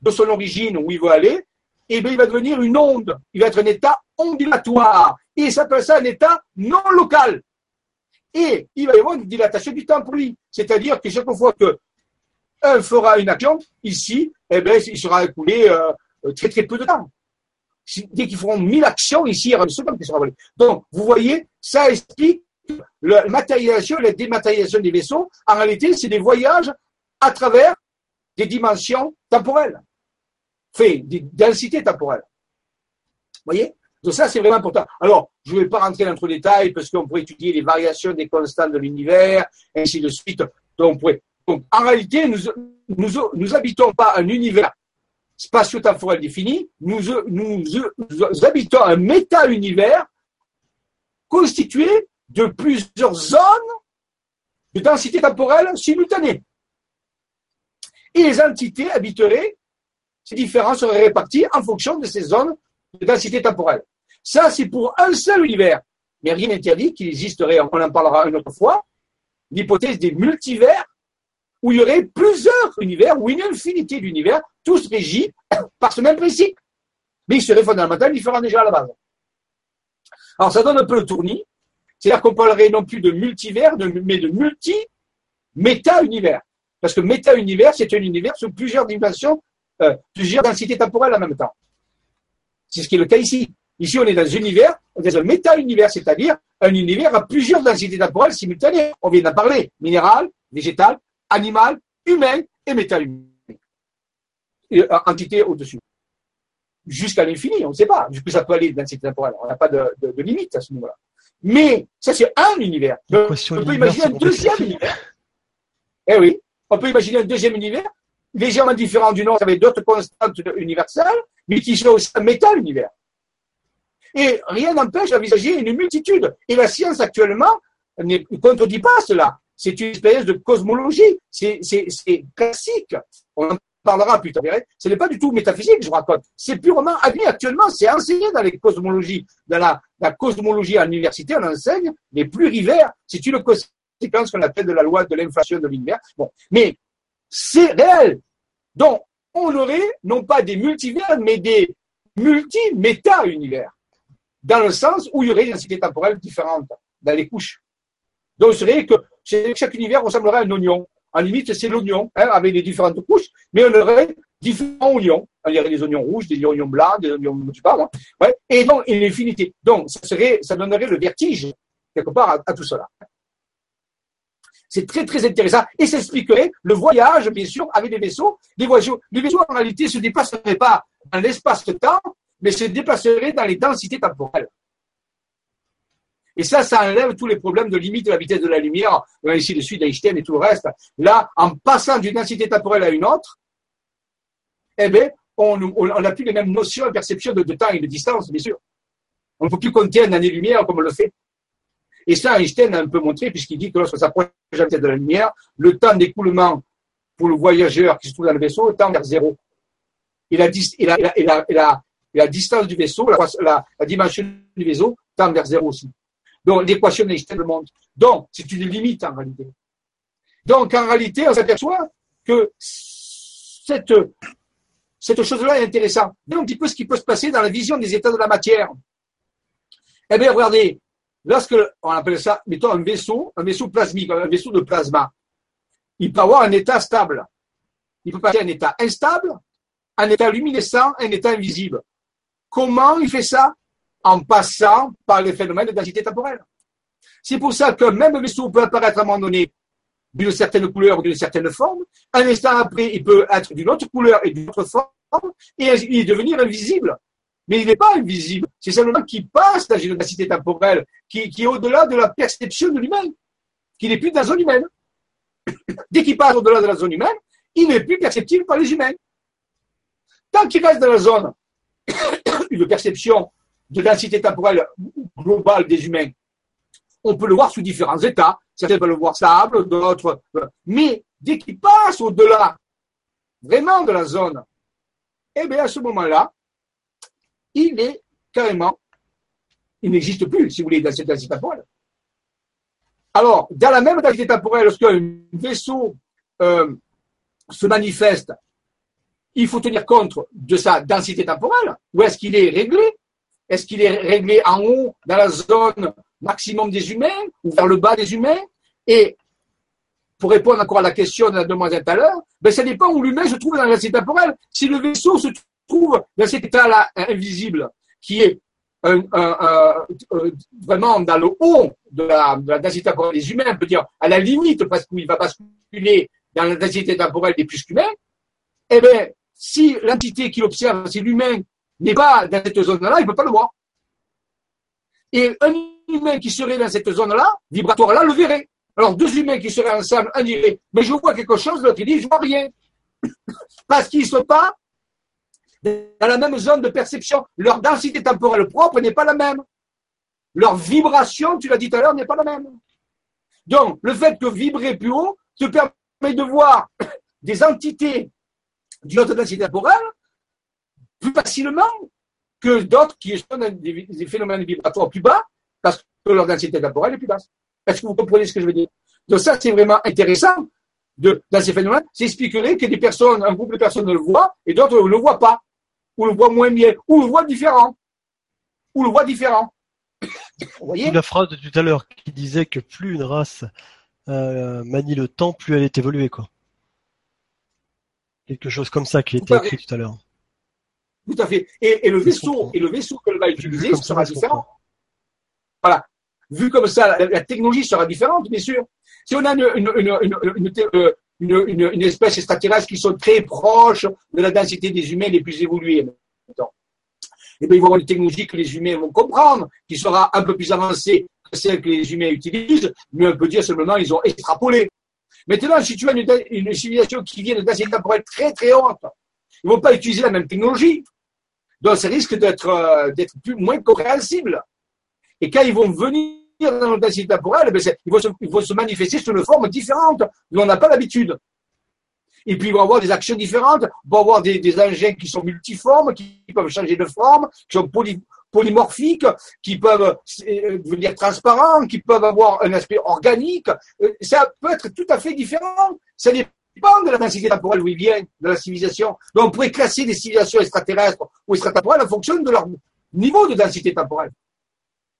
de son origine où il veut aller, eh il va devenir une onde. Il va être un état ondulatoire. Et il s'appelle ça un état non local. Et il va y avoir une dilatation du temps pour lui. C'est-à-dire que chaque fois que un fera une action, ici, eh il sera écoulé euh, très très peu de temps. Dès qu'ils feront mille actions, ici, il y aura une seconde qui sera volée. Donc, vous voyez, ça explique la matérialisation la dématérialisation des vaisseaux, en réalité, c'est des voyages à travers des dimensions temporelles, fait des densités temporelles. Vous voyez? Donc ça, c'est vraiment important. Alors, je ne vais pas rentrer dans trop de détails parce qu'on pourrait étudier les variations des constantes de l'univers, ainsi de suite. Donc, Donc, en réalité, nous, nous, nous habitons pas un univers spatio-temporel défini, nous, nous, nous habitons un méta-univers constitué de plusieurs zones de densité temporelle simultanée. Et les entités habiteraient, ces différents seraient répartis en fonction de ces zones de densité temporelle. Ça, c'est pour un seul univers. Mais rien n'interdit qu'il existerait, on en parlera une autre fois, l'hypothèse des multivers, où il y aurait plusieurs univers, ou une infinité d'univers, tous régis par ce même principe. Mais ils seraient fondamentalement différents déjà à la base. Alors ça donne un peu le tournis, c'est-à-dire qu'on parlerait non plus de multivers, mais de multi-méta-univers. Parce que méta-univers, c'est un univers sous plusieurs dimensions, euh, plusieurs densités temporelles en même temps. C'est ce qui est le cas ici. Ici, on est dans un univers, on est dans un méta-univers, c'est-à-dire un univers à plusieurs densités temporelles simultanées. On vient d'en parler. Minéral, végétal, animal, humain et méta-humain. Euh, entité au-dessus. Jusqu'à l'infini, on ne sait pas. Jusqu'où ça peut aller, densité temporelle. On n'a pas de, de limite à ce niveau-là. Mais ça, c'est un univers. on peut imaginer un deuxième univers. Eh oui, on peut imaginer un deuxième univers, légèrement différent du nôtre, avec d'autres constantes universelles, mais qui sont aussi un méta-univers. Et rien n'empêche d'envisager une multitude. Et la science actuellement ne contredit pas cela. C'est une espèce de cosmologie. C'est classique. On parlera plus tard. Ce n'est pas du tout métaphysique, je raconte. C'est purement admis actuellement. C'est enseigné dans les cosmologies. Dans la, cosmologie à l'université, on enseigne les plurivers. C'est une conséquence qu'on appelle de la loi de l'inflation de l'univers. Bon. Mais c'est réel. Donc, on aurait non pas des multivers, mais des multi-méta-univers. Dans le sens où il y aurait des densités temporelles différentes dans les couches. Donc, ce serait que chaque univers ressemblerait à un oignon. En limite, c'est l'oignon, hein, avec les différentes couches, mais on aurait différents oignons. Il y aurait des oignons rouges, des oignons blancs, des oignons, je sais pas moi. Ouais. Et donc, une infinité. Donc, ça donnerait le vertige, quelque part, à, tout cela. C'est très, très intéressant. Et ça expliquerait le voyage, bien sûr, avec les vaisseaux. Les vaisseaux, les vaisseaux, en réalité, se déplaceraient pas dans l'espace-temps, mais se déplaceraient dans les densités temporelles. Et ça, ça enlève tous les problèmes de limite de la vitesse de la lumière, ici le suite d'Einstein et tout le reste. Là, en passant d'une densité temporelle à une autre, eh bien, on n'a plus les mêmes notions et perceptions de, temps et de distance, bien sûr. On ne peut plus compter un année-lumière comme on le fait. Et ça, Einstein a un peu montré, puisqu'il dit que lorsque ça approche la vitesse de la lumière, le temps d'écoulement pour le voyageur qui se trouve dans le vaisseau tend vers zéro. et la, et la, la, distance du vaisseau, la, dimension du vaisseau tend vers zéro aussi. Donc, l'équation d'Einstein le montre. Donc, c'est une limite en réalité. Donc, en réalité, on s'aperçoit que cette, cette chose-là est intéressante. Voyons un petit peu ce qui peut se passer dans la vision des états de la matière. Eh bien, regardez, lorsque, on appelle ça, mettons un vaisseau, un vaisseau plasmique, un vaisseau de plasma, il peut avoir un état stable. Il peut passer un état instable, un état luminescent, un état invisible. Comment il fait ça? En passant par les phénomènes de densité temporelle. C'est pour ça que même vaisseau peut apparaître à un moment donné d'une certaine couleur ou d'une certaine forme. Un instant après, il peut être d'une autre couleur et d'une autre forme et il devenir invisible. Mais il n'est pas invisible. C'est seulement qui passe dans une densité temporelle qui, est au-delà de la perception de l'humain, qui n'est plus dans la zone humaine. Dès qu'il passe au-delà de la zone humaine, il n'est plus perceptible par les humains. Tant qu'il reste dans la zone une perception de densité temporelle globale des humains, on peut le voir sous différents états. Certains peuvent le voir stable, d'autres. Mais dès qu'il passe au-delà vraiment de la zone, eh bien, à ce moment-là, il est carrément, il n'existe plus, si vous voulez, dans cette densité temporelle. Alors, dans la même densité temporelle, lorsqu'un vaisseau euh, se manifeste, il faut tenir compte de sa densité temporelle. Où est-ce qu'il est réglé? Est-ce qu'il est réglé en haut, dans la zone maximum des humains, ou vers le bas des humains? Et pour répondre encore à la question de la demoiselle tout à l'heure, ben, ça dépend où l'humain se trouve dans la densité temporelle. Si le vaisseau se trouve dans cet état-là invisible, qui est vraiment dans le haut de la, densité temporelle des humains, on peut dire à la limite, parce qu'il va basculer dans la densité temporelle des plus qu'humains, eh bien, si l'entité qui l'observe, si l'humain n'est pas dans cette zone-là, il ne peut pas le voir. Et un humain qui serait dans cette zone-là, vibratoire-là, le verrait. Alors, deux humains qui seraient ensemble, un dirait, mais je vois quelque chose, l'autre dit, je vois rien. Parce qu'ils ne sont pas dans la même zone de perception. Leur densité temporelle propre n'est pas la même. Leur vibration, tu l'as dit tout à l'heure, n'est pas la même. Donc, le fait que vibrer plus haut te permet de voir des entités d'une autre densité temporelle plus facilement que d'autres qui sont dans des, phénomènes vibratoires plus bas parce que leur densité temporelle est plus basse. Est-ce que vous comprenez ce que je veux dire? Donc ça, c'est vraiment intéressant de, dans ces phénomènes. Ça expliquerait que des personnes, un groupe de personnes le voient et d'autres ne le voient pas ou le voit moins bien, ou le voit différent, ou le voit différent. Vous voyez? La phrase de tout à l'heure qui disait que plus une race euh, manie le temps, plus elle est évoluée, quoi. Quelque chose comme ça qui était écrit tout à l'heure. Tout à fait. Et, le vaisseau, et le vaisseau qu'elle va utiliser sera différent. Voilà. Vu comme ça, la, technologie sera différente, bien sûr. Si on a une, une, une, une, une, espèce extraterrestre qui sont très proches de la densité des humains les plus évolués. Et eh bien, ils vont avoir une technologie que les humains vont comprendre, qui sera un peu plus avancée que celle que les humains utilisent, mais on peut dire simplement ils ont extrapolé. Maintenant, si tu as une, une civilisation qui vient de densité temporelle très très haute, ils ne vont pas utiliser la même technologie. Donc, ça risque d'être euh, moins compréhensible. Et quand ils vont venir dans notre densité temporelle, ben il, faut se, manifester sous une forme différente dont on n'a pas l'habitude. Et puis, ils vont avoir des actions différentes, ils vont avoir des, engins qui sont multiformes, qui, peuvent changer de forme, qui sont polymorphiques, qui peuvent euh, devenir transparents, qui peuvent avoir un aspect organique. Euh, ça peut être tout à fait différent. Dépend de la densité temporelle où il vient, de la civilisation. Donc, on pourrait classer des civilisations extraterrestres ou extratemporelles en fonction de leur niveau de densité temporelle.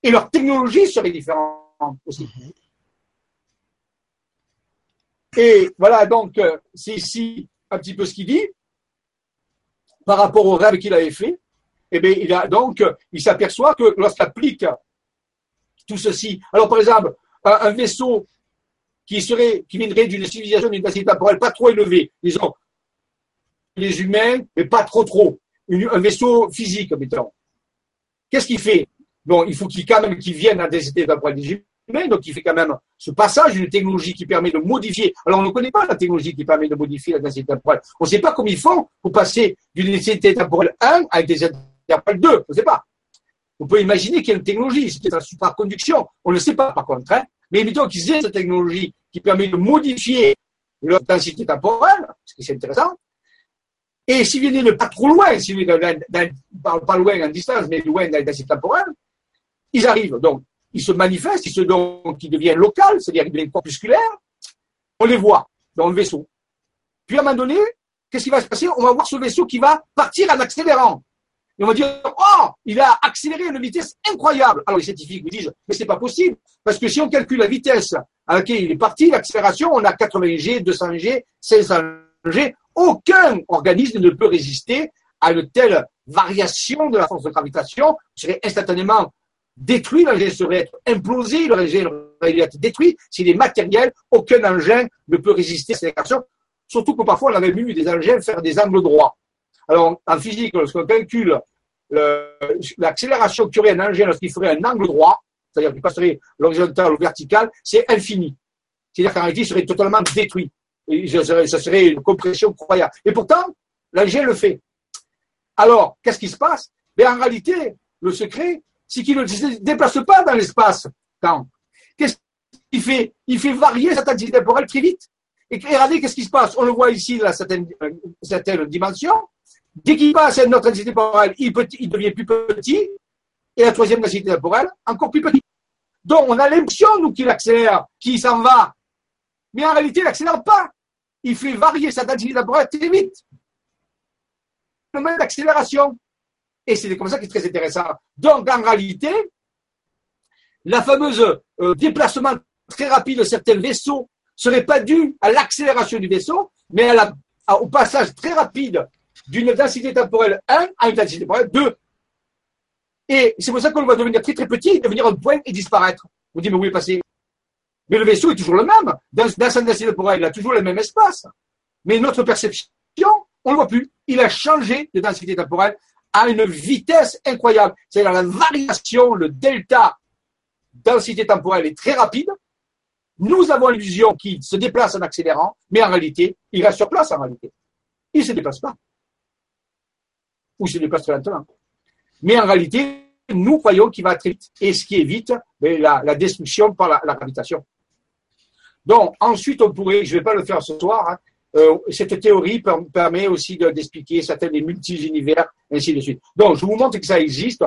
Et leur technologie serait différente aussi. Et voilà, donc, euh, c'est ici un petit peu ce qu'il dit par rapport au rêve qu'il avait fait. Eh bien, il a donc, il s'aperçoit que lorsqu'il applique tout ceci, alors par exemple, un, vaisseau qui serait, qui viendrait d'une civilisation d'une densité temporelle pas trop élevée, disons, les humains, mais pas trop trop, un vaisseau physique, mettons. Qu'est-ce qu'il fait? Bon, il faut qu'il quand même qu'il vienne à des états temporels des humains, donc il fait quand même ce passage, une technologie qui permet de modifier. Alors on ne connaît pas la technologie qui permet de modifier la densité temporelle. On ne sait pas comment ils font pour passer d'une densité temporelle 1 à une densité temporelle 2. On ne sait pas. On peut imaginer qu'il y a une technologie, c'est la superconduction. On ne le sait pas par contre. Hein. Mais évidemment qu'ils aient cette technologie qui permet de modifier leur densité temporelle, ce qui est intéressant, Et s'il vient de pas trop loin, s'il vient pas loin en distance, mais loin dans la densité temporelle, ils arrivent. Donc, ils se manifestent, ils se donc, ils deviennent locaux, c'est-à-dire qu'ils deviennent corpusculaires. On les voit dans le vaisseau. Puis à un moment donné, qu'est-ce qui va se passer? On va voir ce vaisseau qui va partir en accélérant. Et on va dire, oh, il a accéléré à une vitesse incroyable. Alors les scientifiques vous disent, mais c'est pas possible, parce que si on calcule la vitesse à laquelle il est parti, l'accélération, on a 80 G, 200 G, 500 G. Aucun organisme ne peut résister à une telle variation de la force de gravitation. Il serait instantanément détruit, l'engin serait implosé, l'engin aurait être détruit. S'il est matériel, aucun engin ne peut résister à cette accélération. Surtout que parfois, on avait vu des engins faire des angles droits. Alors, en physique, lorsqu'on calcule l'accélération qu'aurait un engin lorsqu'il ferait un angle droit, c'est-à-dire qu'il passerait l'horizontal ou vertical, c'est infini. C'est-à-dire qu'en réalité, il serait totalement détruit. Et ça, serait, une compression croyable. Et pourtant, l'engin le fait. Alors, qu'est-ce qui se passe? Mais en réalité, le secret, c'est qu'il ne se déplace pas dans l'espace Qu'est-ce qu'il fait? Il fait varier sa densité temporelle très vite. Et regardez, qu'est-ce qui se passe? On le voit ici, dans euh, certaines dimensions. Dès qu'il passe à une autre densité temporelle, il, il devient plus petit. Et la troisième densité temporelle, encore plus petit. Donc, on a l'impression, nous, qu'il accélère, qu'il s'en va. Mais en réalité, il n'accélère pas. Il fait varier sa densité temporelle très vite. Le moment d'accélération. Et c'est comme ça qui est très intéressant. Donc, en réalité, la fameuse euh, déplacement très rapide de certains vaisseaux serait pas dû à l'accélération du vaisseau, mais au passage très rapide d'une densité temporelle 1 à une densité temporelle 2. Et c'est pour ça qu'on va devenir très très petit, devenir un point et disparaître. Vous dites, mais où est passé? Mais le vaisseau est toujours le même. Dans, dans sa densité temporelle, il a toujours le même espace. Mais notre perception, on ne le voit plus. Il a changé de densité temporelle à une vitesse incroyable. C'est-à-dire la variation, le delta densité temporelle est très rapide. Nous avons l'illusion qu'il se déplace en accélérant, mais en réalité, il reste sur place en réalité. Il ne se déplace pas. Ou se déplace très lentement. Mais en réalité, nous croyons qu'il va très vite. Et ce qui évite ben, la, destruction par la, gravitation. Donc, ensuite, on pourrait, je ne vais pas le faire ce soir, hein, euh, cette théorie permet aussi d'expliquer certains des multi-univers, ainsi de suite. Donc, je vous montre que ça existe.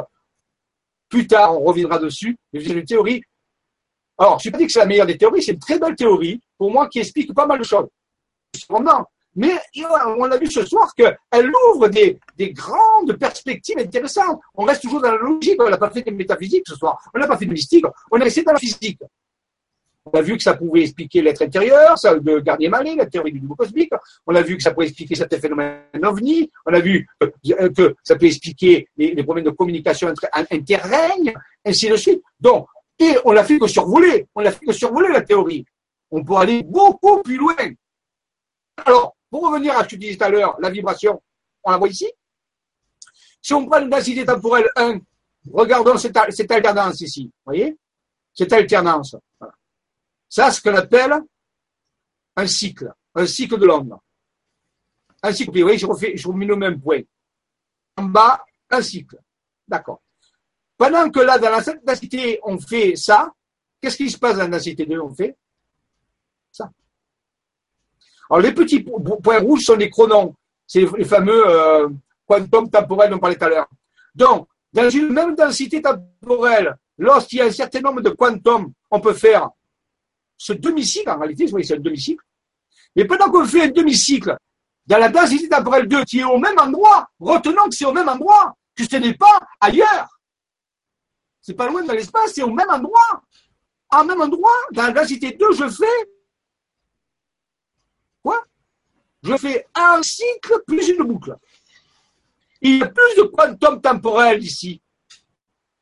Plus tard, on reviendra dessus. Mais c'est une théorie alors, je ne pas dit que c'est la meilleure des théories, c'est une très belle théorie, pour moi, qui explique pas mal de choses. Mais on a vu ce soir qu'elle ouvre des, grandes perspectives intéressantes. On reste toujours dans la logique, on n'a pas fait de métaphysique ce soir, on n'a pas fait de mystique, on est resté dans la physique. On a vu que ça pouvait expliquer l'être intérieur, ça de Garnier-Mallet, la théorie du niveau cosmique. On a vu que ça pouvait expliquer certains phénomènes ovni. On a vu que ça peut expliquer les, problèmes de communication interrègne, ainsi de suite. Donc, et on l'a fait que survoler. On l'a fait que survoler la théorie. On peut aller beaucoup plus loin. Alors, pour revenir à ce que je disais tout à l'heure, la vibration, on la voit ici. Si on prend une densité temporelle 1, regardons cette, alternance ici. Vous voyez? Cette alternance. Ça, c'est ce qu'on appelle un cycle. Un cycle de l'onde. Un cycle. Vous voyez, je remets le même point. En bas, un cycle. D'accord. Pendant que là, dans la densité, on fait ça, qu'est-ce qui se passe dans la densité 2 On fait? Alors, les petits points rouges sont les chronons. C'est les fameux euh, quantum temporels dont on parlait tout à l'heure. Donc, dans une même densité temporelle, lorsqu'il y a un certain nombre de quantum, on peut faire ce demi-cycle, en réalité, voyez, c'est un demi-cycle. Mais pendant qu'on fait un demi-cycle, dans la densité temporelle 2 qui est au même endroit, retenons que c'est au même endroit, que ce n'est pas ailleurs. C'est pas loin dans l'espace, c'est au même endroit. Au même endroit, dans la densité 2, je fais quoi Je fais un cycle plus une boucle. Il y a plus de quantum temporel ici.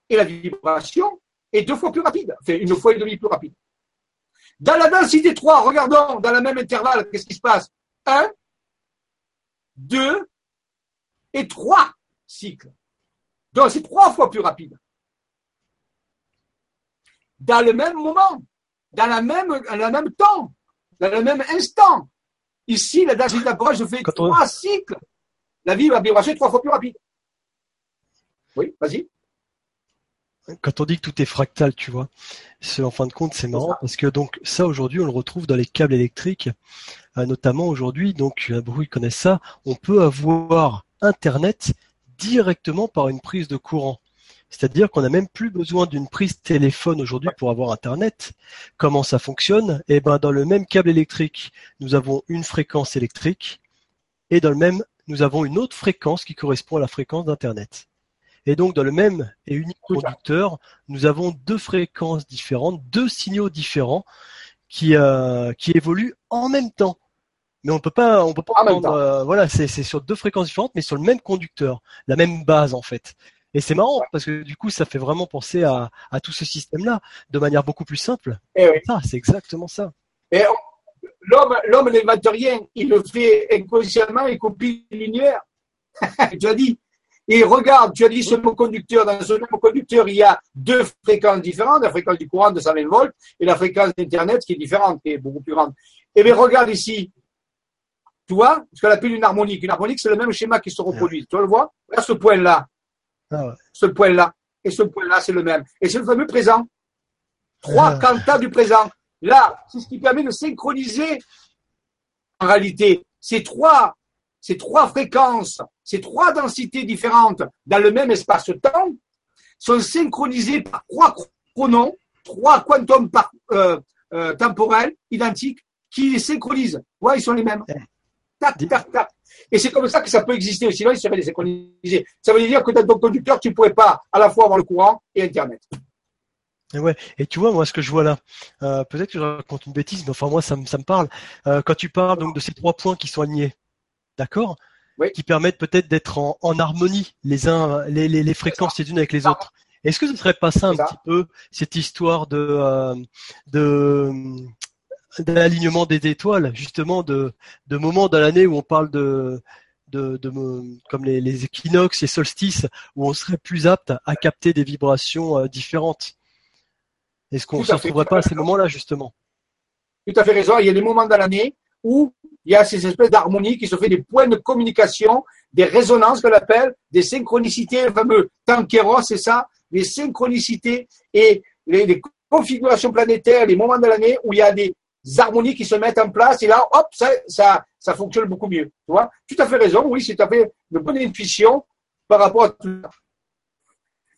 Et la vibration est deux fois plus rapide, enfin une fois et demie plus rapide. Dans la densité 3, regardons dans le même intervalle, qu'est-ce qui se passe? 1, 2 et 3 cycles. Donc c'est trois fois plus rapide dans le même moment, dans, même, dans le même temps, dans le même instant. Ici, la densité temporelle, je fais trois cycles. La vie va vibration trois fois plus rapide. Oui, vas-y. quand on dit que tout est fractal, tu vois, en fin de compte, c'est marrant parce que donc ça aujourd'hui, on le retrouve dans les câbles électriques, euh, notamment aujourd'hui. Donc, bruit connaît ça. On peut avoir Internet directement par une prise de courant. C'est-à-dire qu'on n'a même plus besoin d'une prise téléphone aujourd'hui pour avoir Internet. Comment ça fonctionne? Eh ben, dans le même câble électrique, nous avons une fréquence électrique et dans le même, nous avons une autre fréquence qui correspond à la fréquence d'Internet. Et donc, dans le même et unique conducteur, nous avons deux fréquences différentes, deux signaux différents qui, euh, qui évoluent en même temps. Mais on peut pas, on peut pas prendre, euh, voilà, c'est sur deux fréquences différentes, mais sur le même conducteur, la même base en fait. Et c'est marrant parce que du coup, ça fait vraiment penser à, à tout ce système-là de manière beaucoup plus simple. Et eh Ça, c'est exactement ça. Et l'homme, l'homme n'invente rien. Il le fait inconsciemment, il copie lumière. tu as dit. Et regarde, tu as dit ce même conducteur. Dans ce même conducteur, il y a deux fréquences différentes. La fréquence du courant de 120 volts et la fréquence d'Internet qui est différente, qui est beaucoup plus grande. Et eh bien, regarde ici. Tu vois ce qu'on appelle une harmonique. Une harmonique, c'est le même schéma qui se reproduit. Tu le vois? À ce point-là. Ah ce point-là. Et ce point-là, c'est le même. Et c'est le fameux présent. Trois ah. du présent. Là, c'est ce qui permet de synchroniser, en réalité, ces trois, ces trois fréquences, ces trois densités différentes dans le même espace-temps sont synchronisées par trois chronos, trois quantums par, euh, euh, temporels identiques qui les synchronisent. Ouais, ils sont les mêmes. Eh. Tac, tac, tac. Et c'est comme ça que ça peut exister, sinon ils seraient désynchronisés. Ça veut dire que dans ton conducteur, tu ne pourrais pas à la fois avoir le courant et Internet. Et ouais, et tu vois, moi, ce que je vois là, euh, peut-être que je raconte une bêtise, mais enfin, moi, ça, me, ça me parle. Euh, quand tu parles donc de ces trois points qui sont alignés, d'accord? Qui permettent peut-être d'être en, en, harmonie les uns, les, les, les fréquences les unes avec les autres. Est-ce que ce serait pas ça un petit peu, cette histoire de, euh, de, d'alignement des étoiles, justement, de, de moments dans l'année où on parle de, de, de comme les, les, équinoxes et solstices, où on serait plus apte à capter des vibrations euh, différentes. Est-ce qu'on ne se retrouverait pas à ces moments-là, justement? Tout à fait raison. Il y a des moments dans l'année où il y a ces espèces d'harmonie qui se fait des points de communication, des résonances qu'on appelle, des synchronicités, le fameux tankeros, c'est ça, les synchronicités et les, les, configurations planétaires, les moments de l'année où il y a des harmonies qui se mettent en place et là, hop, ça, ça, fonctionne beaucoup mieux. Tu vois? Tout à fait raison, oui, c'est tout à fait une bonne intuition par rapport à tout ça.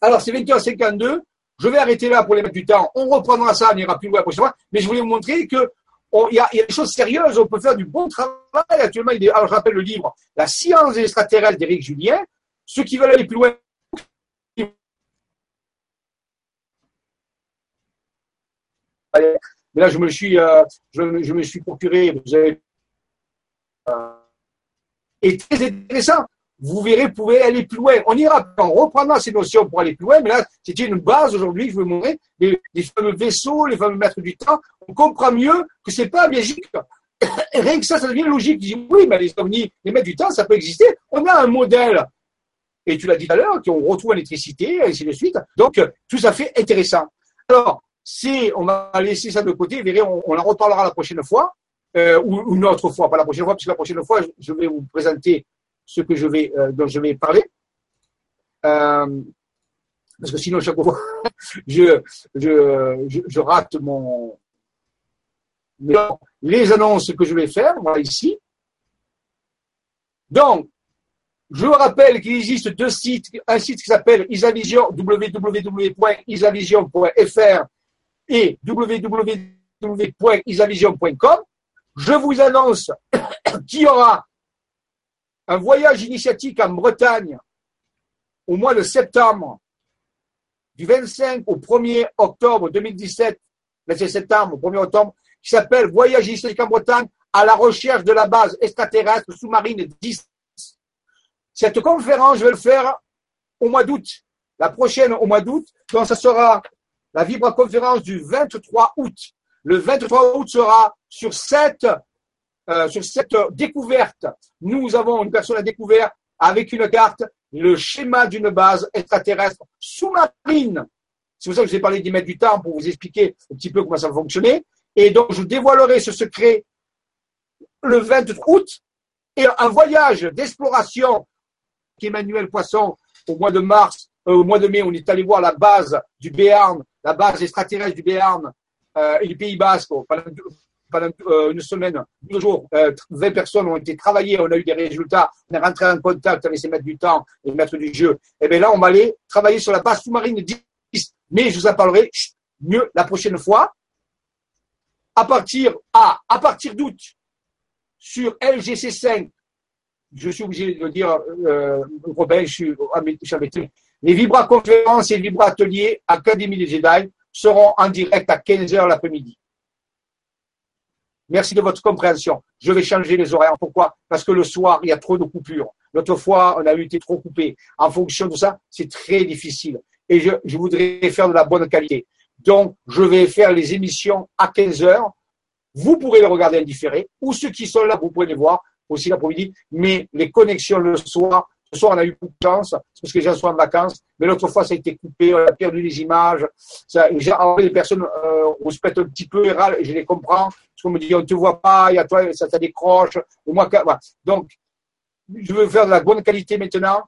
Alors, c'est 21h52. Je vais arrêter là pour les mettre du temps. On reprendra ça, on ira plus loin la prochaine. Mais je voulais vous montrer que il y, a, des choses sérieuses, on peut faire du bon travail. Actuellement, alors je rappelle le livre La science des extraterrestres d'Éric Julien. Ceux qui veulent aller plus loin, Mais là, je me suis, euh, je, me suis procuré, vous avez, euh, et très intéressant. Vous verrez, vous pouvez aller plus loin. On ira, on reprendra ces notions pour aller plus loin, mais là, c'était une base aujourd'hui, je vous montrer, les, fameux vaisseaux, les fameux maîtres du temps. On comprend mieux que c'est pas logique. Rien que ça, ça devient logique. Dis, oui, mais les ovnis, les maîtres du temps, ça peut exister. On a un modèle. Et tu l'as dit tout à l'heure, qu'on retrouve l'électricité, et ainsi de suite. Donc, tout ça fait intéressant. Alors, si on va laisser ça de côté, on, en reparlera la prochaine fois, euh, ou, une autre fois, pas la prochaine fois, puisque la prochaine fois, je vais vous présenter ce que je vais, euh, dont je vais parler. Euh, parce que sinon, chaque fois, je, je, je, rate mon. les annonces que je vais faire, moi, ici. Donc, je vous rappelle qu'il existe deux sites, un site qui s'appelle Isavision, www.isavision.fr et www.isavision.com. Je vous annonce qu'il y aura un voyage initiatique en Bretagne au mois de septembre, du 25 au 1er octobre 2017, 27 septembre au 1er octobre, qui s'appelle Voyage initiatique en Bretagne à la recherche de la base extraterrestre sous-marine 10. Cette conférence, je vais le faire au mois d'août. La prochaine au mois d'août. Donc, ça sera la vibra-conférence du 23 août. Le 23 août sera sur cette, euh, découverte. Nous avons une personne à découvert avec une carte le schéma d'une base extraterrestre sous-marine. C'est pour ça que je vous ai parlé d'y mettre du temps pour vous expliquer un petit peu comment ça fonctionnait. Et donc, je dévoilerai ce secret le 23 août et un voyage d'exploration qu'Emmanuel Poisson, au mois de mars, au mois de mai, on est allé voir la base du Béarn, la base extraterrestre du Béarn et du Pays Basque pendant euh, une semaine, deux jours, 20 euh, personnes ont été travaillées, on a eu des résultats, on est rentré en contact avec ces maîtres du temps, les maîtres du jeu. Et eh bien là, on va aller travailler sur la base sous-marine 10. Mais je vous en parlerai mieux la prochaine fois. À partir, à, à partir d'août, sur LGC5, je suis obligé de dire, euh, Robin, je suis, je les vibra-conférences et vibra-ateliers Académie des Jedi seront en direct à 15h l'après-midi. Merci de votre compréhension. Je vais changer les horaires. Pourquoi? Parce que le soir, il y a trop de coupures. L'autre fois, on a été trop coupé. En fonction de ça, c'est très difficile. Et je, voudrais faire de la bonne qualité. Donc, je vais faire les émissions à 15 heures. Vous pourrez les regarder en différé. Ou ceux qui sont là, vous pouvez les voir aussi l'après-midi. Mais les connexions le soir, ce soir, on a eu beaucoup de chance, parce que les gens sont en vacances, mais l'autre fois, ça a été coupé, on a perdu les images. Ça, les personnes euh, on un petit peu, et je les comprends, parce qu'on me dit, on ne te voit pas, il y a toi, ça, ça décroche. Donc, je veux faire de la bonne qualité maintenant.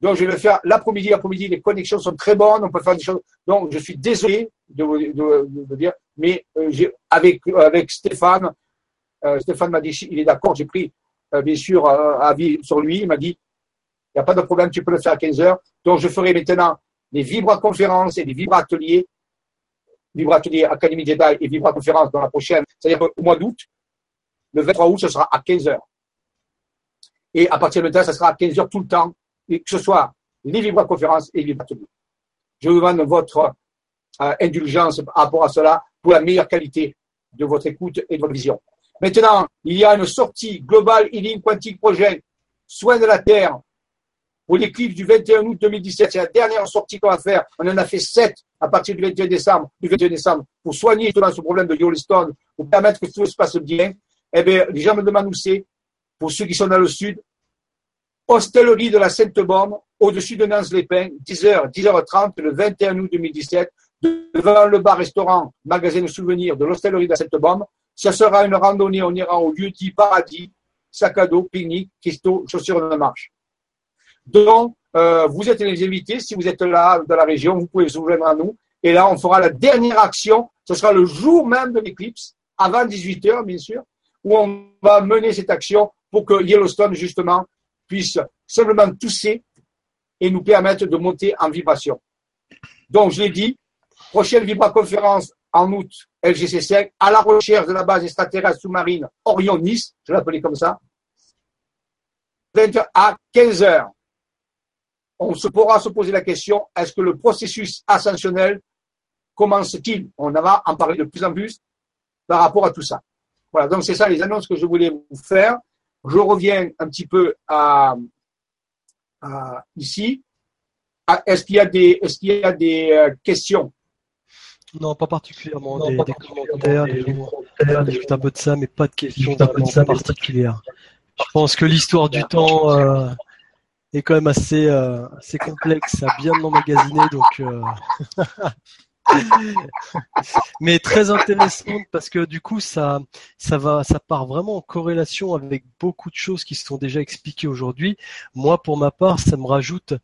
Donc, je vais faire l'après-midi. L'après-midi, les connexions sont très bonnes, on peut faire des choses. Donc, je suis désolé de vous, dire, mais euh, avec, avec Stéphane, euh, Stéphane m'a dit, il est d'accord, j'ai pris, euh, bien sûr, avis sur lui, il m'a dit, il n'y a pas de problème, tu peux le faire à 15 heures. Donc, je ferai maintenant des vibra-conférences et des vibra-ateliers, vibra-ateliers Académie Jedi et vibra-conférences dans la prochaine, c'est-à-dire au mois d'août. Le 23 août, ce sera à 15 heures. Et à partir de là, ce sera à 15 heures tout le temps, que ce soit les vibra-conférences et les vibra-ateliers. Je vous demande votre euh, indulgence par rapport à cela pour la meilleure qualité de votre écoute et de votre vision. Maintenant, il y a une sortie globale Healing Quantique Project, soins de la Terre, pour l'éclipse du 21 août 2017. C'est la dernière sortie qu'on va faire. On en a fait sept à partir du 21 décembre, du 21 décembre, pour soigner justement ce problème de Yellowstone, pour permettre que tout se passe bien. Eh bien, les gens me demandent où c'est. Pour ceux qui sont dans le sud, hostellerie de la Sainte-Baume, au-dessus de Nance-les-Pins, 10h, 10h30, le 21 août 2017, devant le bar-restaurant, magasin de souvenirs de l'hostellerie de la Sainte-Baume. Ça sera une randonnée, on ira au lieu dit paradis, sac à dos, pique-nique, chaussures de marche. Donc, euh, vous êtes les invités. Si vous êtes là dans la région, vous pouvez vous joindre à nous. Et là, on fera la dernière action. Ce sera le jour même de l'éclipse, avant 18 heures, bien sûr, où on va mener cette action pour que Yellowstone, justement, puisse simplement tousser et nous permettre de monter en vibration. Donc, je l'ai dit, prochaine vibra-conférence en août, LGC5, à la recherche de la base extraterrestre sous-marine Orion-Nice, je l'appelais comme ça, à 15 heures on se pourra se poser la question, est-ce que le processus ascensionnel commence-t-il? On va en parler de plus en plus par rapport à tout ça. Voilà, donc c'est ça les annonces que je voulais vous faire. Je reviens un petit peu à, ici. Ah, est-ce qu'il y a des, est-ce qu'il y a des euh, questions? Non, pas particulièrement. des, commentaires, des commentaires, discuter un peu de ça, mais pas de questions particulières. Je pense que l'histoire du temps. Euh, est quand même assez, euh, assez complexe à bien emmagasiner, donc euh... mais très intéressante parce que du coup ça ça va ça part vraiment en corrélation avec beaucoup de choses qui se sont déjà expliquées aujourd'hui. Moi pour ma part, ça me rajoute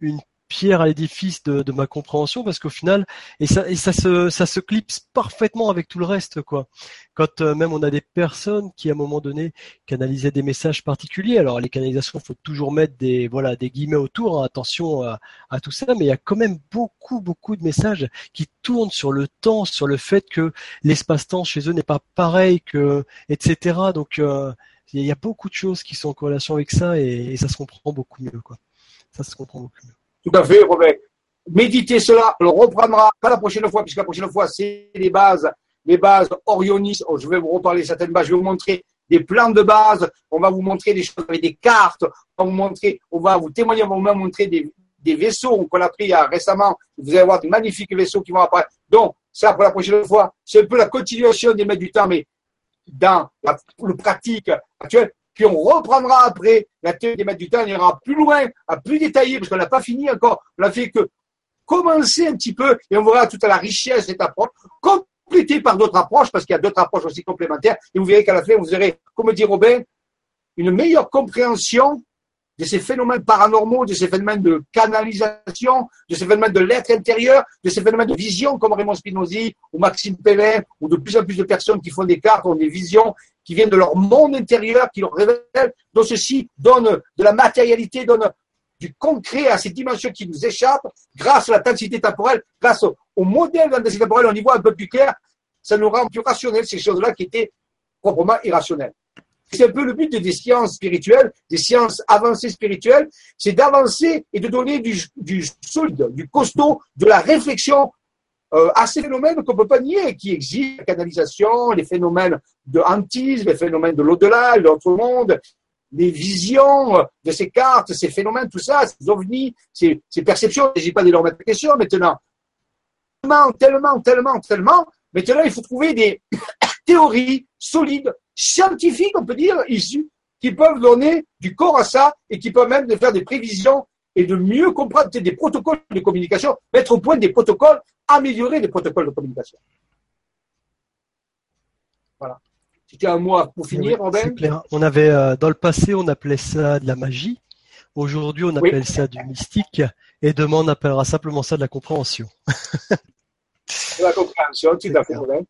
une pierre à l'édifice de, ma compréhension parce qu'au final et ça se clipse parfaitement avec tout le reste quoi. Quand euh, même on a des personnes qui à un moment donné canalisaient des messages particuliers. Alors les canalisations faut toujours mettre des voilà des guillemets autour hein, attention à, à, tout ça mais il y a quand même beaucoup beaucoup de messages qui tournent sur le temps sur le fait que l'espace-temps chez eux n'est pas pareil que etc donc euh, il y a beaucoup de choses qui sont en corrélation avec ça et, et ça se comprend beaucoup mieux quoi. Ça se comprend beaucoup mieux tout à fait, Robert. Méditez cela, on le reprendra pas la prochaine fois, puisque la prochaine fois, c'est les bases, les bases Orionis. Oh, je vais vous reparler certaines bases, je vais vous montrer des plans de base, on va vous montrer des choses avec des cartes, on va vous montrer, on va vous témoigner, on va vous montrer des, vaisseaux qu'on a pris récemment. Vous allez voir des magnifiques vaisseaux qui vont apparaître. Donc, ça, pour la prochaine fois, c'est un peu la continuation des maîtres du temps, mais dans la, pratique actuel, puis on reprendra après la théorie des maîtres du temps, on ira plus loin, à plus détailler, parce qu'on n'a pas fini encore. On a fait que commencer un petit peu, et on verra toute la richesse de cette approche, complétée par d'autres approches, parce qu'il y a d'autres approches aussi complémentaires, et vous verrez qu'à la fin, vous aurez, comme dit Robin, une meilleure compréhension de ces phénomènes paranormaux, de ces phénomènes de canalisation, de ces phénomènes de l'être intérieur, de ces phénomènes de vision comme Raymond Spinozzi ou Maxime Pellin, ou de plus en plus de personnes qui font des cartes, ont des visions qui viennent de leur monde intérieur, qui leur révèlent, dont ceci donne de la matérialité, donne du concret à ces dimensions qui nous échappent, grâce à la densité temporelle, grâce au, modèle de la temporelle, on y voit un peu plus clair, ça nous rend plus rationnels ces choses-là qui étaient proprement irrationnelles. C'est un peu le but des sciences spirituelles, des sciences avancées spirituelles, c'est d'avancer et de donner du, solide, du costaud, de la réflexion euh, à ces phénomènes qu'on ne peut pas nier, qui existent, la canalisation, les phénomènes de hantise, les phénomènes de l'au-delà, l'autre monde, les visions de ces cartes, ces phénomènes, tout ça, ces ovnis, ces, perceptions. Je n'ai pas de leur mettre question maintenant. Tellement, tellement, tellement, tellement. Maintenant, il faut trouver des théories solides, scientifiques, on peut dire, issues, qui peuvent donner du corps à ça et qui peuvent même faire des prévisions et de mieux comprendre des protocoles de communication, mettre au point des protocoles, améliorer les protocoles de communication. Voilà. C'était un mot pour finir, Robin On avait, euh, dans le passé, on appelait ça de la magie. Aujourd'hui, on appelle ça du mystique. Et demain, on appellera simplement ça de la compréhension. de la compréhension, tout à fait, Robin.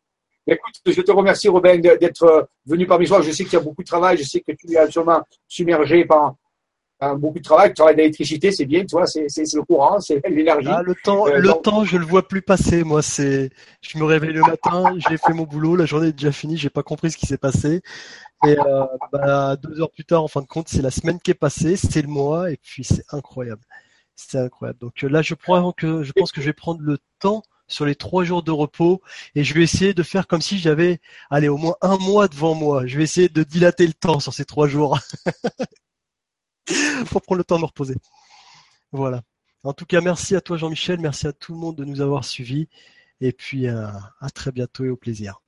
Écoute, je te remercie, Robin, d'être euh, venu parmi moi. Je sais qu'il y a beaucoup de travail. Je sais que tu es absolument submergé par, beaucoup de travail. Tu travailles d'électricité, c'est bien, tu vois, c'est le courant, c'est l'énergie. Ah, le temps, euh, le temps, je le vois plus passer. Moi, c'est, je me réveille le matin, j'ai fait mon boulot, la journée est déjà finie, j'ai pas compris ce qui s'est passé. Et euh, bah, deux heures plus tard, en fin de compte, c'est la semaine qui est passée, c'est le mois, et puis c'est incroyable. C'est incroyable. Donc euh, là, je prends que, je pense que je vais prendre le temps sur les trois jours de repos et je vais essayer de faire comme si j'avais, allez, au moins un mois devant moi. Je vais essayer de dilater le temps sur ces trois jours. faut prendre le temps de me reposer. Voilà. En tout cas, merci à toi Jean-Michel, merci à tout le monde de nous avoir suivis. Et puis euh, à très bientôt et au plaisir.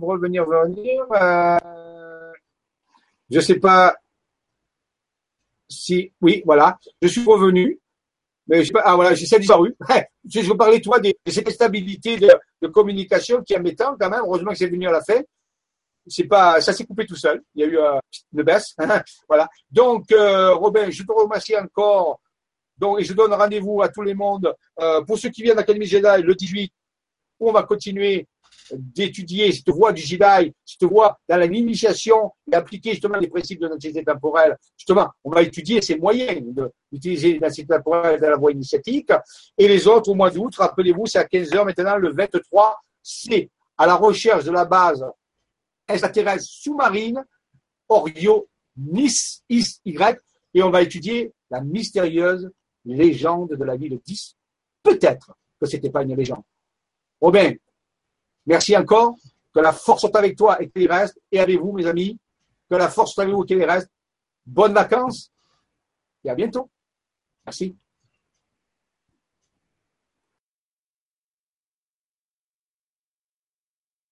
revenir, revenir. Euh, je sais pas si, oui, voilà, je suis revenu. Mais ah voilà, j'ai disparu. je, je parlais, toi, de, cette stabilité de, communication qui est embêtante quand même. Heureusement que c'est venu à la fin. C'est pas, ça s'est coupé tout seul. Il y a eu euh, une baisse. voilà. Donc, euh, Robin, je te remercie encore. Donc, et je donne rendez-vous à tout le monde. Euh, pour ceux qui viennent à l'Académie Jedi, le 18, on va continuer d'étudier cette voie du Jedi, cette voie dans l'initiation et appliquer justement les principes de l'anxiété temporelle. Justement, on va étudier ces moyens d'utiliser l'anxiété temporelle dans la voie initiatique. Et les autres, au mois d'août, rappelez-vous, c'est à 15h maintenant, le 23, c'est à la recherche de la base extraterrestre sous-marine Orio Nice Y, et on va étudier la mystérieuse légende de la ville 10. Peut-être que ce n'était pas une légende. Robin, Merci encore. Que la force soit avec toi et qu'il reste. Et avec vous, mes amis. Que la force soit avec vous et qu'il reste. Bonnes vacances. Et à bientôt. Merci.